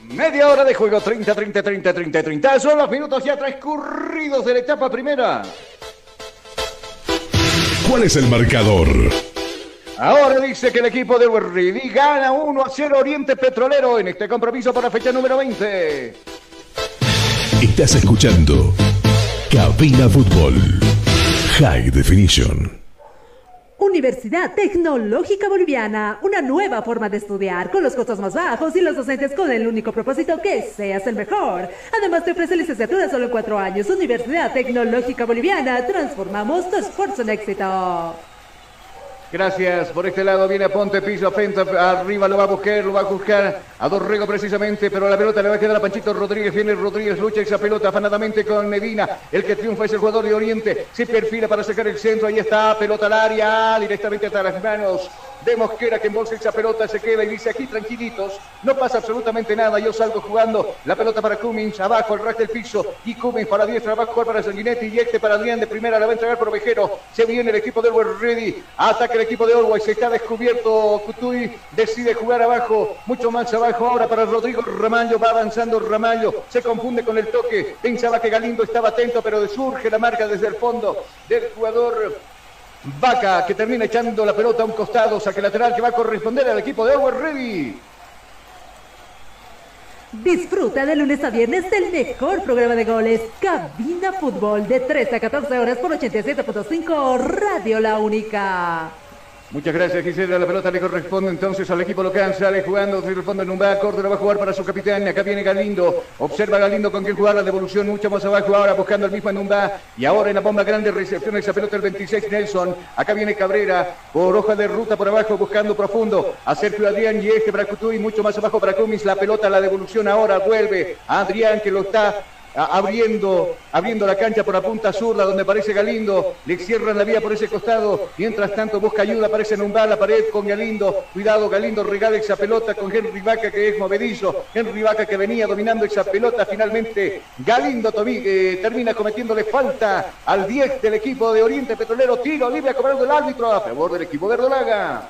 Media hora de juego, 30, 30, 30, 30, 30. Son los minutos ya transcurridos de la etapa primera. ¿Cuál es el marcador? Ahora dice que el equipo de Ready gana 1 a 0 Oriente Petrolero en este compromiso para fecha número 20. Estás escuchando Cabina Fútbol. High Definition. Universidad Tecnológica Boliviana, una nueva forma de estudiar con los costos más bajos y los docentes con el único propósito que seas el mejor. Además te ofrece licenciatura solo en cuatro años. Universidad Tecnológica Boliviana, transformamos tu esfuerzo en éxito. Gracias. Por este lado viene Ponte, piso, Fenta, arriba lo va a buscar, lo va a buscar a Dorrego precisamente, pero la pelota le va a quedar a Panchito Rodríguez. Viene Rodríguez, lucha esa pelota afanadamente con Medina. El que triunfa es el jugador de Oriente. Se perfila para sacar el centro. Ahí está, pelota al área, directamente hasta las manos de Mosquera que embolsa esa pelota, se queda y dice aquí tranquilitos, no pasa absolutamente nada, yo salgo jugando, la pelota para Cummins, abajo, el rack del piso, y Cummins para diestra, abajo para Sanguinetti y este para Adrián de primera, la va a entregar por Ovejero, se viene el equipo de Always Ready, ataca el equipo de Always, se está descubierto Cutuy, decide jugar abajo, mucho más abajo ahora para Rodrigo Ramallo, va avanzando Ramallo, se confunde con el toque, pensaba que Galindo estaba atento, pero surge la marca desde el fondo del jugador Vaca que termina echando la pelota a un costado, saque lateral que va a corresponder al equipo de Over Ready. Disfruta de lunes a viernes del mejor programa de goles, Cabina Fútbol, de 13 a 14 horas por 87.5 Radio La Única. Muchas gracias, Gisela. La pelota le corresponde entonces al equipo local. Sale jugando desde el fondo en un Córdoba va a jugar para su capitán. Acá viene Galindo. Observa Galindo con quien jugar la devolución mucho más abajo. Ahora buscando el mismo en Y ahora en la bomba grande recepción esa pelota el 26 Nelson. Acá viene Cabrera por hoja de ruta por abajo buscando profundo. A Adrián y este para Cutuy. Mucho más abajo para Cumis. La pelota, la devolución ahora vuelve. Adrián que lo está abriendo, abriendo la cancha por la punta zurda donde aparece Galindo, le cierran la vía por ese costado, mientras tanto busca ayuda, aparece un la pared con Galindo, cuidado Galindo regala esa pelota con Henry Vaca que es movedizo, Henry Vaca que venía dominando esa pelota, finalmente Galindo eh, termina cometiéndole falta al 10 del equipo de Oriente Petrolero, tiro libre a cobrando el árbitro a favor del equipo Verdolaga.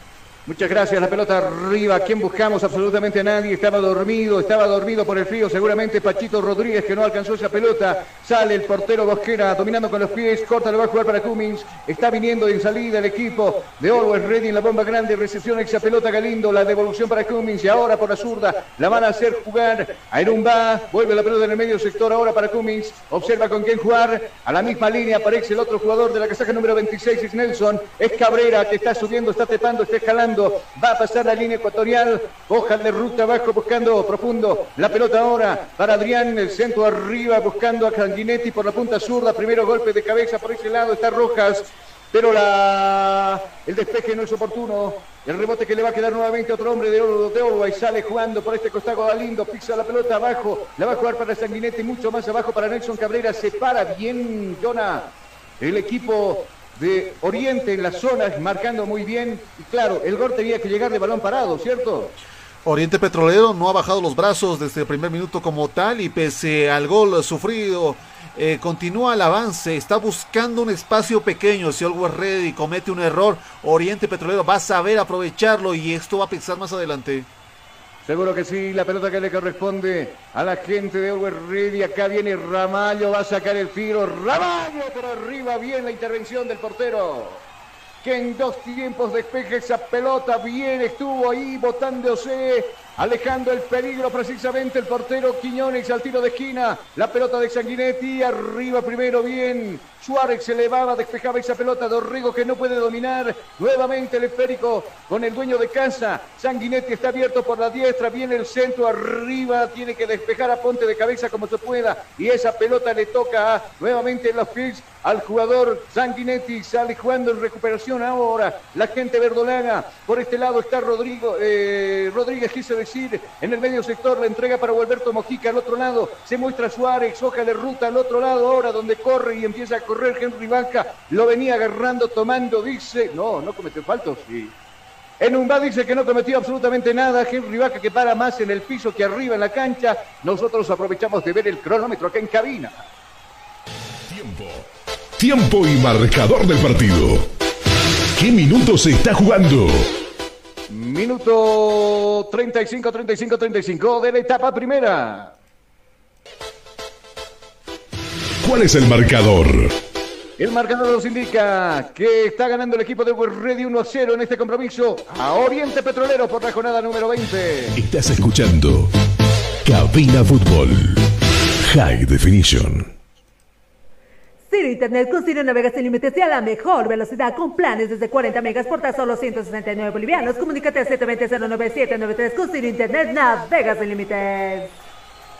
Muchas gracias. La pelota arriba. ¿Quién buscamos? Absolutamente a nadie. Estaba dormido, estaba dormido por el frío. Seguramente Pachito Rodríguez que no alcanzó esa pelota. Sale el portero Bosquera dominando con los pies. Corta, lo va a jugar para Cummins. Está viniendo en salida el equipo de Always Ready en la bomba grande. Recepción esa pelota Galindo. La devolución para Cummins. Y ahora por la zurda la van a hacer jugar a Erumba. Vuelve la pelota en el medio sector ahora para Cummins. Observa con quién jugar. A la misma línea aparece el otro jugador de la casaca número 26. Es Nelson. Es Cabrera que está subiendo, está tepando, está escalando va a pasar la línea ecuatorial, hoja de ruta abajo buscando profundo, la pelota ahora para Adrián, el centro arriba buscando a Canginetti por la punta zurda, primero golpe de cabeza por ese lado está Rojas, pero la, el despeje no es oportuno. El rebote que le va a quedar nuevamente a otro hombre de oro de y sale jugando por este costado Galindo, pisa la pelota abajo, la va a jugar para Sanguinetti, mucho más abajo para Nelson Cabrera, se para bien Jonah. El equipo de Oriente en las zonas, marcando muy bien. Y claro, el gol tenía que llegar de balón parado, ¿cierto? Oriente Petrolero no ha bajado los brazos desde el primer minuto como tal y pese al gol sufrido, eh, continúa el avance, está buscando un espacio pequeño. Si Always Ready comete un error, Oriente Petrolero va a saber aprovecharlo y esto va a pensar más adelante. Seguro que sí, la pelota que le corresponde a la gente de Always Ready. Acá viene Ramallo, va a sacar el tiro. Ramallo por arriba, bien la intervención del portero. Que en dos tiempos despeje esa pelota, bien estuvo ahí botándose alejando el peligro precisamente el portero Quiñones al tiro de esquina, la pelota de Sanguinetti, arriba primero bien, Suárez se elevaba, despejaba esa pelota, Dorrego que no puede dominar, nuevamente el esférico con el dueño de casa, Sanguinetti está abierto por la diestra, viene el centro arriba, tiene que despejar a Ponte de cabeza como se pueda, y esa pelota le toca nuevamente en los pies al jugador Sanguinetti, sale jugando en recuperación ahora, la gente verdolaga, por este lado está Rodrigo, eh, Rodríguez quise decir, en el medio sector la entrega para Alberto Mojica al otro lado, se muestra Suárez, hoja de ruta al otro lado ahora donde corre y empieza a correr Henry Vaca, lo venía agarrando, tomando, dice, no, no cometió falta, sí. En un dice que no cometió absolutamente nada. Henry Vaca que para más en el piso que arriba en la cancha. Nosotros aprovechamos de ver el cronómetro acá en cabina. Tiempo. Tiempo y marcador del partido. ¿Qué minutos se está jugando? Minuto 35, 35, 35 de la etapa primera. ¿Cuál es el marcador? El marcador nos indica que está ganando el equipo de Ready 1 a 0 en este compromiso a Oriente Petrolero por la jornada número 20. Estás escuchando Cabina Fútbol High Definition. Ciro Internet con Ciro Navegas sin límites y a la mejor velocidad con planes desde 40 megas por tan solo 169 bolivianos. Comunícate al 720-09793 con Ciro Internet Navegas sin límites.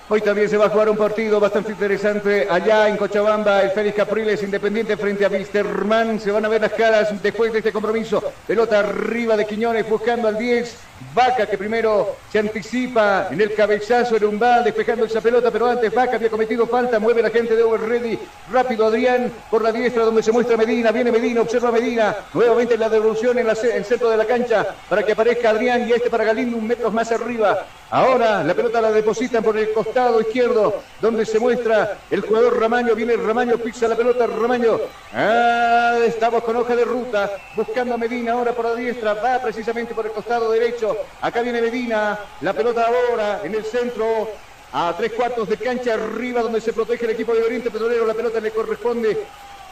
Hoy también se va a jugar un partido bastante interesante allá en Cochabamba. El Félix Capriles Independiente frente a Wilstermann. Se van a ver las caras después de este compromiso. Pelota arriba de Quiñones buscando al 10. Vaca que primero se anticipa en el cabezazo en un bal despejando esa pelota, pero antes Vaca había cometido falta. Mueve la gente de Over Ready. Rápido Adrián por la diestra donde se muestra Medina. Viene Medina, observa Medina. Nuevamente la devolución en, la, el centro de la cancha para que aparezca Adrián y este para Galindo un metro más arriba. Ahora la pelota la depositan por el costado izquierdo, donde se muestra el jugador Ramaño. Viene Ramaño, pisa la pelota Ramaño. Ah, estamos con hoja de ruta, buscando a Medina ahora por la diestra. Va precisamente por el costado derecho. Acá viene Medina, la pelota ahora en el centro. A tres cuartos de cancha arriba donde se protege el equipo de Oriente Petrolero. La pelota le corresponde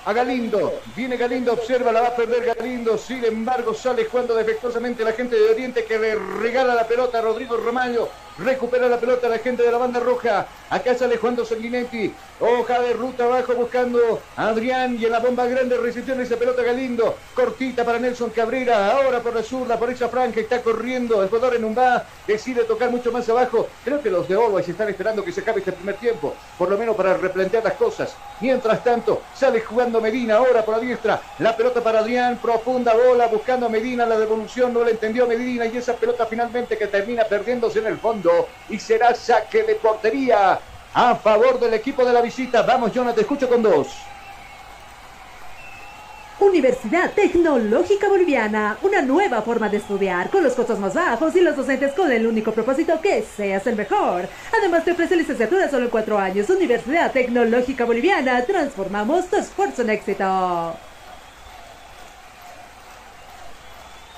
a Galindo. Viene Galindo, observa, la va a perder Galindo. Sin embargo, sale jugando defectuosamente la gente de Oriente que le regala la pelota a Rodrigo Romaño. Recupera la pelota la gente de la banda roja. Acá sale jugando Sanguinetti. Hoja de ruta abajo buscando a Adrián. Y en la bomba grande recepción esa pelota Galindo. Cortita para Nelson Cabrera. Ahora por la zurda, por esa franja. Está corriendo el jugador en un va. Decide tocar mucho más abajo. Creo que los de Always están esperando que se acabe este primer tiempo. Por lo menos para replantear las cosas. Mientras tanto, sale jugando Medina. Ahora por la diestra. La pelota para Adrián. Profunda bola buscando a Medina. La devolución no la entendió Medina. Y esa pelota finalmente que termina perdiéndose en el fondo y será saque de portería a favor del equipo de la visita. Vamos, Jonathan, te escucho con dos. Universidad Tecnológica Boliviana, una nueva forma de estudiar con los costos más bajos y los docentes con el único propósito que seas el mejor. Además te ofrece licenciatura solo en cuatro años. Universidad Tecnológica Boliviana, transformamos tu esfuerzo en éxito.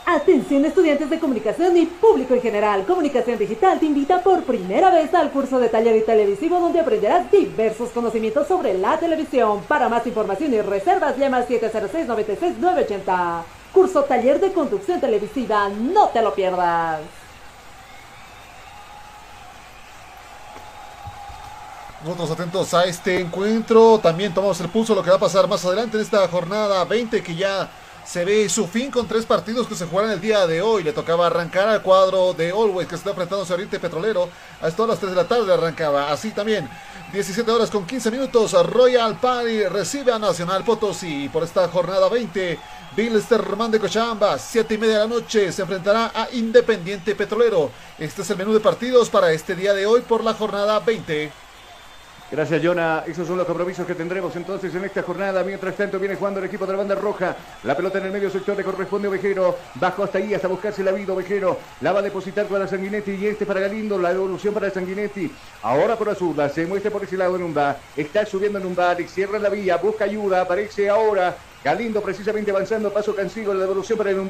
Atención estudiantes de comunicación y público en general. Comunicación Digital te invita por primera vez al curso de taller y televisivo donde aprenderás diversos conocimientos sobre la televisión. Para más información y reservas llama al 706-96-980. Curso taller de conducción televisiva. No te lo pierdas. Nosotros atentos a este encuentro. También tomamos el pulso lo que va a pasar más adelante en esta jornada 20 que ya se ve su fin con tres partidos que se jugaron el día de hoy. Le tocaba arrancar al cuadro de Always que se está enfrentando a Oriente Petrolero. Hasta las 3 de la tarde arrancaba. Así también, 17 horas con 15 minutos. Royal Party recibe a Nacional Potosí por esta jornada 20. Bilsterman de Cochabamba, 7 y media de la noche, se enfrentará a Independiente Petrolero. Este es el menú de partidos para este día de hoy por la jornada 20. Gracias, Jonah. Esos son los compromisos que tendremos entonces en esta jornada. Mientras tanto, viene jugando el equipo de la banda roja. La pelota en el medio sector le corresponde a Ovejero. Bajo hasta ahí, hasta buscarse la vida, Ovejero. La va a depositar para Sanguinetti y este para Galindo. La devolución para Sanguinetti. Ahora por la zurda. Se muestra por ese lado bar. Está subiendo en un bar. Cierra la vía. Busca ayuda. Aparece ahora. Galindo precisamente avanzando. Paso Cancigo. La devolución para el.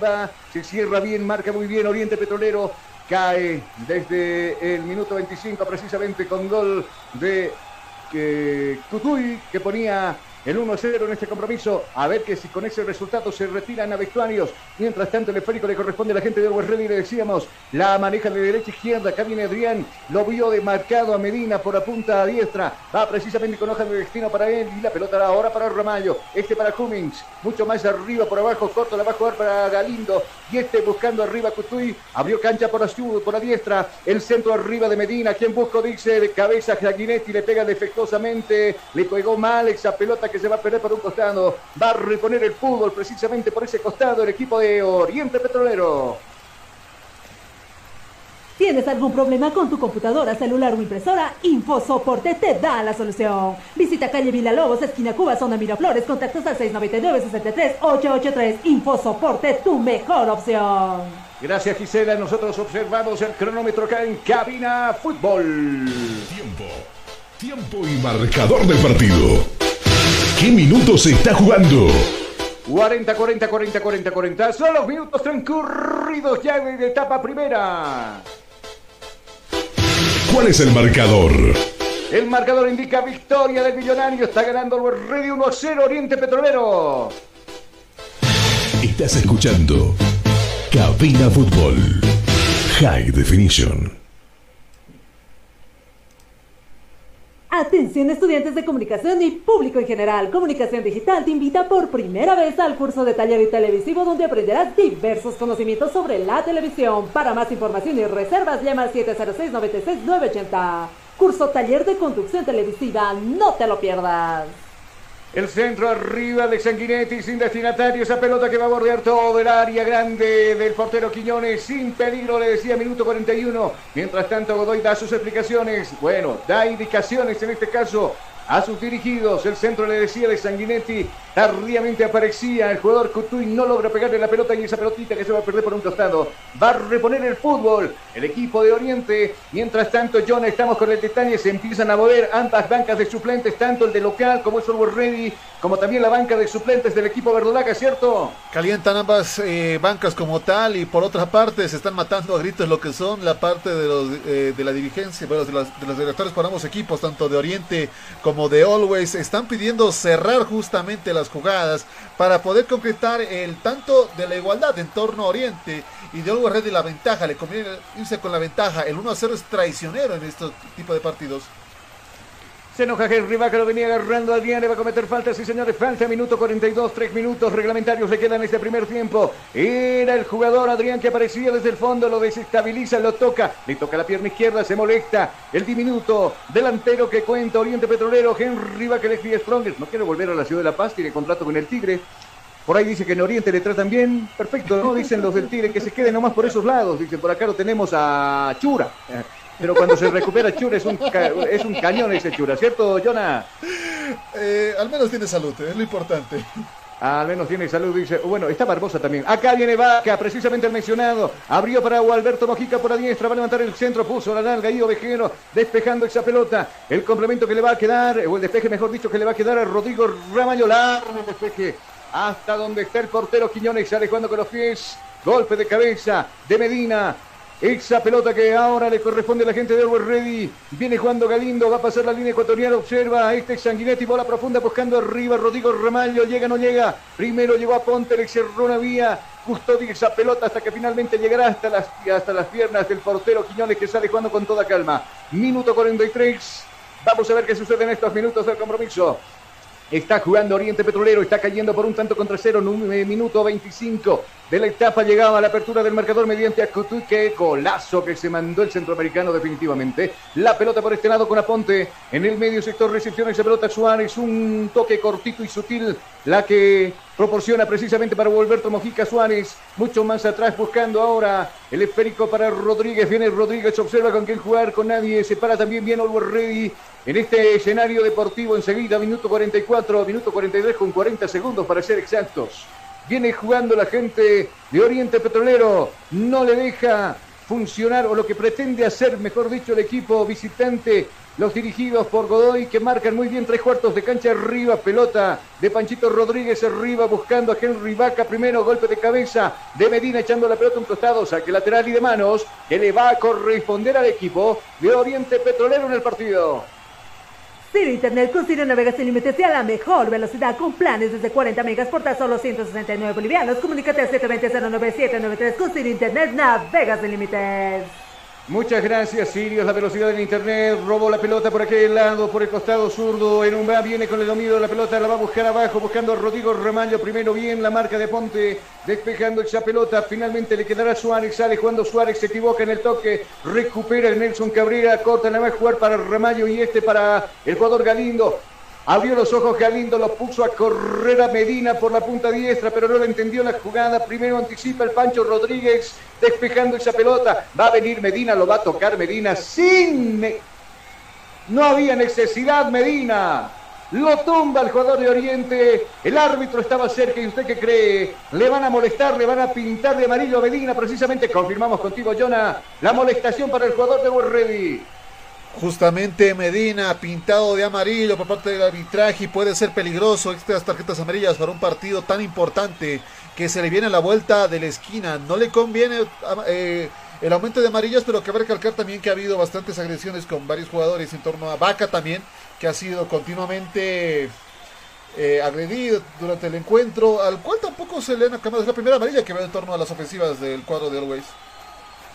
Se cierra bien. Marca muy bien. Oriente Petrolero. Cae desde el minuto 25 precisamente con gol de que Cutuy, que ponía el 1-0 en este compromiso. A ver que si con ese resultado se retiran a vestuarios. Mientras tanto, el esférico le corresponde a la gente de Always Ready. Le decíamos, la maneja de derecha a izquierda. Acá viene Adrián. Lo vio demarcado a Medina por la punta a diestra. Va precisamente con hoja de destino para él. Y la pelota ahora para Ramallo. Este para Cummings. Mucho más arriba por abajo. Corto la va a para Galindo. Y este buscando arriba Cutuy. Abrió cancha por la, por la diestra. El centro arriba de Medina. Quien busco dice de cabeza Jaguinetti. Le pega defectuosamente. Le pegó mal esa pelota que se va a perder por un costado. Va a reponer el fútbol precisamente por ese costado el equipo de Oriente Petrolero. ¿Tienes algún problema con tu computadora, celular o impresora? InfoSoporte te da la solución. Visita calle Villalobos, esquina Cuba, zona Miraflores, contactos al 699-63-883. InfoSoporte, tu mejor opción. Gracias Gisela, nosotros observamos el cronómetro acá en Cabina Fútbol. Tiempo, tiempo y marcador del partido. ¿Qué minutos se está jugando? 40, 40, 40, 40, 40. Son los minutos transcurridos ya de etapa primera. ¿Cuál es el marcador? El marcador indica victoria del millonario. Está ganando el Ready 1 a 0 Oriente Petrolero. Estás escuchando Cabina Fútbol High Definition. Atención estudiantes de comunicación y público en general. Comunicación Digital te invita por primera vez al curso de taller y televisivo donde aprenderás diversos conocimientos sobre la televisión. Para más información y reservas llama al 706-96-980. Curso taller de conducción televisiva. No te lo pierdas. El centro arriba de Sanguinetti sin destinatario. Esa pelota que va a bordear todo el área grande del portero Quiñones. Sin peligro, le decía, minuto 41. Mientras tanto, Godoy da sus explicaciones. Bueno, da indicaciones en este caso a sus dirigidos. El centro le decía de Sanguinetti. Tardíamente aparecía el jugador Cutuy. No logra pegarle la pelota y esa pelotita que se va a perder por un costado. Va a reponer el fútbol. El equipo de Oriente. Mientras tanto, John, estamos con el detalle. Se empiezan a mover ambas bancas de suplentes, tanto el de local como el Solver Ready, como también la banca de suplentes del equipo verdolaga, ¿cierto? Calientan ambas eh, bancas como tal y por otra parte se están matando a gritos lo que son la parte de, los, eh, de la dirigencia, bueno, de, de los directores para ambos equipos, tanto de Oriente como de Always. Están pidiendo cerrar justamente las jugadas para poder concretar el tanto de la igualdad en torno a Oriente y de Always Ready la ventaja. Le conviene irse con la ventaja. El 1 a 0 es traicionero en este tipo de partidos. Se enoja Henry Vaca, lo venía agarrando Adrián, le va a cometer falta, sí señores, falta, minuto 42, tres minutos reglamentarios le quedan este primer tiempo. Era el jugador Adrián que aparecía desde el fondo, lo desestabiliza, lo toca, le toca la pierna izquierda, se molesta. El diminuto delantero que cuenta Oriente Petrolero, Henry el ex Strongers, no quiere volver a la ciudad de La Paz, tiene contrato con el Tigre. Por ahí dice que en Oriente le tratan bien, perfecto, ¿no? Dicen los del Tigre que se queden nomás por esos lados, dicen, por acá lo tenemos a Chura. Pero cuando se recupera Chura es un, ca- es un cañón ese Chura, ¿cierto, Jonah? Eh, al menos tiene salud, es lo importante. Al menos tiene salud, dice. Bueno, está Barbosa también. Acá viene Vaca, precisamente el mencionado. Abrió para Alberto Mojica por la diestra. Va a levantar el centro, puso la nalga y Ovejero despejando esa pelota. El complemento que le va a quedar, o el despeje, mejor dicho, que le va a quedar a Rodrigo. Largo el despeje hasta donde está el portero Quiñones. Sale jugando con los pies. Golpe de cabeza de Medina. Esa pelota que ahora le corresponde a la gente de Always Ready. Viene jugando Galindo, va a pasar la línea ecuatoriana. Observa a este Sanguinetti, bola profunda buscando arriba. Rodrigo Ramallo, llega, no llega. Primero llegó a Ponte, le cerró una vía. Custodia esa pelota hasta que finalmente llegará hasta las, hasta las piernas del portero Quiñones que sale jugando con toda calma. Minuto 43. Vamos a ver qué sucede en estos minutos del compromiso. Está jugando Oriente Petrolero, está cayendo por un tanto contra cero, nu- eh, minuto 25 de la etapa. Llegaba a la apertura del marcador mediante Acutu, que golazo que se mandó el centroamericano definitivamente. La pelota por este lado con Aponte en el medio sector, recepción esa pelota Suárez, un toque cortito y sutil, la que proporciona precisamente para Volverto Mojica Suárez, mucho más atrás buscando ahora el esférico para Rodríguez. Viene Rodríguez, observa con quién jugar, con nadie, se para también bien Always Ready en este escenario deportivo enseguida, minuto 44, minuto 43 con 40 segundos para ser exactos. Viene jugando la gente de Oriente Petrolero, no le deja funcionar o lo que pretende hacer, mejor dicho, el equipo visitante, los dirigidos por Godoy que marcan muy bien tres cuartos de cancha. Arriba, pelota de Panchito Rodríguez arriba buscando a Henry Vaca, primero golpe de cabeza de Medina echando la pelota un costado, saque lateral y de manos que le va a corresponder al equipo de Oriente Petrolero en el partido. Ciro Internet con Ciro navega sin límites y a la mejor velocidad con planes desde 40 megas por tan solo 169 bolivianos. Comunícate al 720-09793 con Internet navega sin límites. Muchas gracias, Sirius. La velocidad del internet. Robó la pelota por aquel lado, por el costado zurdo. En un va, viene con el dominio de la pelota. La va a buscar abajo, buscando a Rodrigo Ramallo. Primero bien la marca de Ponte, despejando esa pelota. Finalmente le quedará Suárez. Sale cuando Suárez se equivoca en el toque. Recupera el Nelson Cabrera. Corta, la va a jugar para Ramallo y este para el jugador Galindo. Abrió los ojos Galindo, lo puso a correr a Medina por la punta diestra, pero no le entendió la jugada. Primero anticipa el Pancho Rodríguez, despejando esa pelota. Va a venir Medina, lo va a tocar Medina sin... ne- No había necesidad, Medina. Lo tumba el jugador de Oriente. El árbitro estaba cerca y usted qué cree. Le van a molestar, le van a pintar de amarillo a Medina. Precisamente confirmamos contigo, Jonah, la molestación para el jugador de Ready. Justamente Medina pintado de amarillo por parte del arbitraje y puede ser peligroso estas tarjetas amarillas para un partido tan importante que se le viene a la vuelta de la esquina. No le conviene eh, el aumento de amarillas, pero que recalcar también que ha habido bastantes agresiones con varios jugadores en torno a Vaca también, que ha sido continuamente eh, agredido durante el encuentro, al cual tampoco se le han acabado. Es la primera amarilla que va en torno a las ofensivas del cuadro de Always.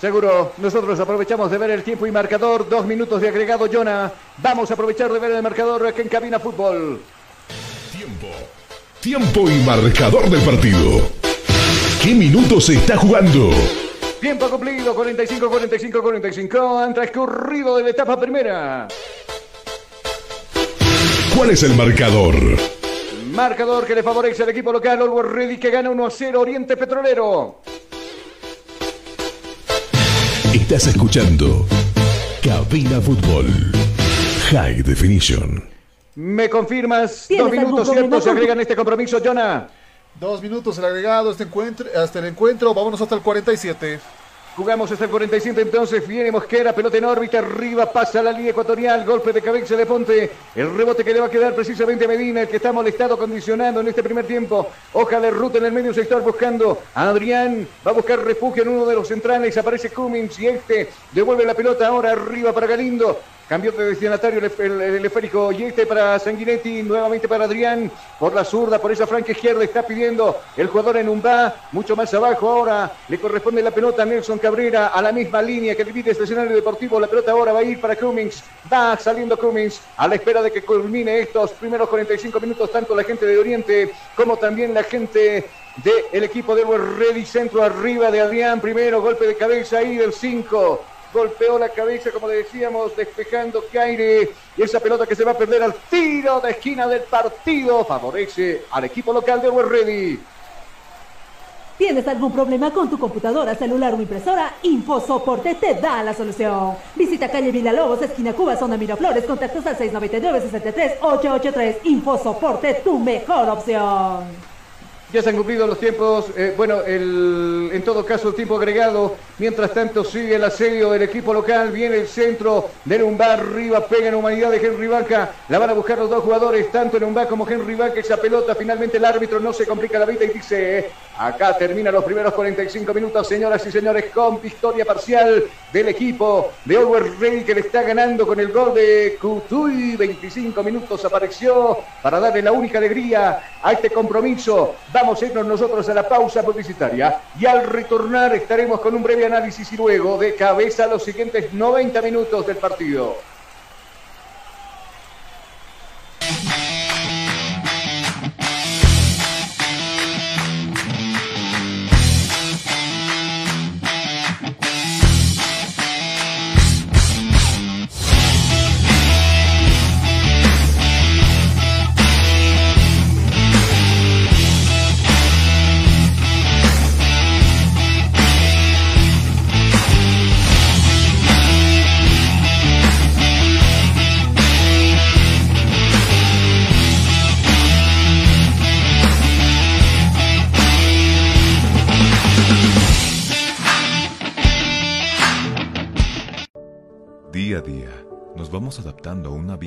Seguro, nosotros aprovechamos de ver el tiempo y marcador. Dos minutos de agregado, Jonah. Vamos a aprovechar de ver el marcador aquí en Cabina Fútbol. Tiempo. Tiempo y marcador del partido. ¿Qué minutos se está jugando? Tiempo cumplido, 45, 45, 45. Han transcurrido de la etapa primera. ¿Cuál es el marcador? Marcador que le favorece al equipo local, Always Ready, que gana 1 a 0 Oriente Petrolero. Estás escuchando Cabina Fútbol. High Definition. ¿Me confirmas? ¿Tienes Dos minutos, algún ¿cierto? problema Se agregan este compromiso, Jonah. Dos minutos el agregado este encuentro, hasta el encuentro. Vámonos hasta el 47. Jugamos hasta el 47, entonces viene Mosquera, pelota en órbita, arriba, pasa la línea ecuatorial, golpe de cabeza de Ponte, el rebote que le va a quedar precisamente a Medina, el que está molestado, condicionando en este primer tiempo, hoja de ruta en el medio sector buscando a Adrián, va a buscar refugio en uno de los centrales, aparece Cummins y este devuelve la pelota ahora arriba para Galindo, Cambió de destinatario el, el- el esférico para Sanguinetti, nuevamente para Adrián, por la zurda, por esa franca izquierda está pidiendo el jugador en Umbá, mucho más abajo ahora, le corresponde la pelota a Nelson Cabrera a la misma línea que divide este escenario deportivo, la pelota ahora va a ir para Cummings, va saliendo Cummings a la espera de que culmine estos primeros 45 minutos, tanto la gente de Oriente como también la gente del equipo de Ready Centro arriba de Adrián, primero golpe de cabeza ahí del 5, golpeó la cabeza, como decíamos, despejando Caire. Y esa pelota que se va a perder al tiro de esquina del partido favorece al equipo local de Always Ready. ¿Tienes algún problema con tu computadora, celular o impresora? InfoSoporte te da la solución. Visita calle Villalobos, esquina Cuba, zona Miraflores, contactos al 699-63-883. InfoSoporte, tu mejor opción. Ya se han cumplido los tiempos, eh, bueno, el, en todo caso el tiempo agregado. Mientras tanto sigue el asedio del equipo local, viene el centro de Numbá, arriba pega en humanidad de Henry Vaca. La van a buscar los dos jugadores, tanto Numbá como Henry Vaca. Esa pelota, finalmente el árbitro no se complica la vida y dice, acá termina los primeros 45 minutos, señoras y señores, con victoria parcial del equipo de Always Ready que le está ganando con el gol de Cutuy. 25 minutos apareció para darle la única alegría a este compromiso. A irnos nosotros a la pausa publicitaria y al retornar estaremos con un breve análisis y luego de cabeza los siguientes 90 minutos del partido.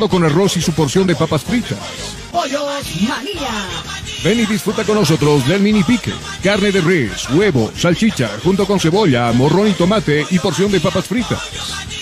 con arroz y su porción de papas fritas. Pollos María. Ven y disfruta con nosotros del mini pique. Carne de res, huevo, salchicha, junto con cebolla, morrón y tomate y porción de papas fritas.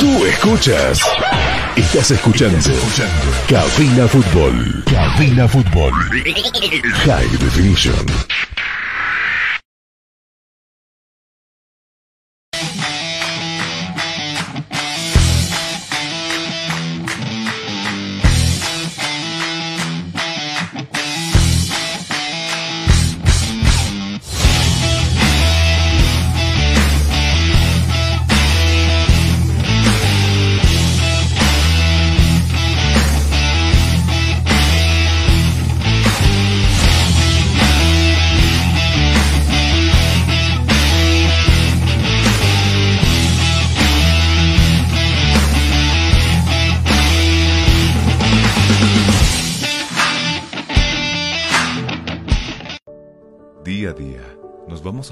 Tú escuchas. Estás escuchando. Cabina Fútbol. Cabina Fútbol. High Definition.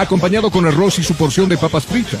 acompañado con arroz y su porción de papas fritas.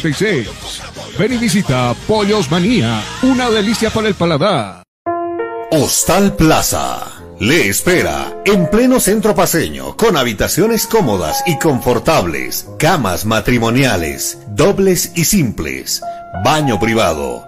752-81-646. Ven y visita Pollos Manía. Una delicia para el paladar. Hostal Plaza. Le espera en pleno centro paseño con habitaciones cómodas y confortables, camas matrimoniales, dobles y simples, baño privado,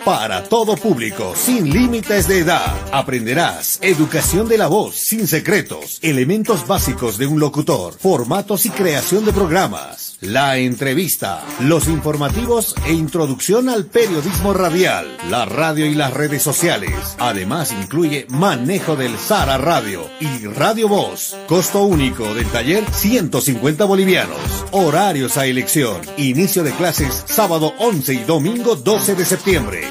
Para todo público, sin límites de edad. Aprenderás educación de la voz, sin secretos, elementos básicos de un locutor, formatos y creación de programas, la entrevista, los informativos e introducción al periodismo radial, la radio y las redes sociales. Además incluye manejo del Sara Radio y Radio Voz. Costo único del taller 150 bolivianos. Horarios a elección. Inicio de clases sábado 11 y domingo 12 de septiembre.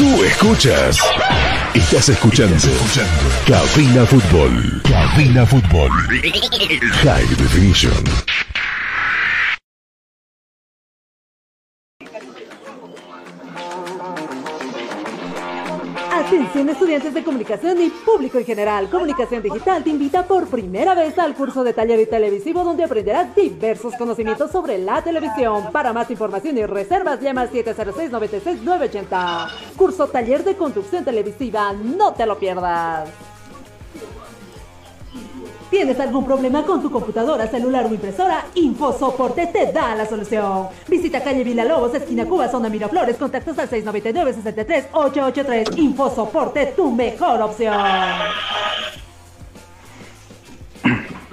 Tú escuchas. Estás escuchando. Cabina Fútbol. Cabina Fútbol. High Definition. Estudiantes de comunicación y público en general. Comunicación Digital te invita por primera vez al curso de taller y televisivo donde aprenderás diversos conocimientos sobre la televisión. Para más información y reservas llama al 706-96-980. Curso taller de conducción televisiva. No te lo pierdas. ¿Tienes algún problema con tu computadora, celular o impresora? InfoSoporte te da la solución. Visita calle Villalobos, esquina Cuba, zona Miraflores, contactos al 699-63-883. InfoSoporte, tu mejor opción.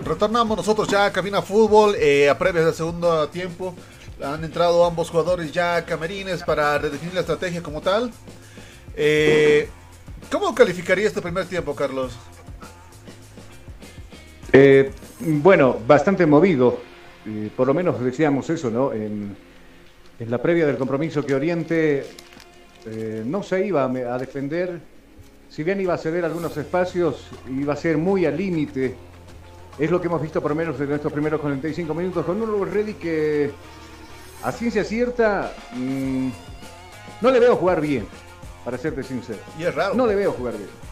Retornamos nosotros ya a Cabina Fútbol, eh, a previas del segundo tiempo. Han entrado ambos jugadores ya a camerines para redefinir la estrategia como tal. Eh, ¿Cómo calificaría este primer tiempo, Carlos? Eh, bueno, bastante movido. Eh, por lo menos decíamos eso, ¿no? En, en la previa del compromiso que Oriente eh, no se iba a, defender, si bien iba a ceder algunos espacios, iba a ser muy al límite. Es lo que hemos visto por lo menos en estos primeros 45 minutos con un Ready que a ciencia cierta mm, no le veo jugar bien, para serte sincero. Y es raro. No le veo jugar bien.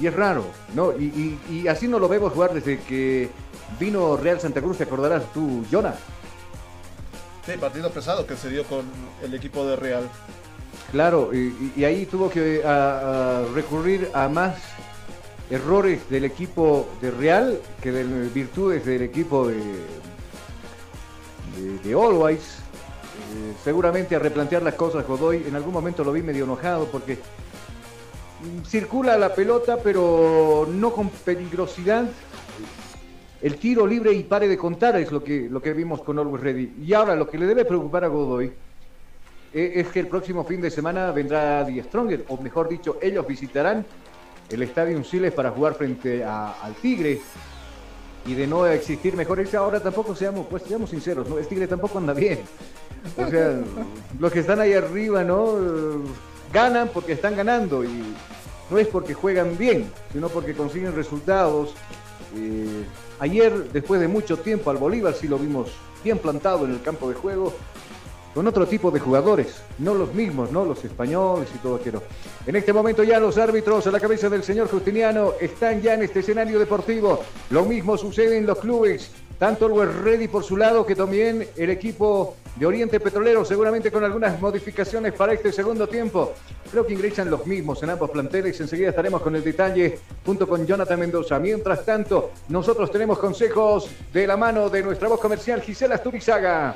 Y es raro, ¿no? Y, y- y así no lo vemos jugar desde que vino Real Santa Cruz, te acordarás tú, Jonah. Sí, partido pesado que se dio con el equipo de Real. Claro, y, ahí tuvo que a- a recurrir a más errores del equipo de Real que de virtudes del equipo de, de, de Always. Eh, seguramente a replantear las cosas Godoy, en algún momento lo vi medio enojado porque circula la pelota pero no con peligrosidad. El tiro libre y pare de contar es lo que, lo que vimos con Always Ready. Y ahora lo que le debe preocupar a Godoy eh, es que el próximo fin de semana vendrá Die Stronger, o mejor dicho, ellos visitarán el Estadio Siles para jugar frente al Tigre. Y de no existir mejores, ahora tampoco seamos, pues seamos sinceros, ¿no? el Tigre tampoco anda bien. O sea, los que están ahí arriba, ¿no? Ganan porque están ganando y no es porque juegan bien, sino porque consiguen resultados. Eh, ayer, después de mucho tiempo, al Bolívar sí lo vimos bien plantado en el campo de juego con otro tipo de jugadores, no los mismos, no los españoles y todo aquello. En este momento ya los árbitros a la cabeza del señor Justiniano están ya en este escenario deportivo. Lo mismo sucede en los clubes, tanto el Ready por su lado que también el equipo de Oriente Petrolero, seguramente con algunas modificaciones para este segundo tiempo. Creo que ingresan los mismos en ambos planteles. Enseguida estaremos con el detalle junto con Jonathan Mendoza. Mientras tanto, nosotros tenemos consejos de la mano de nuestra voz comercial Gisela Asturizaga.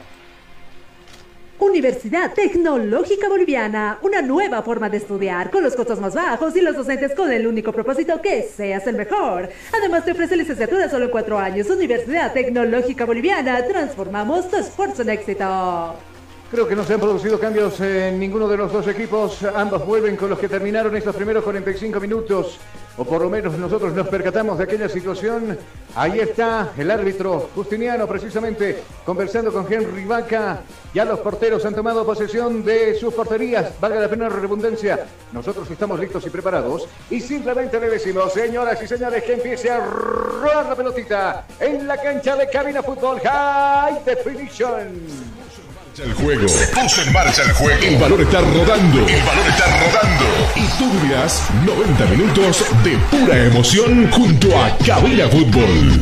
Universidad Tecnológica Boliviana, una nueva forma de estudiar con los costos más bajos y los docentes con el único propósito que seas el mejor. Además te ofrece licenciatura solo en cuatro años. Universidad Tecnológica Boliviana, transformamos tu esfuerzo en éxito. Creo que no se han producido cambios en ninguno de los dos equipos. Ambos vuelven con los que terminaron estos primeros 45 minutos. O por lo menos nosotros nos percatamos de aquella situación. Ahí está el árbitro Justiniano precisamente conversando con Henry Vaca. Ya los porteros han tomado posesión de sus porterías. Valga la pena la redundancia. Nosotros estamos listos y preparados. Y simplemente le decimos, señoras y señores, que empiece a rodar la pelotita en la cancha de Cabina Fútbol High Definition. El juego. Se en marcha el juego. El balón está rodando. El balón está rodando. Y tú vivirás 90 minutos de pura emoción junto a Cabina Fútbol.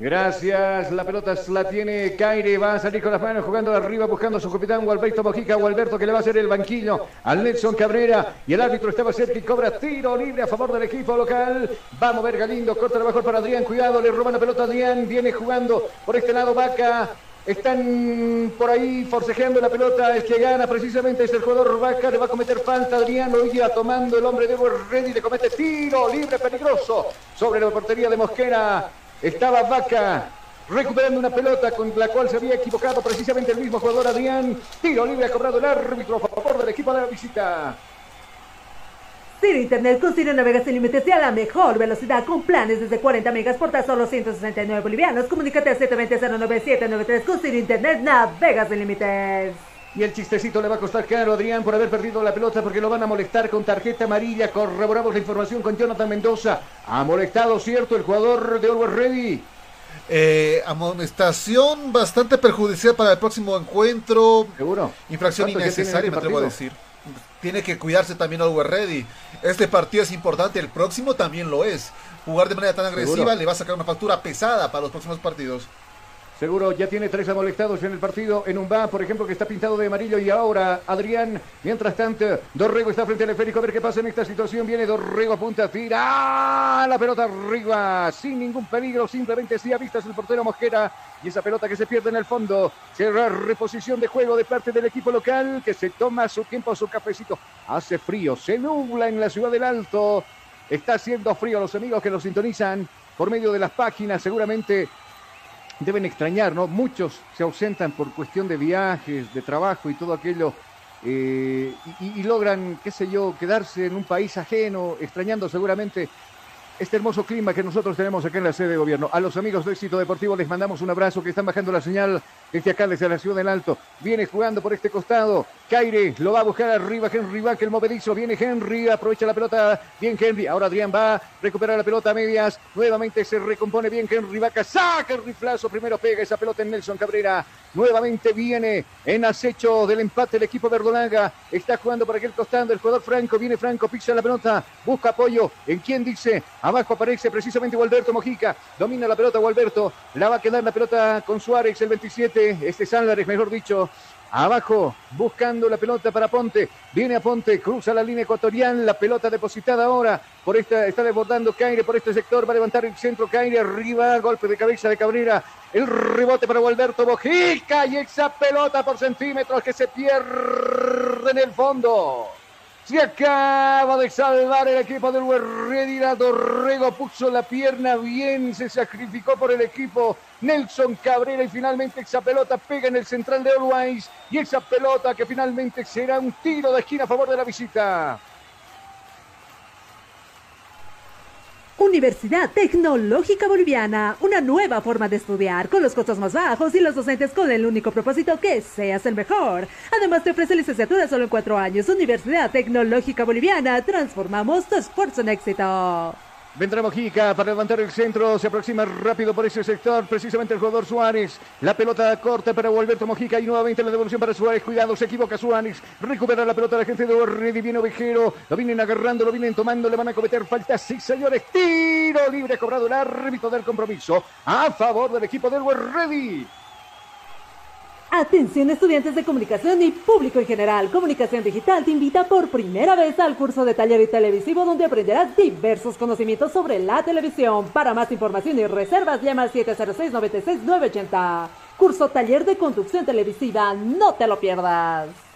Gracias, la pelota la tiene Caire, va a salir con las manos jugando arriba buscando a su capitán Gualberto Mojica, Gualberto que le va a hacer el banquillo al Nelson Cabrera y el árbitro estaba cerca y cobra tiro libre a favor del equipo local, va a mover Galindo, corta la mejor para Adrián, cuidado, le roban la pelota a Adrián, viene jugando por este lado Vaca, están por ahí forcejeando la pelota. El que gana precisamente es el jugador Vaca. Le va a cometer falta. Adrián lo iba tomando el hombre de Ready. Le comete tiro libre peligroso sobre la portería de Mosquera. Estaba Vaca recuperando una pelota con la cual se había equivocado precisamente el mismo jugador Adrián. Tiro libre ha cobrado el árbitro a favor del equipo de la visita. Ciro Internet con Ciro navega sin límites y a la mejor velocidad con planes desde 40 megas por tan solo 169 bolivianos. Comunícate al 720-09793 con Ciro Internet navega sin límites. Y el chistecito le va a costar caro a Adrián por haber perdido la pelota porque lo van a molestar con tarjeta amarilla. Corroboramos la información con Jonathan Mendoza. Ha molestado, ¿cierto? El jugador de Always Ready. Eh, amonestación bastante perjudicial para el próximo encuentro. Seguro. Infracción ¿Cuántos ya tienen innecesaria, me atrevo a decir. Tiene que cuidarse también Always Ready. Este partido es importante, el próximo también lo es. Jugar de manera tan agresiva Seguro. le va a sacar una factura pesada para los próximos partidos. Seguro ya tiene tres amolestados en el partido. En un va, por ejemplo, que está pintado de amarillo. Y ahora Adrián. Mientras tanto, Dorrego está frente al esférico. A ver qué pasa en esta situación. Viene Dorrego a punta, tira la pelota arriba. Sin ningún peligro. Simplemente sí a vistas el portero Mosquera. Y esa pelota que se pierde en el fondo. Será reposición de juego de parte del equipo local. Que se toma su tiempo, su cafecito. Hace frío. Se nubla en la ciudad del Alto. Está haciendo frío los amigos que lo sintonizan por medio de las páginas. Seguramente deben extrañar, ¿no? Muchos se ausentan por cuestión de viajes, de trabajo y todo aquello, eh, y, y logran, qué sé yo, quedarse en un país ajeno, extrañando seguramente este hermoso clima que nosotros tenemos acá en la sede de gobierno. A los amigos de Éxito Deportivo les mandamos un abrazo que están bajando la señal desde acá, desde la ciudad del Alto. Viene jugando por este costado. Caire lo va a buscar arriba. Henry va, que el movedizo. Viene Henry, aprovecha la pelota. Bien Henry. Ahora Adrián va a recuperar la pelota a medias. Nuevamente se recompone bien Henry Vaca. Saca el riflazo. Primero pega esa pelota en Nelson Cabrera. Nuevamente viene en acecho del empate el equipo verdolaga. Está jugando por aquel costado el jugador Franco. Viene Franco, pisa la pelota. Busca apoyo. ¿En quién dice? Abajo aparece precisamente Gualberto Mojica. Domina la pelota Gualberto. La va a quedar la pelota con Suárez, el 27. Este Sálvarez, mejor dicho. Abajo, buscando la pelota para Ponte. Viene a Ponte, cruza la línea ecuatorial. La pelota depositada ahora. Por esta, está desbordando Caire por este sector. Va a levantar el centro Caire. Arriba, golpe de cabeza de Cabrera. El rebote para Gualberto Mojica. Y esa pelota por centímetros que se pierde en el fondo. Se acaba de salvar el equipo del Huerredira. Dorrego puso la pierna bien, se sacrificó por el equipo. Nelson Cabrera y finalmente esa pelota pega en el central de Always. Y esa pelota que finalmente será un tiro de esquina a favor de la visita. Universidad Tecnológica Boliviana, una nueva forma de estudiar con los costos más bajos y los docentes con el único propósito que seas el mejor. Además te ofrece licenciatura solo en cuatro años. Universidad Tecnológica Boliviana, transformamos tu esfuerzo en éxito. Vendrá Mojica para levantar el centro. Se aproxima rápido por ese sector. Precisamente el jugador Suárez. La pelota corta para Alberto Mojica. Y nuevamente la devolución para Suárez. Cuidado, se equivoca Suárez. Recupera la pelota la gente de Orredi. Viene Ovejero. Lo vienen agarrando, lo vienen tomando. Le van a cometer falta. Sí, señores. Tiro libre. Cobrado el árbitro del compromiso. A favor del equipo del Orredi. Atención estudiantes de comunicación y público en general. Comunicación Digital te invita por primera vez al curso de taller y televisivo donde aprenderás diversos conocimientos sobre la televisión. Para más información y reservas llama al 706-96-980. Curso taller de conducción televisiva. No te lo pierdas.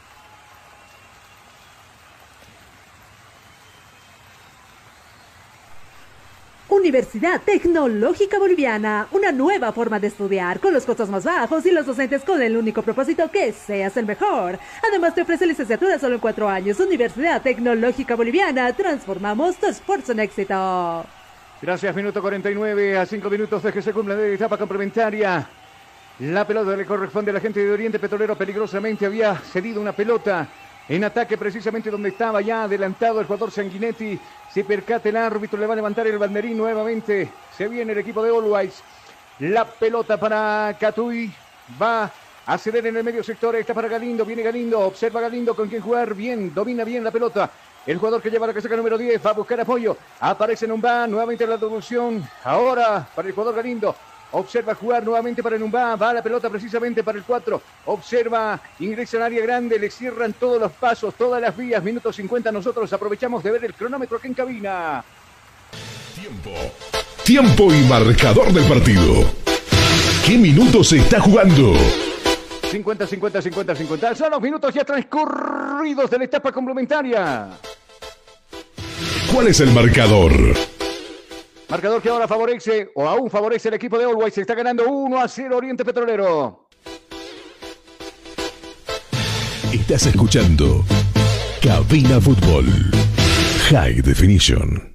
Universidad Tecnológica Boliviana, una nueva forma de estudiar con los costos más bajos y los docentes con el único propósito que seas el mejor. Además te ofrece licenciatura solo en cuatro años. Universidad Tecnológica Boliviana, transformamos tu esfuerzo en éxito. Gracias, minuto 49 a 5 minutos de que se cumpla la etapa complementaria. La pelota le corresponde a la gente de Oriente Petrolero peligrosamente había cedido una pelota en ataque precisamente donde estaba ya adelantado el jugador Sanguinetti. Se percate el árbitro, le va a levantar el banderín nuevamente. Se viene el equipo de Always. La pelota para Catuy. Va a ceder en el medio sector. Está para Galindo. Viene Galindo. Observa Galindo con quien jugar. Bien. Domina bien la pelota. El jugador que lleva la casaca número 10 va a buscar apoyo. Aparece en un van. Nuevamente la devolución. Ahora para el jugador Galindo. Observa jugar nuevamente para Numba. Va la pelota precisamente para el 4. Observa, ingresa en área grande. Le cierran todos los pasos, todas las vías. Minuto 50. Nosotros aprovechamos de ver el cronómetro aquí en cabina. Tiempo. Tiempo y marcador del partido. ¿Qué minutos se está jugando? 50, 50, 50, 50. Son los minutos ya transcurridos de la etapa complementaria. ¿Cuál es el marcador? Marcador que ahora favorece o aún favorece el equipo de Always. Se está ganando 1 a 0 Oriente Petrolero. Estás escuchando Cabina Fútbol High Definition.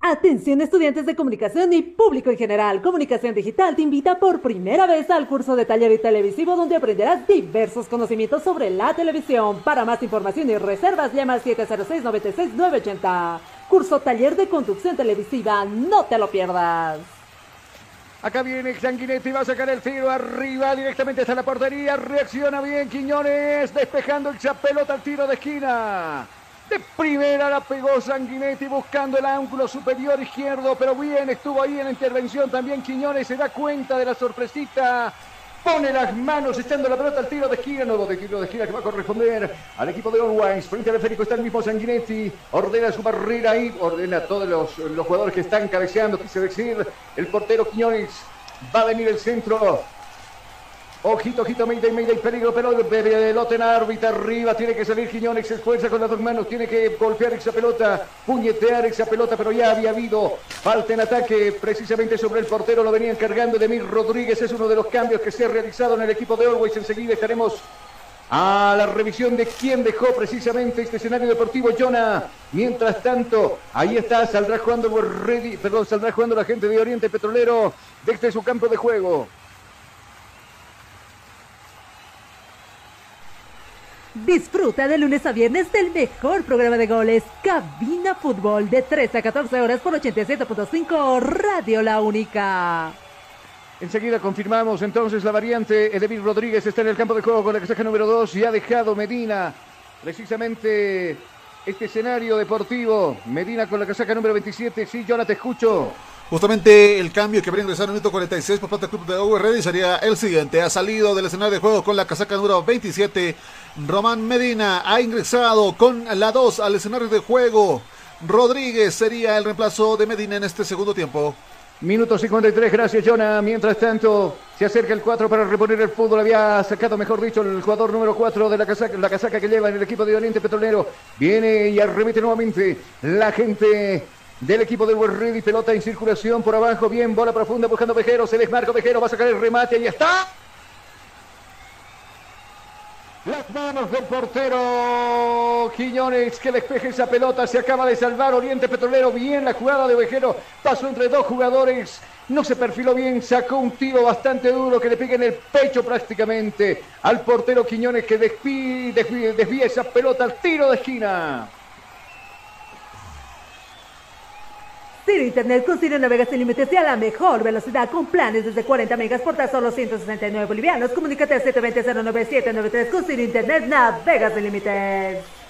Atención estudiantes de comunicación y público en general. Comunicación Digital te invita por primera vez al curso de taller y televisivo donde aprenderás diversos conocimientos sobre la televisión. Para más información y reservas llama al 706-96-980. Curso taller de conducción televisiva. No te lo pierdas. Acá viene Sanguinetti, va a sacar el tiro arriba directamente hasta la portería. Reacciona bien Quiñones, despejando esa pelota al tiro de esquina. De primera la pegó Sanguinetti buscando el ángulo superior izquierdo, pero bien estuvo ahí en la intervención también Quiñones, se da cuenta de la sorpresita. Pone las manos echando la pelota al tiro de esquina, nuevo de tiro de esquina que va a corresponder al equipo de Always. Frente al esférico está el mismo Sanguinetti, ordena su barrera ahí, ordena a todos los, los jugadores que están cabeceando, quise decir, el portero Quiñones. Va a venir el centro, Ojito, ojito, Mayday, Mayday, peligro, pero pelota en árbitra arriba, tiene que salir Quiñones, se esfuerza con las dos manos, tiene que golpear esa pelota, puñetear esa pelota, pero ya había habido falta en ataque precisamente sobre el portero, lo venían cargando Demir Rodríguez, es uno de los cambios que se ha realizado en el equipo de Always, enseguida estaremos a la revisión de quién dejó precisamente este escenario deportivo, Jonah. Mientras tanto, ahí está, saldrá jugando perdón, saldrá jugando la gente de Oriente Petrolero desde su campo de juego. Disfruta de lunes a viernes del mejor programa de goles, Cabina Fútbol, de 13 a 14 horas por 87.5 Radio La Única. Enseguida confirmamos entonces la variante. Edevir Rodríguez está en el campo de juego con la casaca número 2 y ha dejado Medina precisamente este escenario deportivo. Medina con la casaca número 27. Sí, yo te escucho. Justamente el cambio que habría ingresado en el minuto 46 por parte del club de URD sería el siguiente. Ha salido del escenario de juego con la casaca número 27. Román Medina ha ingresado con la 2 al escenario de juego. Rodríguez sería el reemplazo de Medina en este segundo tiempo. Minuto 53, gracias Jonah. Mientras tanto, se acerca el 4 para reponer el fútbol. Había sacado, mejor dicho, el jugador número 4 de la casaca, la casaca que lleva en el equipo de Oriente Petrolero. Viene y arremete nuevamente la gente del equipo del World Ready. Pelota en circulación por abajo. Bien, bola profunda buscando Vejero. Se desmarca Vejero. Va a sacar el remate. Ahí está. Las manos del portero Quiñones que despeje esa pelota. Se acaba de salvar Oriente Petrolero. Bien la jugada de Vejero. Pasó entre dos jugadores. No se perfiló bien. Sacó un tiro bastante duro que le pega en el pecho prácticamente al portero Quiñones que desvía, desvía esa pelota al tiro de esquina. Ciro Internet con navegas sin límites y a la mejor velocidad con planes desde 40 megas por tan solo 169 bolivianos. Comunícate al 720-09793 con Internet navegas sin límites.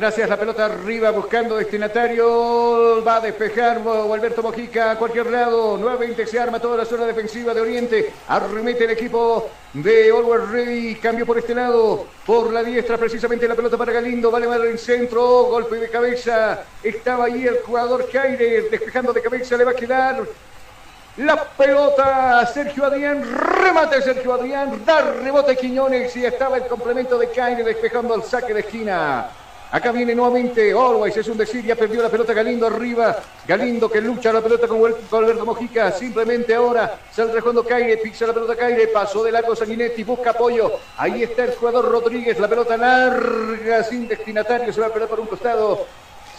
Gracias, la pelota arriba buscando destinatario. Va a despejar Alberto Mojica a cualquier lado. Nuevamente se arma toda la zona defensiva de Oriente. Arremete el equipo de Always Ready. Cambio por este lado. Por la diestra, precisamente la pelota para Galindo. Vale mal el centro. Golpe de cabeza. Estaba ahí el jugador Jaire. Despejando de cabeza. Le va a quedar. La pelota, Sergio Adrián, remate Sergio Adrián, da rebote Quiñones y estaba el complemento de Caire despejando el saque de esquina. Acá viene nuevamente Always, es un decir, ya perdió la pelota Galindo arriba. Galindo que lucha la pelota con, Alberto Mojica. Simplemente ahora sale jugando Caire, pisa la pelota Caire, pasó de largo Sanguinetti, busca apoyo. Ahí está el jugador Rodríguez, la pelota larga, sin destinatario, se va a perder por un costado.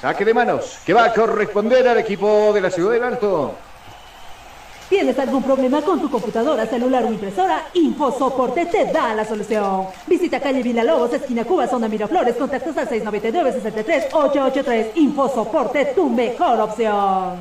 Saque de manos que va a corresponder al equipo de la Ciudad del Alto. ¿Tienes algún problema con tu computadora, celular o impresora? InfoSoporte te da la solución. Visita calle Villalobos, esquina Cuba, zona Miraflores, contactos al 699-63-883. InfoSoporte, tu mejor opción.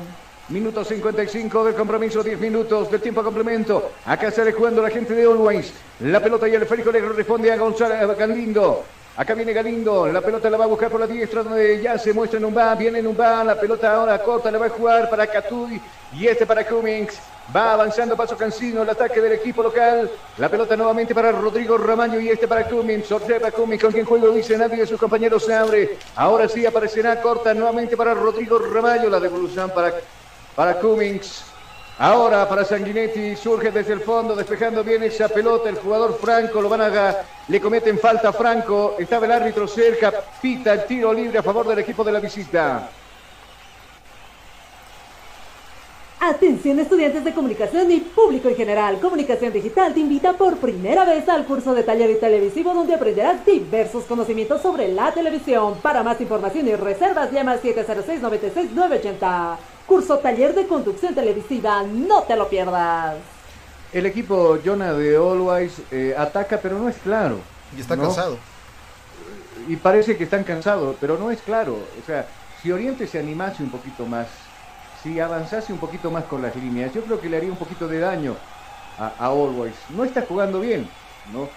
Minuto 55 del compromiso, 10 minutos del tiempo a complemento. Acá sale jugando la gente de Always. La pelota y el esférico le corresponde a González a Galindo. Acá viene Galindo, la pelota la va a buscar por la diestra donde ya se muestra Numba, viene Numba, la pelota ahora corta, la va a jugar para Catuy y este para Cummings. Va avanzando paso Cancino, el ataque del equipo local. La pelota nuevamente para Rodrigo Ramaño y este para Cummings. Observa Cummings con quien juego dice nadie de sus compañeros se abre. Ahora sí aparecerá corta nuevamente para Rodrigo Ramaño. La devolución para, para Cummings. Ahora para Sanguinetti surge desde el fondo, despejando bien esa pelota. El jugador Franco lo van a. Le cometen falta a Franco. Estaba el árbitro cerca. Pita el tiro libre a favor del equipo de la visita. Atención estudiantes de comunicación y público en general. Comunicación Digital te invita por primera vez al curso de taller y televisivo donde aprenderás diversos conocimientos sobre la televisión. Para más información y reservas llama al 706-96-980. Curso taller de conducción televisiva, no te lo pierdas. El equipo Jonah de Always eh, ataca pero no es claro. Y está cansado. Y parece que están cansados, pero no es claro. O sea, si Oriente se animase un poquito más si avanzase un poquito más con las líneas, yo creo que le haría un poquito de daño a, Always. No está jugando bien, ¿no?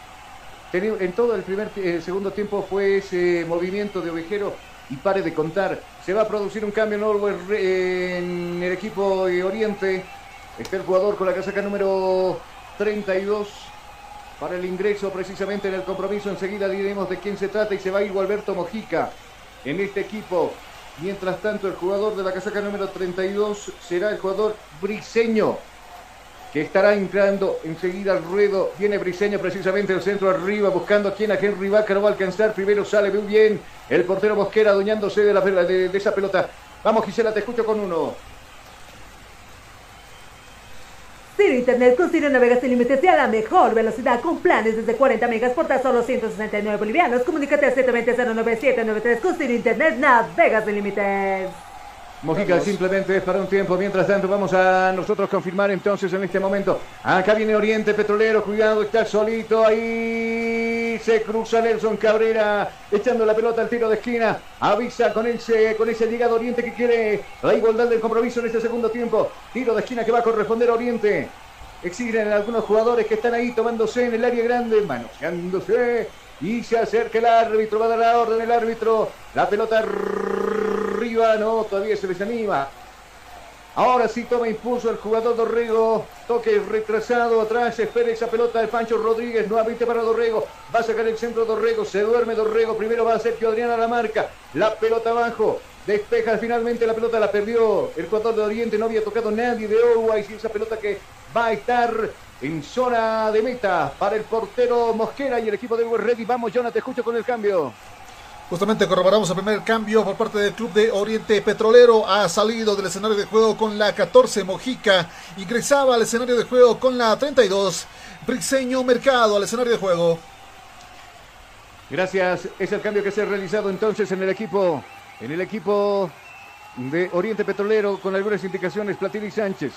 En todo el primer el segundo tiempo fue ese movimiento de ovejero y pare de contar. Se va a producir un cambio en, Always, en el equipo de Oriente. Está el jugador con la casaca número 32 para el ingreso precisamente en el compromiso. Enseguida diremos de quién se trata y se va a ir Alberto Mojica en este equipo Mientras tanto, el jugador de la casaca número 32 será el jugador Briseño, que estará entrando enseguida al ruedo. Viene Briseño precisamente el centro arriba, buscando a quien a Henry Vaca no va a alcanzar. Primero sale muy bien el portero Mosquera, adueñándose de, la, de, de esa pelota. Vamos, Gisela, te escucho con uno. Ciro Ciro Internet con Ciro navegas sin límites y a la mejor velocidad con planes desde 40 megas por tan solo 169 bolivianos. Comunícate al 720-09793 con Ciro Internet navegas sin límites. Mojica simplemente es para un tiempo. Mientras tanto, vamos a nosotros confirmar entonces en este momento. Acá viene Oriente Petrolero. Cuidado, está solito. Ahí se cruza Nelson Cabrera. Echando la pelota al tiro de esquina. Avisa con ese, con ese llegado Oriente que quiere la igualdad del compromiso en este segundo tiempo. Tiro de esquina que va a corresponder a Oriente. Exigen algunos jugadores que están ahí tomándose en el área grande, manoseándose. Y se acerca el árbitro, va a dar la orden el árbitro. La pelota no, todavía se les anima. Ahora sí toma impulso el jugador Dorrego. Toque retrasado atrás. Espera esa pelota de Pancho Rodríguez. Nuevamente para Dorrego. Va a sacar el centro Dorrego. Se duerme Dorrego. Primero va a Sergio Adriana la marca. La pelota abajo. Despeja finalmente la pelota. La perdió el jugador de Oriente. No había tocado nadie de Uruguay. Y esa pelota que va a estar en zona de meta para el portero Mosquera y el equipo de Uruguay Ready. Vamos, Jonathan, te escucho con el cambio. Justamente corroboramos el primer cambio por parte del Club de Oriente Petrolero. Ha salido del escenario de juego con la 14 Mojica. Ingresaba al escenario de juego con la 32 Brixeño Mercado al escenario de juego. Gracias. Es el cambio que se ha realizado entonces en el equipo. En el equipo de Oriente Petrolero con algunas indicaciones Platini Sánchez.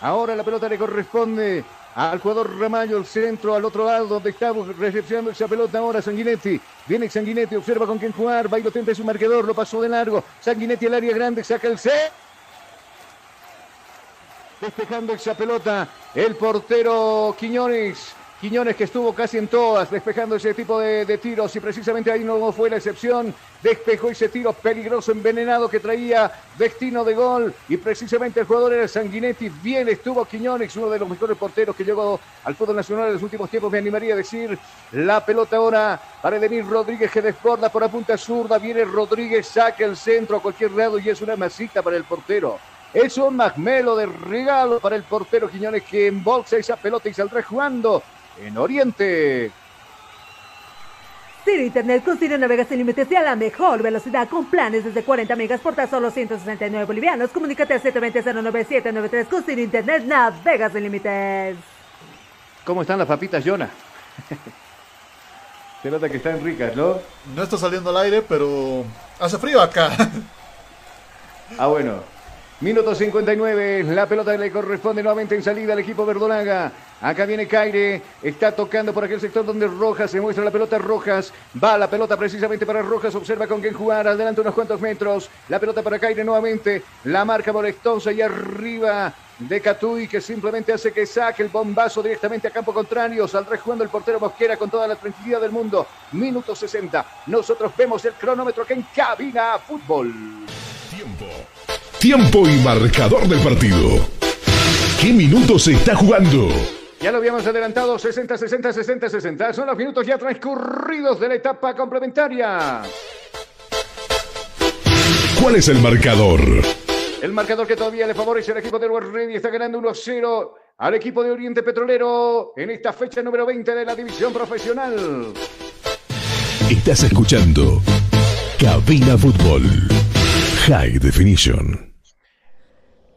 Ahora la pelota le corresponde al jugador Ramallo, el centro al otro lado donde estamos recepcionando esa pelota ahora Sanguinetti. Viene Sanguinetti, observa con quién jugar, va y lo tenta su marcador, lo pasó de largo. Sanguinetti al área grande, saca el C. Despejando esa pelota el portero Quiñones. Quiñones que estuvo casi en todas, despejando ese tipo de, tiros y precisamente ahí no fue la excepción. Despejó ese tiro peligroso, envenenado que traía destino de gol y precisamente el jugador era Sanguinetti. Bien estuvo Quiñones, uno de los mejores porteros que llegó al fútbol nacional en los últimos tiempos, me animaría a decir. La pelota ahora para Edenir Rodríguez que desborda por la punta zurda. Viene Rodríguez, saca el centro a cualquier lado y es una masita para el portero. Es un magmelo de regalo para el portero Quiñones que embolsa esa pelota y saldrá jugando en Oriente. Ciro Internet con Ciro navega sin límites y a la mejor velocidad con planes desde 40 megas por tan solo 169 bolivianos. Comunícate al 720-09793 con Ciro Internet navega sin límites. ¿Cómo están las papitas, Jonah? Se nota que están ricas, ¿no? No está saliendo al aire, pero hace frío acá. ah, bueno. Minuto 59, la pelota le corresponde nuevamente en salida al equipo verdolaga. Acá viene Caire, está tocando por aquel sector donde Rojas se muestra la pelota Rojas. Va la pelota precisamente para Rojas, observa con quién jugar, adelante unos cuantos metros. La pelota para Caire nuevamente, la marca molestosa y arriba de Catuy que simplemente hace que saque el bombazo directamente a campo contrario. Saldrá jugando el portero Mosquera con toda la tranquilidad del mundo. Minuto 60. Nosotros vemos el cronómetro que en cabina fútbol. Tiempo. Tiempo y marcador del partido. ¿Qué minutos se está jugando? Ya lo habíamos adelantado, 60, 60, 60, 60. Son los minutos ya transcurridos de la etapa complementaria. ¿Cuál es el marcador? El marcador que todavía le favorece al equipo de World Ready está ganando 1-0 al equipo de Oriente Petrolero en esta fecha número 20 de la división profesional. Estás escuchando Cabina Fútbol High Definition.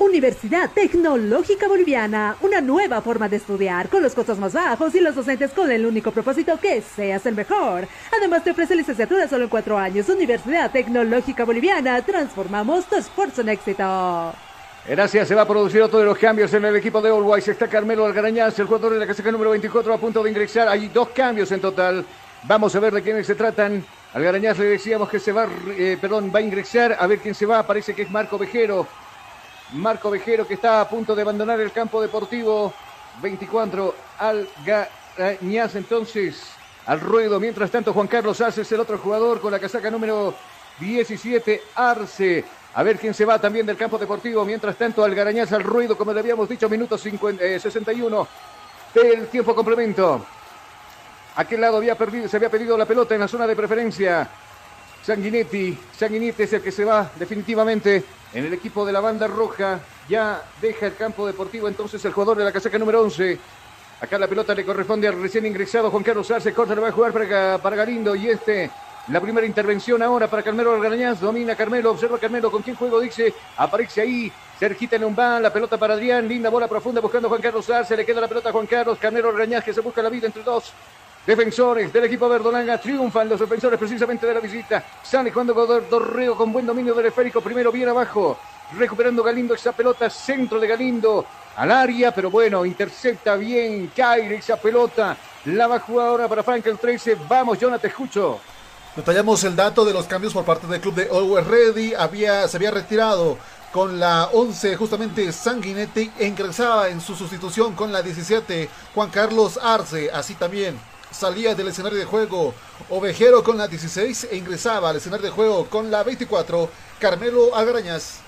Universidad Tecnológica Boliviana, una nueva forma de estudiar con los costos más bajos y los docentes con el único propósito que seas el mejor. Además te ofrece licenciatura solo en cuatro años. Universidad Tecnológica Boliviana, transformamos tu esfuerzo en éxito. Gracias, se va a producir otro de los cambios en el equipo de Always. Está Carmelo Algarañaz, el jugador de la casaca número 24 a punto de ingresar. Hay dos cambios en total. Vamos a ver de quiénes se tratan. Algarañaz le decíamos que se va, eh, perdón, va a ingresar. A ver quién se va. Parece que es Marco Vejero. Marco Vejero que está a punto de abandonar el campo deportivo. 24 Algarañaz entonces al ruedo. Mientras tanto Juan Carlos Arce el otro jugador con la casaca número 17 Arce. A ver quién se va también del campo deportivo. Mientras tanto Algarañaz al ruedo como le habíamos dicho. Minuto 50, eh, 61 del tiempo complemento. Aquel lado había perdido, se había pedido la pelota en la zona de preferencia. Sanguinetti. Sanguinetti es el que se va definitivamente en el equipo de la banda roja. Ya deja el campo deportivo entonces el jugador de la casaca número 11. Acá la pelota le corresponde al recién ingresado Juan Carlos Arce. Corta, le va a jugar para, para Galindo. Y este, la primera intervención ahora para Carmelo Algarañaz. Domina Carmelo, observa Carmelo. ¿Con quién juego? Dice, aparece ahí. Sergita Numbán, la pelota para Adrián. Linda bola profunda buscando a Juan Carlos Arce. Le queda la pelota a Juan Carlos. Carmelo Algarañaz que se busca la vida entre dos. Defensores del equipo verdolanga triunfan los defensores precisamente de la visita. Sale cuando Dorrego con buen dominio del. Primero bien abajo. Recuperando Galindo esa pelota. Centro de Galindo al área. Pero bueno, intercepta bien. Caire esa pelota. La va a jugar ahora para Frank el 13. Vamos, Jonathan, te escucho. Detallamos el dato de los cambios por parte del club de Always Ready. Había, se había retirado con la 11 justamente Sanguinetti ingresaba en su sustitución con la 17 Juan Carlos Arce. Así también salía del escenario de juego Ovejero con la 16 e ingresaba al escenario de juego con la 24 Carmelo Algarañas.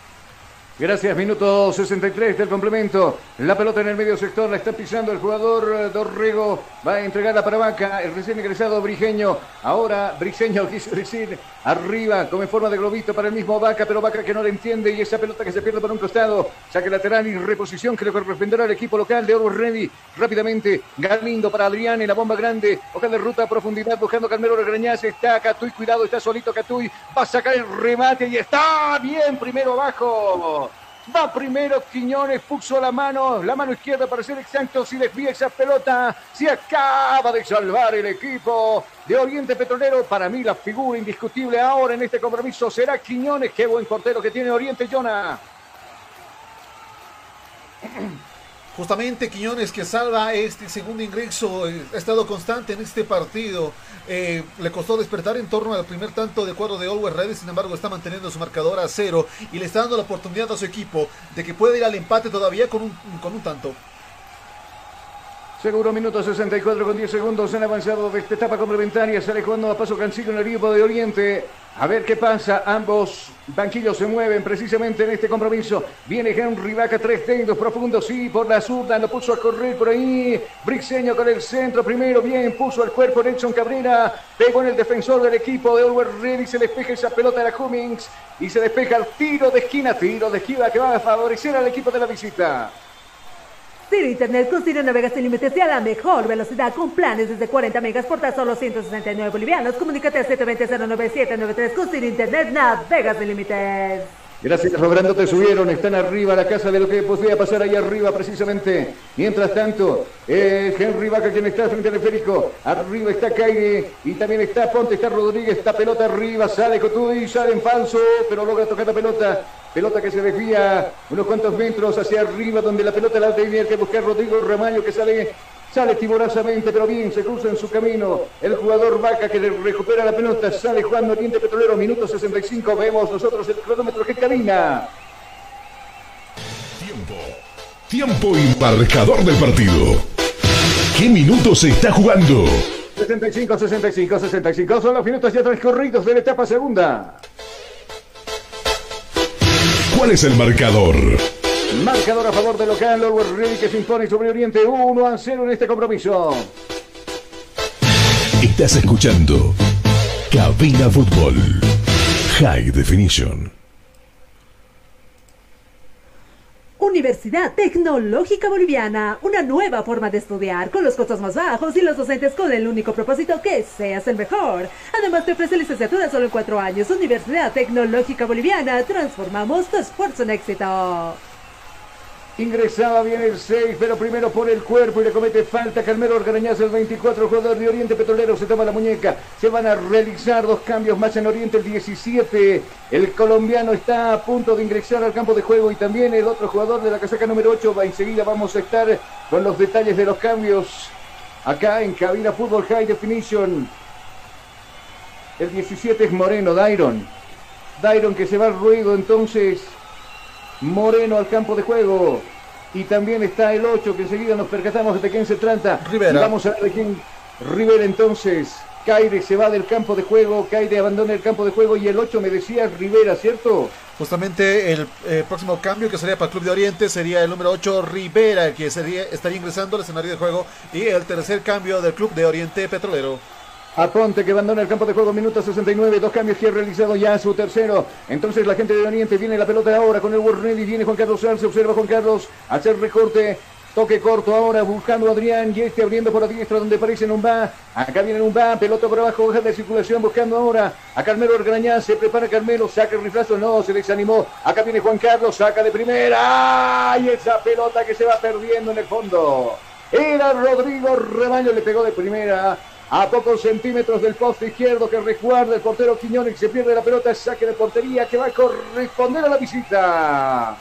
Gracias, minuto 63 del complemento. La pelota en el medio sector la está pisando el jugador eh, Dorrego. Va a entregarla para Vaca, el recién ingresado Brigeño. Ahora Briseño quiso decir arriba, como en forma de globito para el mismo Vaca, pero Vaca que no le entiende y esa pelota que se pierde por un costado. Saque lateral y reposición que le corresponderá al equipo local de Oro Ready. Rápidamente, Galindo para Adrián en la bomba grande. Hoja de ruta a profundidad buscando Carmelo Regrañaz. Está Catuy, cuidado, está solito Catuy. Va a sacar el remate y está bien, primero abajo. Va primero Quiñones, puso la mano, la mano izquierda para ser exacto, si desvía esa pelota, se acaba de salvar el equipo de Oriente Petrolero. Para mí la figura indiscutible ahora en este compromiso será Quiñones. Qué buen portero que tiene Oriente, Jonah. Justamente Quiñones que salva este segundo ingreso, eh, ha estado constante en este partido. Eh, le costó despertar en torno al primer tanto de cuadro de Always Ready, sin embargo está manteniendo su marcador a cero y le está dando la oportunidad a su equipo de que pueda ir al empate todavía con un, con un tanto. Seguro minuto 64 con 10 segundos han avanzado de esta etapa complementaria. Sale jugando a paso Cancillo en el equipo de Oriente. A ver qué pasa. Ambos banquillos se mueven precisamente en este compromiso. Viene Henry Vaca, tres dedos profundos. Sí, por la zurda. Lo puso a correr por ahí. Brixeño con el centro. Primero, bien. Puso el cuerpo Nelson Cabrera. Pegó en el defensor del equipo de Oliver Ready. Se despeja esa pelota de la Cummings. Y se despeja el tiro de esquina. Tiro de esquina que va a favorecer al equipo de la visita. Ciro Internet con Ciro navegas sin límites y a la mejor velocidad con planes desde 40 megas por tan solo 169 bolivianos. Comunícate al 720-09793 con Ciro Internet navegas sin límites. Gracias, Robrando, te subieron, están arriba la casa de lo que podría pasar ahí arriba precisamente. Mientras tanto, Henry Vaca quien está frente al esférico, arriba está Caire y también está Ponte, está Rodríguez, está pelota arriba, sale Cotuy, sale en falso, pero logra tocar la pelota. Pelota que se desvía unos cuantos metros hacia arriba, donde la pelota la tenía que buscar Rodrigo Ramayo, que sale, sale timorosamente, pero bien, se cruza en su camino. El jugador Vaca que recupera la pelota, sale jugando Oriente Petrolero, minuto 65. Vemos nosotros el cronómetro que camina. Tiempo. Tiempo y marcador del partido. ¿Qué minutos se está jugando? 65, 65, 65 son los minutos ya transcurridos de la etapa segunda. ¿Cuál es el marcador? Marcador a favor del local, Always Ready que se impone sobre Oriente 1 a 0 en este compromiso. Estás escuchando Cabina Fútbol High Definition. Universidad Tecnológica Boliviana, una nueva forma de estudiar con los costos más bajos y los docentes con el único propósito que seas el mejor. Además te ofrece licenciatura solo en cuatro años. Universidad Tecnológica Boliviana, transformamos tu esfuerzo en éxito. Ingresaba bien el 6, pero primero por el cuerpo y le comete falta. Calmero Orgarañaz, el 24, jugador de Oriente Petrolero, se toma la muñeca. Se van a realizar dos cambios más en Oriente, el 17. El colombiano está a punto de ingresar al campo de juego y también el otro jugador de la casaca número 8. Va, enseguida vamos a estar con los detalles de los cambios acá en Cabina Fútbol High Definition. El 17 es Moreno, Dairon. Dairon que se va al ruido entonces. Moreno al campo de juego. Y también está el 8, que enseguida nos percatamos de quién se trata. Rivera. Y vamos a ver de quién. Rivera entonces. Caire se va del campo de juego. Caire abandona el campo de juego. Y el 8 me decía Rivera, ¿cierto? Justamente el eh, próximo cambio que sería para el Club de Oriente sería el número 8 Rivera, que sería, estaría ingresando al escenario de juego. Y el tercer cambio del Club de Oriente Petrolero. Aponte que abandona el campo de juego, minuto 69, dos cambios que ha realizado ya su tercero. Entonces la gente de Oriente viene la pelota ahora con el y viene Juan Carlos Arce, observa Juan Carlos, hacer recorte, Toque corto ahora buscando a Adrián y este abriendo por la diestra donde aparece Numba. Acá viene Numba, pelota por abajo, hoja de circulación buscando ahora a Carmelo Orgrañán. Se prepara Carmelo, saca el riflazo, no, se desanimó. Acá viene Juan Carlos, saca de primera. ¡Ay! Esa pelota que se va perdiendo en el fondo. Era Rodrigo Rebaño, le pegó de primera a pocos centímetros del poste izquierdo que resguarda el portero Quiñones. Se pierde la pelota, saque de portería que va a corresponder a la visita.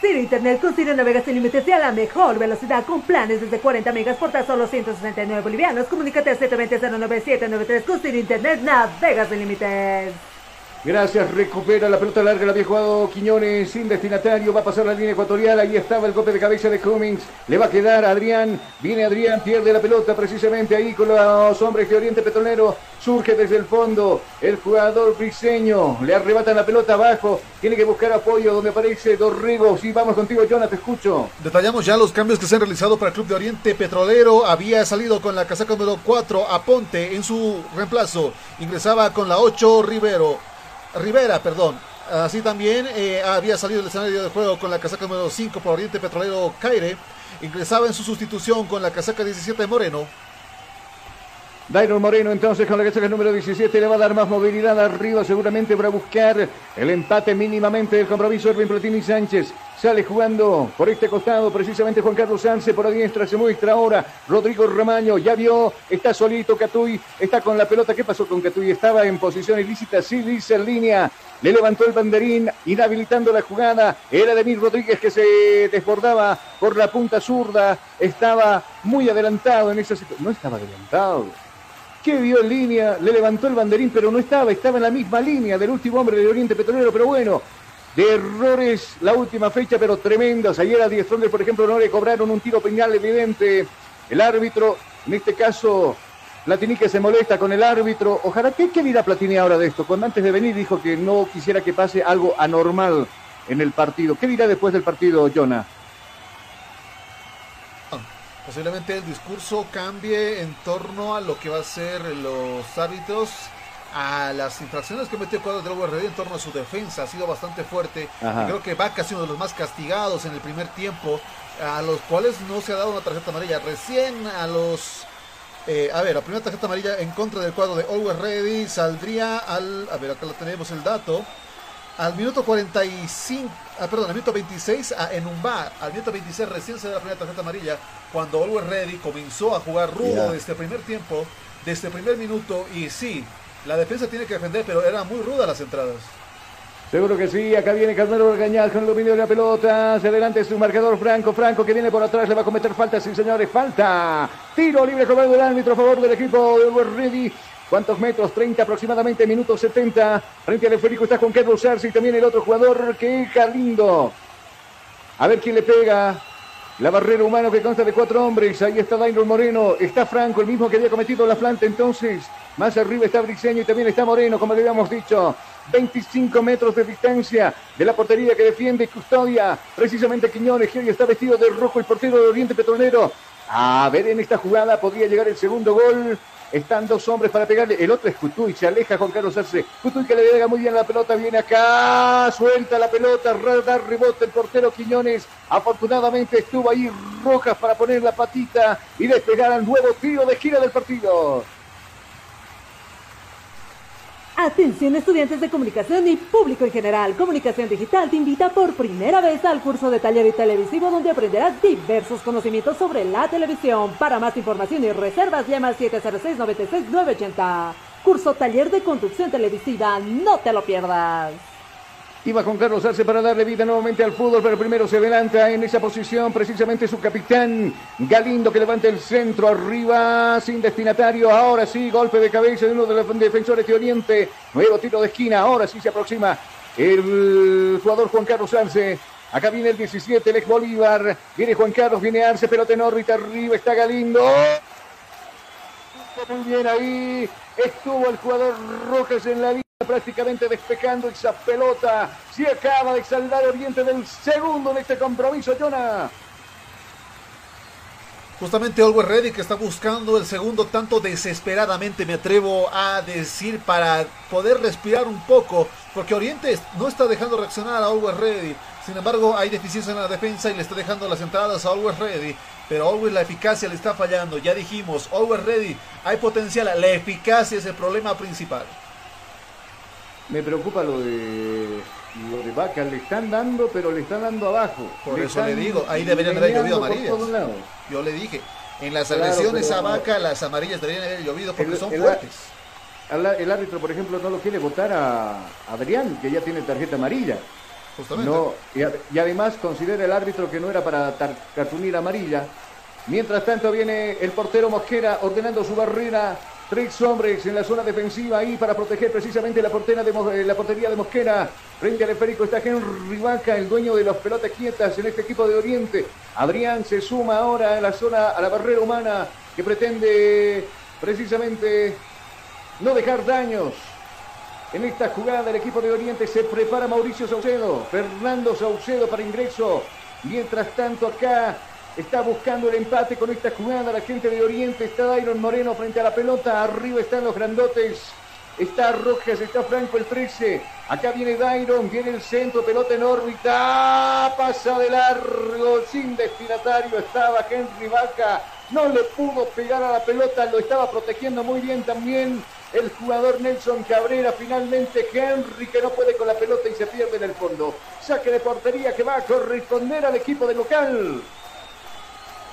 Ciro Internet con Ciro Navega sin límites y a la mejor velocidad con planes desde 40 megas por tan solo 169 bolivianos. Comunícate a 720-09793 con Ciro Internet Navega sin límites. Gracias, recupera la pelota larga, la había jugado Quiñones sin destinatario, va a pasar la línea ecuatorial, ahí estaba el golpe de cabeza de Cummings, le va a quedar Adrián, viene Adrián, pierde la pelota precisamente ahí con los hombres de Oriente Petrolero, surge desde el fondo el jugador briseño, le arrebatan la pelota abajo, tiene que buscar apoyo donde aparece Dorrego, sí, vamos contigo Jonathan, te escucho. Detallamos ya los cambios que se han realizado para el Club de Oriente Petrolero, había salido con la casaca número 4 Aponte en su reemplazo, ingresaba con la 8 Rivero. Rivera, perdón. Así también eh, había salido del escenario de juego con la casaca número 5 por Oriente Petrolero Caire. Ingresaba en su sustitución con la casaca 17 Moreno. Dairon Moreno entonces con la casaca número 17 le va a dar más movilidad arriba seguramente para buscar el empate mínimamente del compromiso Erwin Platini Sánchez. Sale jugando por este costado precisamente Juan Carlos Sánchez por la diestra, se muestra ahora Rodrigo Ramaño, ya vio, está solito Catuy, está con la pelota. ¿Qué pasó con Catuy? Estaba en posición ilícita, sí dice en línea, le levantó el banderín, inhabilitando la jugada. Era Demir Rodríguez que se desbordaba por la punta zurda, estaba muy adelantado en esa situación. No estaba adelantado. ¿Qué vio en línea? Le levantó el banderín, pero no estaba, estaba en la misma línea del último hombre de Oriente Petrolero, pero bueno, de errores la última fecha, pero tremendas. Ayer a Diez por ejemplo, no le cobraron un tiro penal evidente. El árbitro, en este caso, Platini que se molesta con el árbitro. Ojalá, ¿qué, qué dirá Platini ahora de esto? Cuando antes de venir dijo que no quisiera que pase algo anormal en el partido. ¿Qué dirá después del partido, Jonah? Posiblemente el discurso cambie en torno a lo que va a ser los árbitros a las infracciones que metió el cuadro de URD en torno a su defensa. Ha sido bastante fuerte. Y creo que Vaca ha sido uno de los más castigados en el primer tiempo, a los cuales no se ha dado una tarjeta amarilla. Recién a los... Eh, a ver, la primera tarjeta amarilla en contra del cuadro de Always Ready saldría al... A ver, acá lo tenemos el dato. Al minuto 45, ah, perdón, al minuto 26 a Enumba. Al minuto 26 recién se da la primera tarjeta amarilla cuando Always Ready comenzó a jugar rudo desde el primer tiempo, desde el primer minuto. Y sí, la defensa tiene que defender, pero eran muy rudas las entradas. Seguro que sí, acá viene Carmelo Orgañaz con el dominio de la pelota. Hacia adelante su marcador Franco. Franco que viene por atrás, le va a cometer falta, sí señores, falta. Tiro libre cobrado del árbitro a favor del equipo de Ready. ¿Cuántos metros? 30 aproximadamente, minutos 70. Frente al esférico está Juan Carlos Arce y también el otro jugador que es Carlindo. A ver quién le pega. La barrera humana que consta de cuatro hombres. Ahí está Dainor Moreno. Está Franco, el mismo que había cometido la planta entonces. Más arriba está Briseño y también está Moreno, como le habíamos dicho. 25 metros de distancia de la portería que defiende y custodia. Precisamente Quiñones, que hoy está vestido de rojo, el portero de Oriente Petrolero. A ver, en esta jugada podría llegar el segundo gol. Están dos hombres para pegarle. El otro es Cutuy. Se aleja Juan Carlos Arce. Cutuy que le llega muy bien la pelota. Viene acá. Suelta la pelota. Da rebote el portero Quiñones. Afortunadamente estuvo ahí Rojas para poner la patita y despegar al nuevo tiro de gira del partido. Atención estudiantes de comunicación y público en general. Comunicación Digital te invita por primera vez al curso de taller y televisivo donde aprenderás diversos conocimientos sobre la televisión. Para más información y reservas llama al 706-96-980. Curso taller de conducción televisiva. No te lo pierdas. Iba con Carlos Arce para darle vida nuevamente al fútbol, pero primero se adelanta en esa posición precisamente su capitán Galindo que levanta el centro arriba sin destinatario. Ahora sí, golpe de cabeza de uno de los defensores de Oriente. Nuevo tiro de esquina. Ahora sí se aproxima el jugador Juan Carlos Arce. Acá viene el 17, el ex Bolívar. Viene Juan Carlos, viene Arce, pelota en órbita arriba. Está Galindo. Muy bien ahí. Estuvo el jugador Rojas en la línea prácticamente despejando esa pelota. Se acaba de saldar Oriente del segundo en este compromiso, Jonah. Justamente Always Ready que está buscando el segundo tanto desesperadamente, me atrevo a decir, para poder respirar un poco, porque Oriente no está dejando reaccionar a Always Ready. Sin embargo, hay deficiencia en la defensa y le está dejando las entradas a Always Ready. Pero Always la eficacia le está fallando. Ya dijimos, Always Ready, hay potencial. La eficacia es el problema principal. Me preocupa lo de lo de Vaca. Le están dando, pero le están dando abajo. Por Le eso le digo, ahí deberían haber llovido amarillas. Yo le dije, en las Claro, agresiones a no. Vaca, las amarillas deberían haber llovido porque El- son el- fuertes. El árbitro, por ejemplo, no lo quiere votar a Adrián, que ya tiene tarjeta amarilla. Justamente. No, y, además considera el árbitro que no era para cartulina amarilla. Mientras tanto viene el portero Mosquera ordenando su barrera. Tres hombres en la zona defensiva ahí para proteger precisamente la, eh, portería de Mosquera. Frente al esférico está Henry Vaca, el dueño de las pelotas quietas en este equipo de Oriente. Adrián se suma ahora a la zona, a la barrera humana que pretende precisamente no dejar daños. En esta jugada el equipo de Oriente se prepara Mauricio Saucedo, Fernando Saucedo para ingreso. Mientras tanto acá está buscando el empate con esta jugada la gente de Oriente. Está Dairon Moreno frente a la pelota. Arriba están los grandotes. Está Rojas, está Franco el 13. Acá viene Dairon, viene el centro, pelota en órbita. Pasa de largo, sin destinatario. Estaba Henry Vaca. No le pudo pegar a la pelota, lo estaba protegiendo muy bien también el jugador Nelson Cabrera. Finalmente Henry que no puede con la pelota y se pierde en el fondo. Saque de portería que va a corresponder al equipo de local.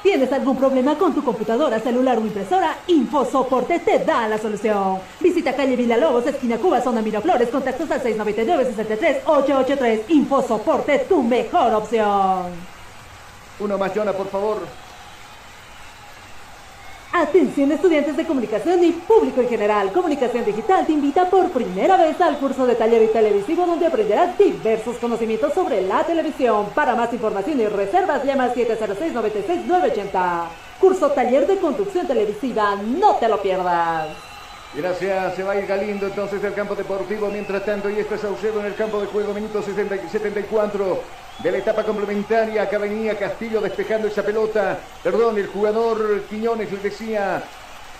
¿Tienes algún problema con tu computadora, celular o impresora? InfoSoporte te da la solución. Visita calle Villalobos, esquina Cuba, zona Miraflores, contactos al 699-63-883. InfoSoporte, tu mejor opción. Uno más, Jonah, por favor. Atención estudiantes de comunicación y público en general. Comunicación Digital te invita por primera vez al curso de taller y televisivo donde aprenderás diversos conocimientos sobre la televisión. Para más información y reservas llama al 706-96-980. Curso taller de conducción televisiva, no te lo pierdas. Gracias, se va a ir Galindo entonces del campo deportivo. Mientras tanto, y está Saucedo en el campo de juego, minuto 60 y 74 de la etapa complementaria. Acá venía Castillo despejando esa pelota. Perdón, el jugador Quiñones le decía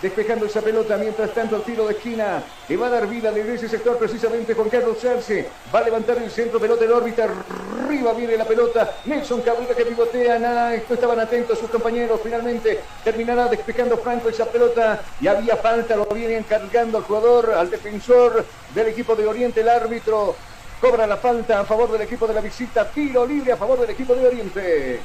despejando esa pelota. Mientras tanto, el tiro de esquina le va a dar vida desde ese sector precisamente Juan Carlos Sarce. Va a levantar el centro, pelota en órbita. Arriba viene la pelota. Nelson Cabrera que pivotea. Nada, esto estaban atentos sus compañeros. Finalmente terminará despejando Franco esa pelota. Y había falta, lo viene cargando al jugador, al defensor del equipo de Oriente, el árbitro. Cobra la falta a favor del equipo de la visita. Tiro libre a favor del equipo de Oriente.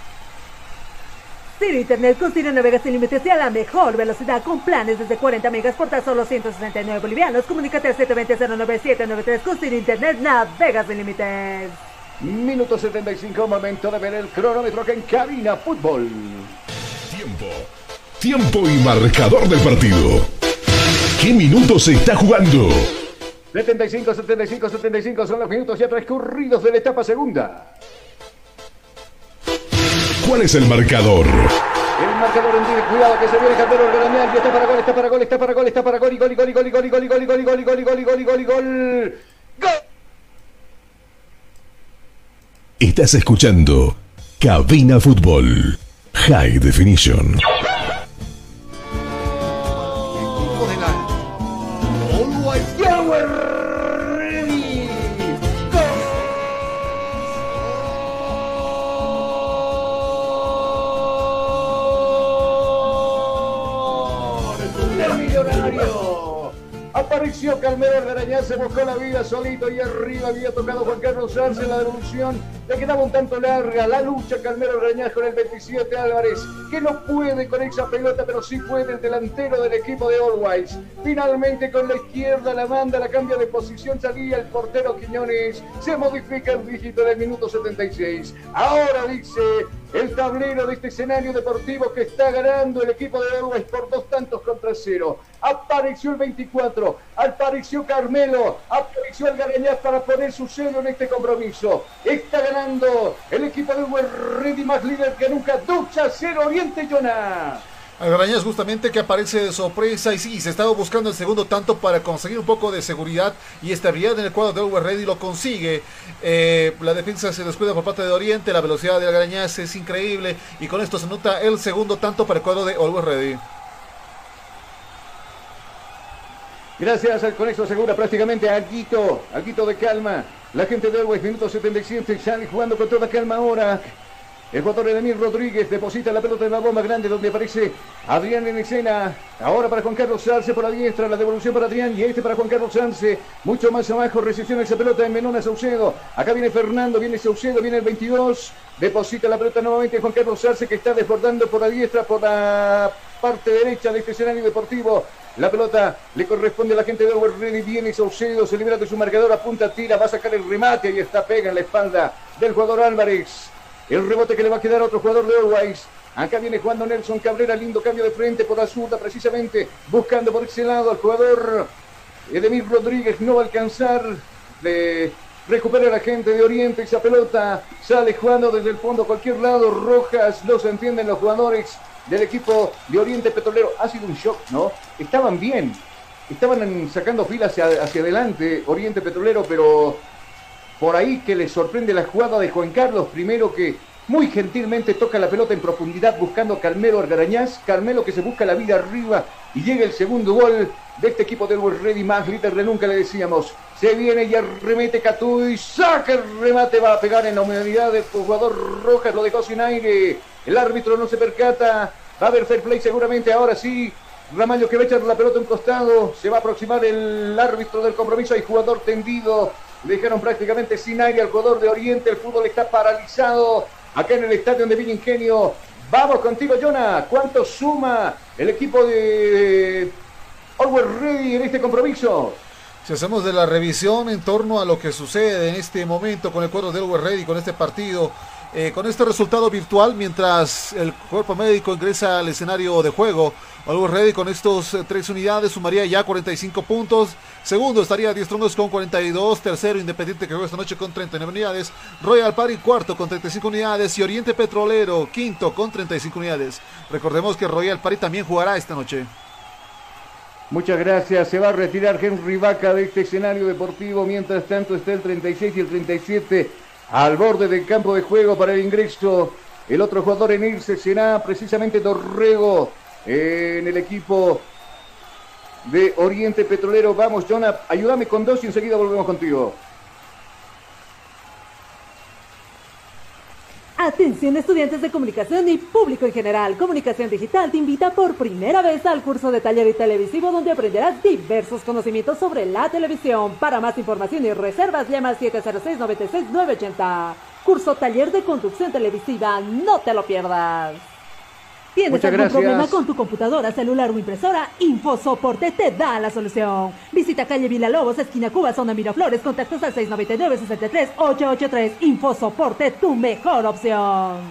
Ciro Internet con Ciro navega sin límites y a la mejor velocidad con planes desde 40 megas por tan solo 169 bolivianos. Comunícate al 720-09793 con Ciro Internet navega sin límites. Minuto 75, momento de ver el cronómetro que en cabina fútbol. Tiempo. Tiempo y marcador del partido. ¿Qué minutos se está jugando? 75, 75, 75 son los minutos ya transcurridos de la etapa segunda. ¿Cuál es el marcador? El marcador en tiene cuidado que se viene Garañal y está para gol, está para gol, está para gol, está para gol y gol y gol y gol y gol y gol y gol y gol y gol y gol y gol y gol y gol y gol. ¡Gol! Estás escuchando Cabina Fútbol High Definition. Apareció Calmero Garañán, se buscó la vida solito y arriba había tocado Juan Carlos Arce la devolución. Le quedaba un tanto larga la lucha Calmero Garañán con el 27 Álvarez, que no puede con esa pelota, pero sí puede el delantero del equipo de Always. Finalmente con la izquierda la manda, la cambia de posición, salía el portero Quiñones. Se modifica el dígito del minuto 76. Ahora dice el tablero de este escenario deportivo que está ganando el equipo de Always por dos tantos contra cero. Apareció el 24, apareció Carmelo, apareció el Garañaz para poner su sello en este compromiso. Está ganando el equipo de Always Ready más líder que nunca. Ducha cero Oriente Jonah. Algarañas justamente que aparece de sorpresa y sí, se estaba buscando el segundo tanto para conseguir un poco de seguridad y estabilidad en el cuadro de Always Ready lo consigue. Eh, la defensa se descuida por parte de Oriente, la velocidad de Algarañas es increíble y con esto se nota el segundo tanto para el cuadro de Always Ready. Gracias al Conexo Segura, prácticamente Alguito, Alguito de calma. La gente de Always, minuto 77, sale jugando con toda calma ahora. El jugador Edemir Rodríguez deposita la pelota en la bomba grande donde aparece Adrián en escena. Ahora para Juan Carlos Sarce por la diestra, la devolución para Adrián y este para Juan Carlos Sarce. Mucho más abajo, recepciona esa pelota en Menona Saucedo. Acá viene Fernando, viene Saucedo, viene el 22. Deposita la pelota nuevamente Juan Carlos Sarce que está desbordando por la diestra, por la parte derecha de este escenario deportivo. La pelota le corresponde a la gente de Over Ready. Viene Saucedo, se libera de su marcador, apunta, tira, va a sacar el remate y está pega en la espalda del jugador Álvarez. El rebote que le va a quedar a otro jugador de Always. Acá viene jugando Nelson Cabrera, lindo cambio de frente por la zurda, precisamente buscando por ese lado al jugador Edemir Rodríguez. No va a alcanzar. de recupera la gente de Oriente esa pelota. Sale jugando desde el fondo a cualquier lado. Rojas, no se entienden los jugadores del equipo de Oriente Petrolero. Ha sido un shock, ¿no? Estaban bien. Estaban sacando filas hacia adelante Oriente Petrolero, pero por ahí que le sorprende la jugada de Juan Carlos, primero que muy gentilmente toca la pelota en profundidad buscando a Carmelo Argarañaz. Carmelo que se busca la vida arriba y llega el segundo gol de este equipo del Ready más líder de nunca le decíamos. Se viene y arremete y saca el remate, va a pegar en la humanidad del jugador Rojas, lo dejó sin aire. El árbitro no se percata, va a haber fair play seguramente ahora sí. Ramallo que va a echar la pelota a un costado, se va a aproximar el árbitro del compromiso, hay jugador tendido, dejaron prácticamente sin aire al jugador de Oriente, el fútbol está paralizado acá en el estadio de Villa Ingenio. Vamos contigo, Jonah. ¿Cuánto suma el equipo de Always Ready en este compromiso? Si hacemos de la revisión en torno a lo que sucede en este momento con el cuadro de Always Ready, con este partido, eh, con este resultado virtual, mientras el cuerpo médico ingresa al escenario de juego, Always Ready con estos eh, tres unidades sumaría ya 45 puntos. Segundo estaría Diez Strongos con 42. Tercero Independiente que juega esta noche con 39 unidades. Royal Party cuarto con 35 unidades. Y Oriente Petrolero quinto con 35 unidades. Recordemos que Royal Party también jugará esta noche. Muchas gracias. Se va a retirar Henry Vaca de este escenario deportivo. Mientras tanto está el 36 y el 37 al borde del campo de juego para el ingreso. El otro jugador en irse será precisamente Dorrego en el equipo de Oriente Petrolero. Vamos, Jonah, ayúdame con dos y enseguida volvemos contigo. Atención estudiantes de comunicación y público en general. Comunicación Digital te invita por primera vez al curso de taller y televisivo donde aprenderás diversos conocimientos sobre la televisión. Para más información y reservas llama al 706-96-980. Curso taller de conducción televisiva. No te lo pierdas. ¿Tienes algún problema con tu computadora, celular o impresora? InfoSoporte te da la solución. Visita calle Lobos, esquina Cuba, zona Miraflores, contactos al 699-63-883. InfoSoporte, tu mejor opción.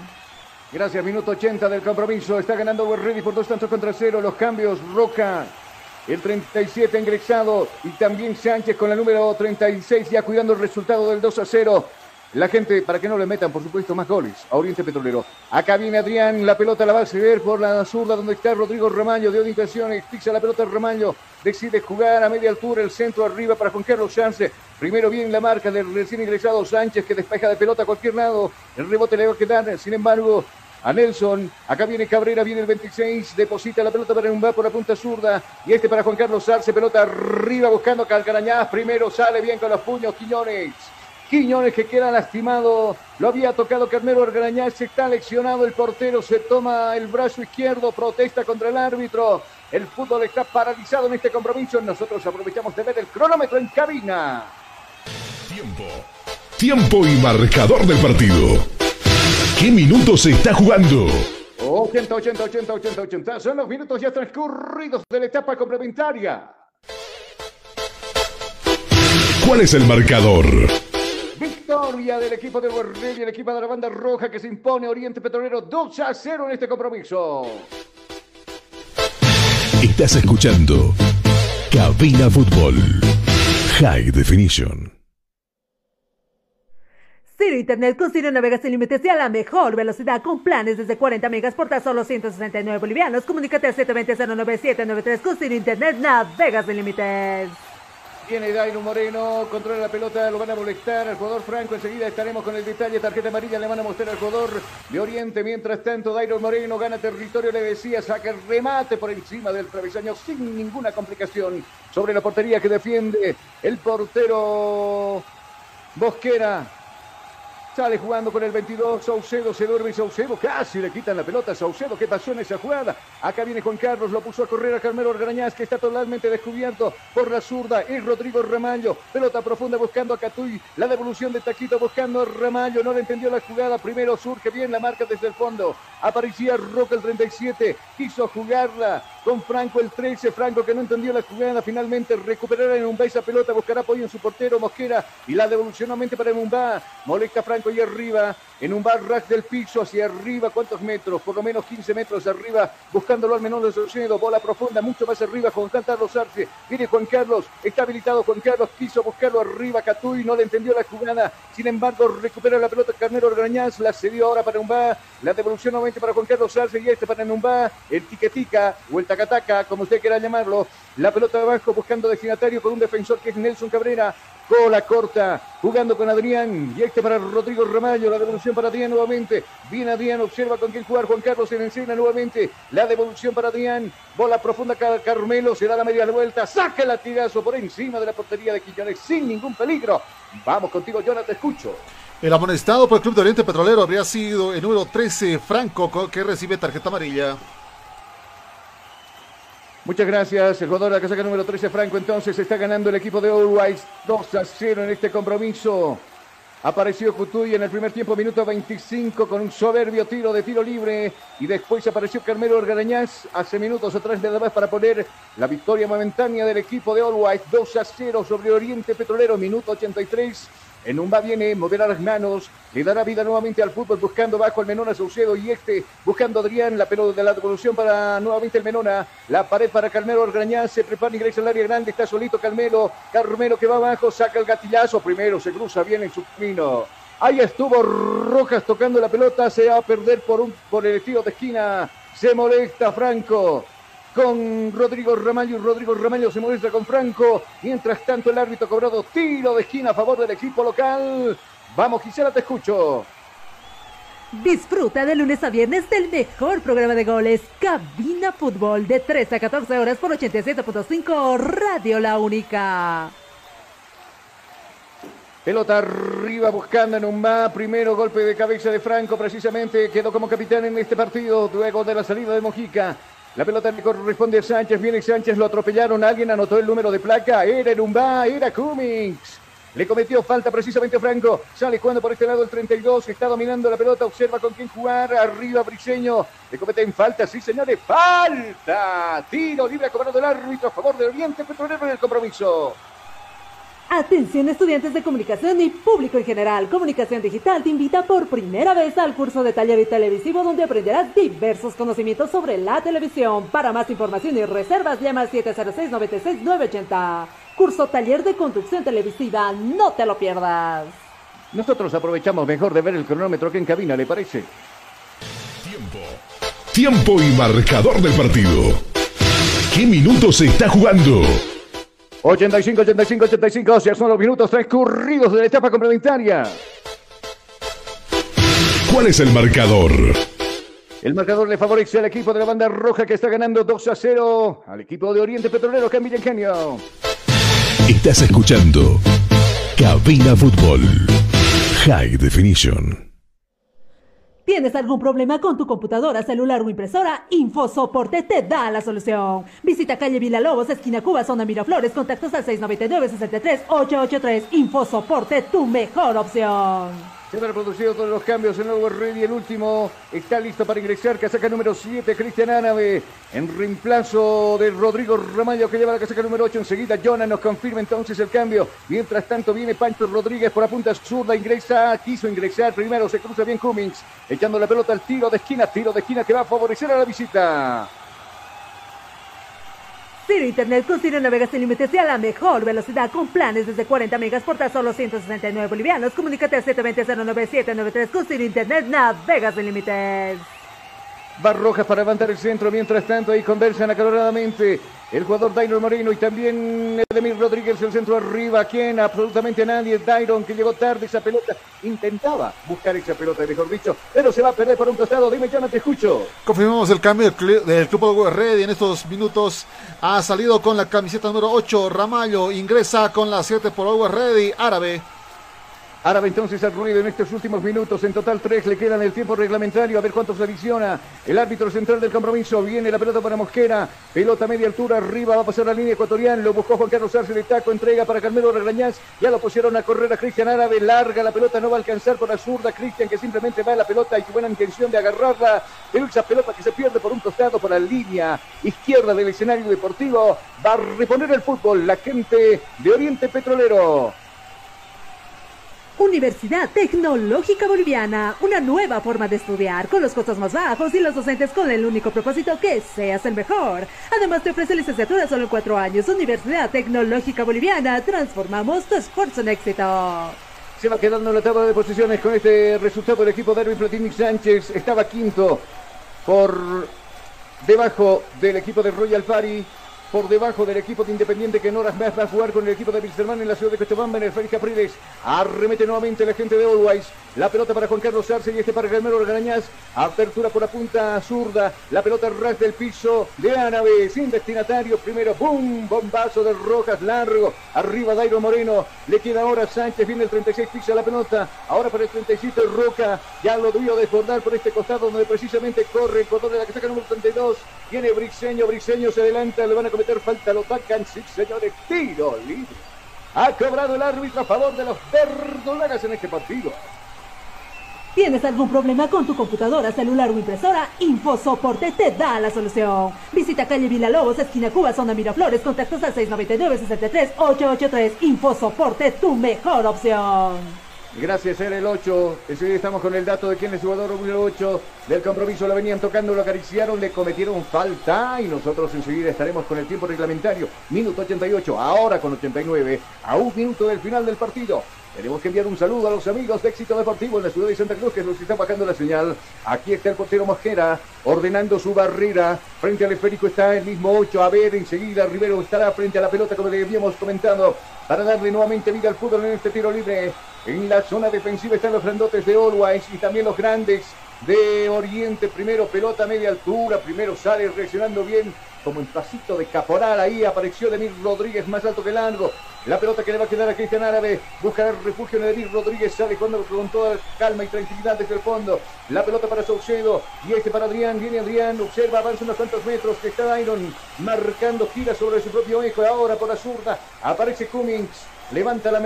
Gracias, minuto 80 del compromiso. Está ganando Ready por dos tantos contra cero. Los cambios, Roca. El 37 ingresado y también Sánchez con la número 36 ya cuidando el resultado del 2 a 0. La gente, para que no le metan, por supuesto, más goles a Oriente Petrolero. Acá viene Adrián, la pelota la va a ceder por la zurda donde está Rodrigo Ramaño, de orientación, pisa la pelota Ramaño, decide jugar a media altura, el centro arriba para Juan Carlos Sánchez. Primero viene la marca del recién ingresado Sánchez que despeja de pelota a cualquier lado. El rebote le va a quedar, sin embargo, a Nelson. Acá viene Cabrera, viene el 26, deposita la pelota para va por la punta zurda. Y este para Juan Carlos Sarce, pelota arriba buscando a Calcarañaz. Primero sale bien con los puños Quiñones. Quiñones que queda lastimado. Lo había tocado Carmelo Argarañaz. Se está leccionado el portero. Se toma el brazo izquierdo. Protesta contra el árbitro. El fútbol está paralizado en este compromiso. Nosotros aprovechamos de ver el cronómetro en cabina. Tiempo. Tiempo y marcador del partido. ¿Qué minutos se está jugando? 80, 80, 80, 80, 80. Son los minutos ya transcurridos de la etapa complementaria. ¿Cuál es el marcador? Victoria del equipo de y el equipo de la banda roja que se impone Oriente Petrolero 2 a 0 en este compromiso. Estás escuchando Cabina Fútbol High Definition. Ciro Internet con Ciro navegas sin límites y a la mejor velocidad con planes desde 40 megas por tan solo 169 bolivianos. Comunícate al 720-09793 con Ciro Internet navegas sin límites. Viene Dairo Moreno, controla la pelota, lo van a molestar al jugador Franco. Enseguida estaremos con el detalle. Tarjeta amarilla le van a mostrar al jugador de Oriente. Mientras tanto, Dairo Moreno gana territorio, le decía, saca el remate por encima del travesaño sin ninguna complicación sobre la portería que defiende el portero Bosquera. Sale jugando con el 22, Saucedo se duerme y Saucedo casi le quitan la pelota Saucedo. ¿Qué pasó en esa jugada? Acá viene Juan Carlos, lo puso a correr a Carmelo Orgarañaz que está totalmente descubierto por la zurda. Es Rodrigo Ramallo, pelota profunda buscando a Catuy. La devolución de Taquito buscando a Ramallo, no le entendió la jugada. Primero surge bien la marca desde el fondo. Aparecía Roca el 37, quiso jugarla con Franco el 13. Franco que no entendió la jugada, finalmente recuperará en un esa pelota, buscará apoyo en su portero Mosquera y la devolución nuevamente para Mumba. Molesta Franco y arriba, en un barrack del piso hacia arriba, ¿cuántos metros? Por lo menos 15 metros arriba, buscándolo al menor de Saucedo, bola profunda, mucho más arriba, con Carlos Arce. Viene Juan Carlos, está habilitado Juan Carlos, quiso buscarlo arriba, Catuy no le entendió la jugada, sin embargo recupera la pelota Carnero Orgañaz, la cedió ahora para Mumba, la devolución nuevamente para Juan Carlos Arce y este para Mumba, el tiquetica o el tacataca, como usted quiera llamarlo, la pelota abajo buscando destinatario con un defensor que es Nelson Cabrera, Cola corta, jugando con Adrián. Y este para Rodrigo Ramallo. La devolución para Adrián nuevamente. Viene Adrián, observa con quién jugar. Juan Carlos en encena nuevamente. La devolución para Adrián. Bola profunda Carmelo. Se da la media vuelta. Saca el latigazo por encima de la portería de Quillones sin ningún peligro. Vamos contigo, Jonathan, te escucho. El amonestado por el Club de Oriente Petrolero habría sido el número 13, Franco, que recibe tarjeta amarilla. Muchas gracias. El jugador de la casaca número 13, Franco, entonces está ganando el equipo de Always 2 a 0 en este compromiso. Apareció Cutuy en el primer tiempo, minuto 25, con un soberbio tiro de tiro libre. Y después apareció Carmelo Orgarañaz hace minutos atrás de más para poner la victoria momentánea del equipo de All 2 a 0 sobre Oriente Petrolero, minuto 83. En un va viene, moverá las manos, le dará vida nuevamente al fútbol, buscando bajo el Menona Saucedo y este, buscando Adrián, la pelota de la devolución para nuevamente el Menona, la pared para Carmelo Orgrañán, se prepara, ingresa al área grande, está solito Carmelo, Carmelo que va abajo, saca el gatillazo, primero se cruza bien en su camino. Ahí estuvo Rojas tocando la pelota, se va a perder por, un, por el tiro de esquina, se molesta Franco con Rodrigo Ramallo y Rodrigo Ramallo se muestra con Franco. Mientras tanto el árbitro ha cobrado tiro de esquina a favor del equipo local. Vamos Gisela, te escucho. Disfruta de lunes a viernes del mejor programa de goles, Cabina Fútbol, de 13 a 14 horas por 87.5 Radio La Única. Pelota arriba buscando en un más. Primero golpe de cabeza de Franco, precisamente quedó como capitán en este partido, luego de la salida de Mojica. La pelota le corresponde a Sánchez. Viene Sánchez, lo atropellaron. Alguien anotó el número de placa. Era Erumbá, era Cummings. Le cometió falta precisamente Franco. Sale cuando por este lado el 32. Está dominando la pelota. Observa con quién jugar. Arriba Briseño. Le cometen falta. Sí, señores. Falta. Tiro libre cobrado el árbitro a favor de Oriente Petrolero en el compromiso. Atención estudiantes de comunicación y público en general. Comunicación Digital te invita por primera vez al curso de taller y televisivo donde aprenderás diversos conocimientos sobre la televisión. Para más información y reservas llama al 706-96-980. Curso taller de conducción televisiva. No te lo pierdas. Nosotros aprovechamos mejor de ver el cronómetro que en cabina, ¿le parece? Tiempo. Tiempo y marcador del partido. ¿Qué minutos se está jugando? 85, 85, 85. Ya son los minutos transcurridos de la etapa complementaria. ¿Cuál es el marcador? El marcador le favorece al equipo de la banda roja que está ganando 2 a 0 al equipo de Oriente Petrolero que en Genio. Estás escuchando Cabina Fútbol High Definition. ¿Tienes algún problema con tu computadora, celular o impresora? InfoSoporte te da la solución. Visita calle Lobos, esquina Cuba, zona Miraflores, contactos al 699-63-883. InfoSoporte, tu mejor opción. Se han reproducido todos los cambios. El nuevo el último, está listo para ingresar. Casaca número 7, Cristian Ánabe. En reemplazo de Rodrigo Ramallo, que lleva la casaca número 8. Enseguida, Jonah nos confirma entonces el cambio. Mientras tanto, viene Pancho Rodríguez por la punta zurda. Ingresa, quiso ingresar. Primero se cruza bien Cummings, echando la pelota al tiro de esquina. Tiro de esquina que va a favorecer a la visita. Ciro Internet con Ciro navega sin límites y a la mejor velocidad con planes desde 40 megas por tan solo 169 bolivianos. Comunícate al 720-09793 con Ciro Internet navega sin límites. Barrojas para levantar el centro. Mientras tanto, ahí conversan acaloradamente el jugador Dairon Moreno y también Edemir Rodríguez, el centro arriba. ¿Quién? Absolutamente nadie. Dairon que llegó tarde esa pelota. Intentaba buscar esa pelota, mejor dicho, pero se va a perder por un costado. Dime, ya no te escucho. Confirmamos el cambio del, cl- del Club de Red y en estos minutos ha salido con la camiseta número 8 Ramallo, ingresa con la 7 por Always Ready, árabe. Árabe entonces al ruido en estos últimos minutos. En total tres le quedan el tiempo reglamentario. A ver cuántos adiciona. El árbitro central del compromiso. Viene la pelota para Mosquera. Pelota media altura. Arriba va a pasar la línea ecuatoriana. Lo buscó Juan Carlos Arce de taco. Entrega para Carmelo Regañaz. Ya lo pusieron a correr a Cristian Árabe. Larga la pelota. No va a alcanzar por la zurda. Cristian que simplemente va a la pelota y buena intención de agarrarla. Pero esa pelota que se pierde por un costado por la línea izquierda del escenario deportivo. Va a reponer el fútbol. La gente de Oriente Petrolero. Universidad Tecnológica Boliviana, una nueva forma de estudiar con los costos más bajos y los docentes con el único propósito que seas el mejor. Además te ofrece licenciatura solo en cuatro años. Universidad Tecnológica Boliviana, transformamos tu esfuerzo en éxito. Se va quedando en la tabla de posiciones con este resultado el equipo de Erwin Platini Sánchez. Estaba quinto por debajo del equipo de Royal Party. Por debajo del equipo de Independiente que en horas más va a jugar con el equipo de Wilstermann en la ciudad de Cochabamba en el Félix Capriles. Arremete nuevamente la gente de Always. La pelota para Juan Carlos Arce y este para Galmero Garañaz. Apertura por la punta zurda. La pelota ras del piso de Árabe sin destinatario. Primero, ¡boom! Bombazo de Rojas largo. Arriba Dairo Moreno. Le queda ahora Sánchez. Viene el 36, pisa la pelota. Ahora para el 37 Roca. Ya lo debió desbordar por este costado donde precisamente corre el jugador de la que saca número 32. Viene Briseño. Briseño se adelanta. Le van a cometer falta. Lo tacan. Sí, señores. Tiro libre. Ha cobrado el árbitro a favor de los verdolagas en este partido. ¿Tienes algún problema con tu computadora, celular o impresora? InfoSoporte te da la solución. Visita calle Villalobos, esquina Cuba, zona Miraflores, contactos al 699-63-883. InfoSoporte, tu mejor opción. Gracias, era el 8. Enseguida estamos con el dato de quién es jugador número 8 del compromiso. La venían tocando, lo acariciaron, le cometieron falta y nosotros enseguida estaremos con el tiempo reglamentario. Minuto 88, ahora con 89, a un minuto del final del partido. Tenemos que enviar un saludo a los amigos de Éxito Deportivo en la ciudad de Santa Cruz que nos están bajando la señal. Aquí está el portero Mosquera ordenando su barrera. Frente al esférico está el mismo 8. A ver, enseguida Rivero estará frente a la pelota como le habíamos comentado para darle nuevamente vida al fútbol en este tiro libre. En la zona defensiva están los grandotes de Always y también los grandes de Oriente. Primero pelota a media altura, primero sale reaccionando bien como en pasito de caporal. Ahí apareció Demir Rodríguez más alto que largo. La pelota que le va a quedar a Cristian Árabe. Busca el refugio de Demir Rodríguez. Sale cuando con toda calma y tranquilidad desde el fondo. La pelota para Saucedo. Y este para Adrián. Viene Adrián. Observa, avanza unos cuantos metros. Que está Iron marcando gira sobre su propio eje. Ahora por la zurda. Aparece Cummings. Levanta la,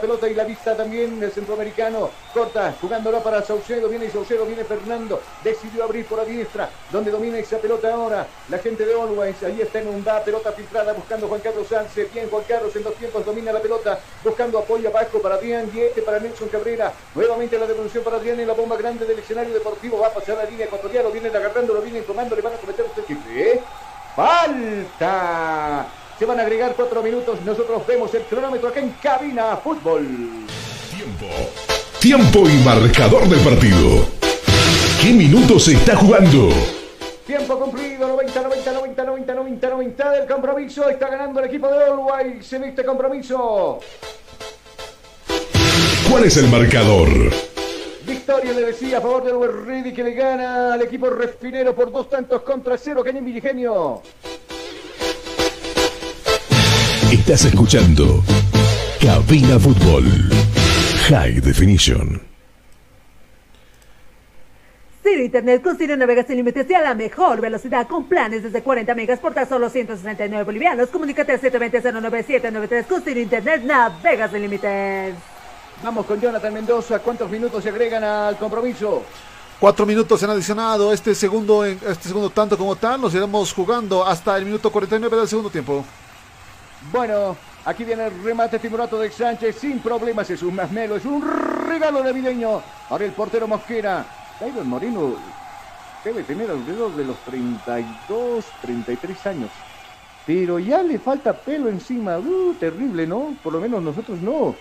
pelota y la vista también el centroamericano. Corta, jugándola para Saucedo. Viene Saucedo, viene Fernando. Decidió abrir por la diestra, donde domina esa pelota ahora. La gente de Always. Ahí está en un va, pelota filtrada, buscando Juan Carlos Sánchez. Bien, Juan Carlos en dos tiempos domina la pelota, buscando apoyo abajo para Adrián. Y este para Nelson Cabrera. Nuevamente la devolución para Adrián en la bomba grande del escenario deportivo. Va a pasar la línea ecuatoriana, lo vienen agarrando, lo vienen tomando, le van a cometer este triple. ¡Falta! Se van a agregar cuatro minutos. Nosotros vemos el cronómetro acá en Cabina Fútbol. Tiempo y marcador del partido. ¿Qué minutos se está jugando? Tiempo cumplido, 90, 90, 90, 90, 90, 90 del compromiso. Está ganando el equipo de Always en este compromiso. ¿Cuál es el marcador? Victoria le decía a favor del Ready que le gana al equipo refinero por dos tantos contra cero. Cañín Virigenio. Estás escuchando Cabina Fútbol High Definition. Ciro Internet con Ciro navega sin límites y a la mejor velocidad con planes desde 40 megas por tan solo 169 bolivianos. Comunícate al 720-09793 con Ciro Internet navega sin límites. Vamos con Jonathan Mendoza. ¿Cuántos minutos se agregan al compromiso? Cuatro minutos se han adicionado. Este segundo, este segundo tanto como tal, nos iremos jugando hasta el minuto 49 del segundo tiempo. Bueno, aquí viene el remate figurato de Sánchez sin problemas. Es un masmelo, es un regalo navideño. Ahora el portero Mosquera. David Moreno debe tener alrededor de los 32, 33 años. pero ya le falta pelo encima. Uh, terrible, ¿no? Por lo menos nosotros no.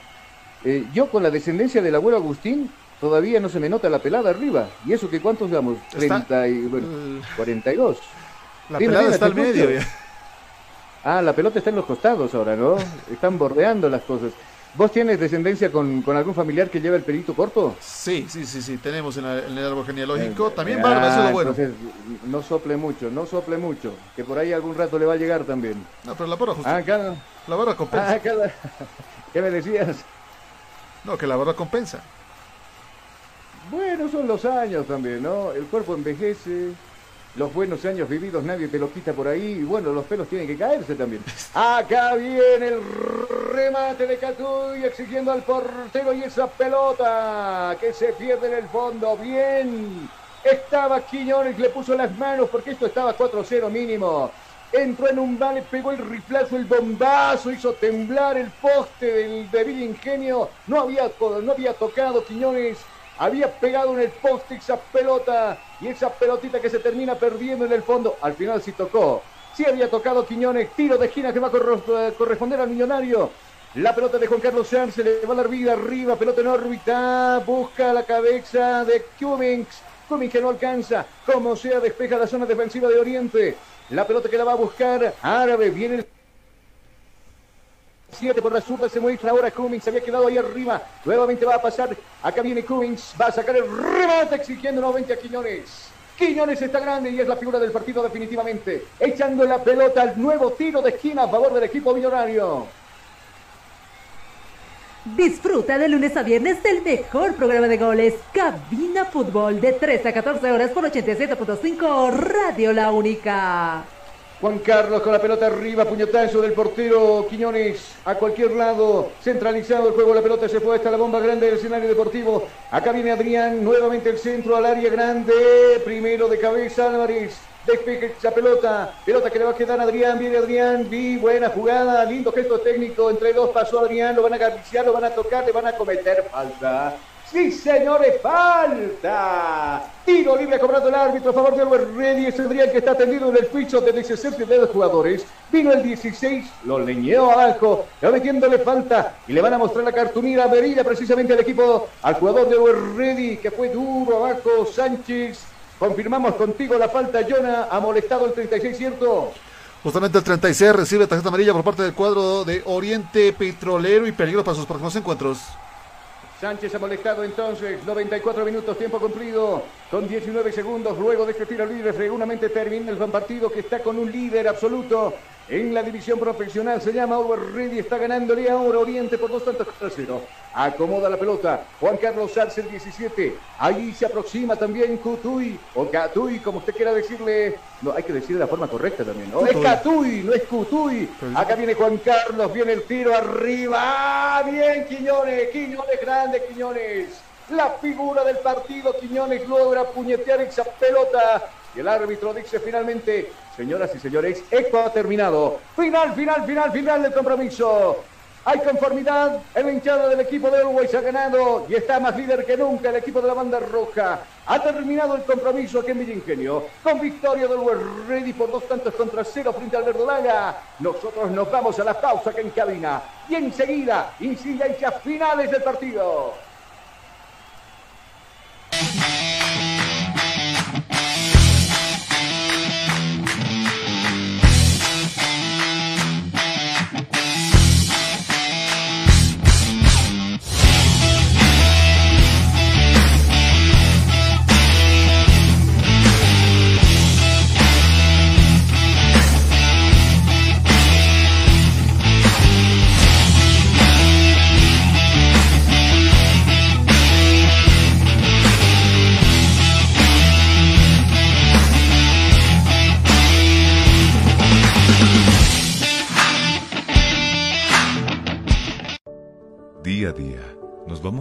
Eh, yo con la descendencia del abuelo Agustín, todavía no se me nota la pelada arriba. ¿Y eso que cuántos damos? Está- 30 y, bueno, 42. La Dime, pelada está al medio. Ah, la pelota está en los costados ahora, ¿no? Están bordeando las cosas. ¿Vos tienes descendencia con, con algún familiar que lleva el pelito corto? Sí, sí, sí, sí, tenemos en, la- en el árbol genealógico. Eh, También ah, barba, eso es lo bueno. entonces, no sople mucho, no sople mucho, que por ahí algún rato le va a llegar también. No, pero la barba justo. Ah, acá, La barba compensa. ah, ¿Qué me decías? No, que la barba compensa. Bueno, son los años también, ¿no? El cuerpo envejece, los buenos años vividos nadie te los quita por ahí, y bueno, los pelos tienen que caerse también. Acá viene el remate de Catuy exigiendo al portero y esa pelota que se pierde en el fondo. Bien, estaba Quiñones, le puso las manos porque esto estaba 4-0 mínimo. Entró en un vale, pegó el riflazo, el bombazo, hizo temblar el poste del débil ingenio. No había, no había tocado Quiñones, había pegado en el poste esa pelota y esa pelotita que se termina perdiendo en el fondo. Al final sí tocó. Sí había tocado Quiñones, tiro de esquina que va a eh, corresponder al millonario. La pelota de Juan Carlos Sanz se le va a dar vida arriba, pelota en órbita, busca la cabeza de Cummings. Cummings que no alcanza, como sea, despeja la zona defensiva de Oriente. La pelota que la va a buscar Árabe, viene el 7 por la zurda se muestra ahora Cummings, había quedado ahí arriba, nuevamente va a pasar, acá viene Cummings, va a sacar el remate exigiendo nuevamente a Quiñones. Quiñones está grande y es la figura del partido definitivamente, echando la pelota al nuevo tiro de esquina a favor del equipo millonario. Disfruta de lunes a viernes del mejor programa de goles, Cabina Fútbol, de 13 a 14 horas por 87.5 Radio La Única. Juan Carlos con la pelota arriba, puñetazo del portero Quiñones a cualquier lado, centralizado el juego, la pelota se fue hasta la bomba grande del escenario deportivo. Acá viene Adrián, nuevamente el centro al área grande, primero de cabeza Álvarez. Despeja esa pelota, pelota que le va a quedar a Adrián, viene Adrián, vi, buena jugada, lindo gesto técnico, entre dos pasó Adrián, lo van a acariciar, lo van a tocar, le van a cometer falta. Sí, señores, falta. Tiro libre cobrando el árbitro a favor de Albert Ready. Es Adrián que está tendido en el piso de 16 de los jugadores. Vino el 16, lo leñeó abajo, le va metiéndole falta y le van a mostrar la cartulina amarilla precisamente al equipo, al jugador de Albert Ready que fue duro abajo, Sánchez. Confirmamos contigo la falta, Jonah, ha molestado el 36, ¿cierto? Justamente el 36 recibe tarjeta amarilla por parte del cuadro de Oriente Petrolero y peligro para sus próximos encuentros. Sánchez ha molestado entonces, 94 minutos, tiempo cumplido, con 19 segundos, luego de este tiro libre, seguramente termina el partido que está con un líder absoluto en la división profesional, se llama Over Ready, está ganándole ahora Oriente por dos tantos contra cero. Acomoda la pelota, Juan Carlos Arce el 17, ahí se aproxima también Cutuy, o Catuy, como usted quiera decirle, no, hay que decir de la forma correcta también, ¿no? Es. Catuy, no es Cutuy, acá viene Juan Carlos, viene el tiro arriba, ¡Ah, bien Quiñones, Quiñones grande, Quiñones, la figura del partido, Quiñones logra puñetear esa pelota. Y el árbitro dice finalmente, señoras y señores, esto ha terminado. Final, final, final, final del compromiso. Hay conformidad, el hinchada del equipo de Uruguay se ha ganado y está más líder que nunca el equipo de la banda roja. Ha terminado el compromiso aquí en Villingenio con victoria del Uruguay Ready por dos tantos contra cero frente al Verdolaga. Nosotros nos vamos a la pausa que en cabina y enseguida incidencias finales del partido.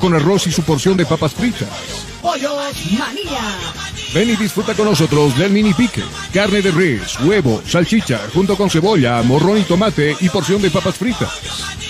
con arroz y su porción de papas fritas. Pollos Manía. Ven y disfruta con nosotros del mini pique. Carne de res, huevo, salchicha, junto con cebolla, morrón y tomate y porción de papas fritas.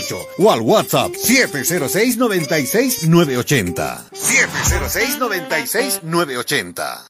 245-4548 o al WhatsApp 706-96-980. 706-96-980.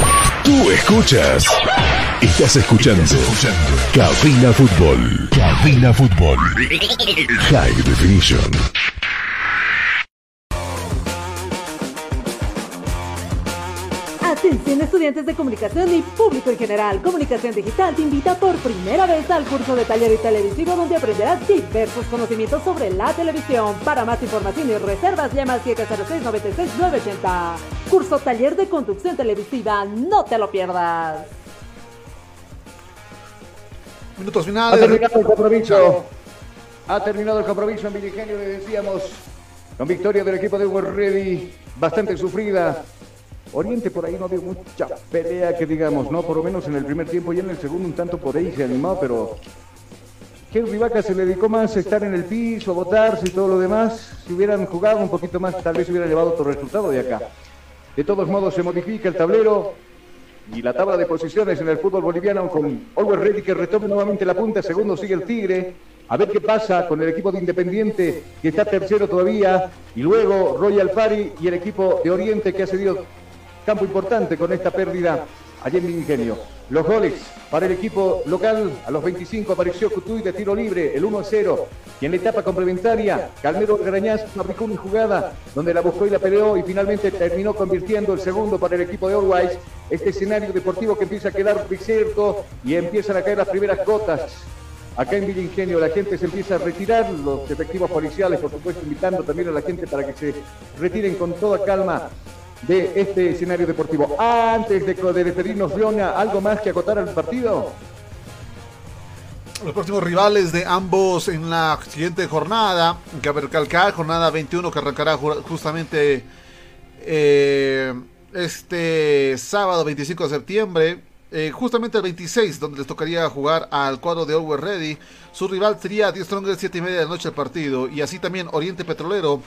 Tú escuchas. Estás escuchando. Cabina Fútbol. Cabina Fútbol. High Definition. Estudiantes de comunicación y público en general. Comunicación Digital te invita por primera vez al curso de taller y televisivo donde aprenderás diversos conocimientos sobre la televisión. Para más información y reservas llama al 706-96-980. Curso taller de conducción televisiva, no te lo pierdas. Minutos Ha finales. terminado el compromiso. Ha terminado el compromiso en Villegenio, le decíamos, con victoria del equipo de Hugo Ready, bastante sufrida. Oriente por ahí no dio mucha pelea que digamos, ¿no? Por lo menos en el primer tiempo y en el segundo un tanto por ahí se animó, pero Henry Vaca se le dedicó más a estar en el piso, a botarse y todo lo demás. Si hubieran jugado un poquito más, tal vez hubiera llevado otro resultado de acá. De todos modos se modifica el tablero y la tabla de posiciones en el fútbol boliviano con Always Ready que retoma nuevamente la punta, segundo sigue el Tigre, a ver qué pasa con el equipo de Independiente que está tercero todavía y luego Royal Pari y el equipo de Oriente que ha cedido campo importante con esta pérdida allí en Ingenio. Los goles para el equipo local, a los 25 apareció Cutuy de tiro libre, el 1-0. Y en la etapa complementaria, Calmero Garañaz fabricó una jugada donde la buscó y la peleó y finalmente terminó convirtiendo el segundo para el equipo de Always. Este escenario deportivo que empieza a quedar desierto y empiezan a caer las primeras gotas. Acá en Villa Ingenio la gente se empieza a retirar, los efectivos policiales, por supuesto, invitando también a la gente para que se retiren con toda calma de este escenario deportivo. Antes de, de despedirnos, Leona, ¿algo más que acotar al partido? Los próximos rivales de ambos en la siguiente jornada, que recalcar, jornada 21 que arrancará justamente eh, este sábado 25 de septiembre. Eh, justamente el 26, donde les tocaría jugar al cuadro de Always Ready. Su rival sería 10 Stronger 7 y media de la noche el partido. Y así también Oriente Petrolero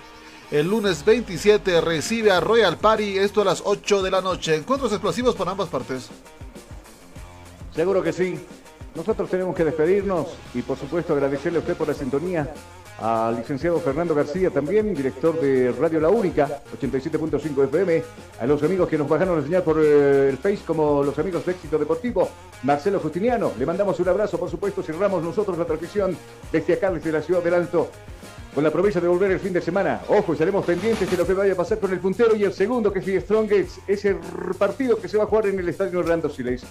el lunes 27 recibe a Royal Party, esto a las 8 de la noche. ¿Encuentros explosivos por ambas partes? Seguro que sí. Nosotros tenemos que despedirnos y por supuesto agradecerle a usted por la sintonía, al licenciado Fernando García también, director de Radio La Única, 87.5 FM, a los amigos que nos bajaron a señal por eh, el Face como los amigos de Éxito Deportivo, Marcelo Justiniano, le mandamos un abrazo, por supuesto cerramos nosotros la transmisión desde acá, desde la ciudad del Alto, con la promesa de volver el fin de semana. Ojo, estaremos pendientes de lo que vaya a pasar con el puntero y el segundo, que es Strongest, ese partido que se va a jugar en el estadio Orlando Siles.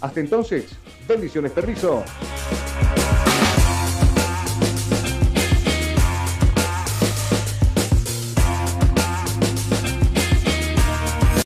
Hasta entonces, bendiciones, permiso.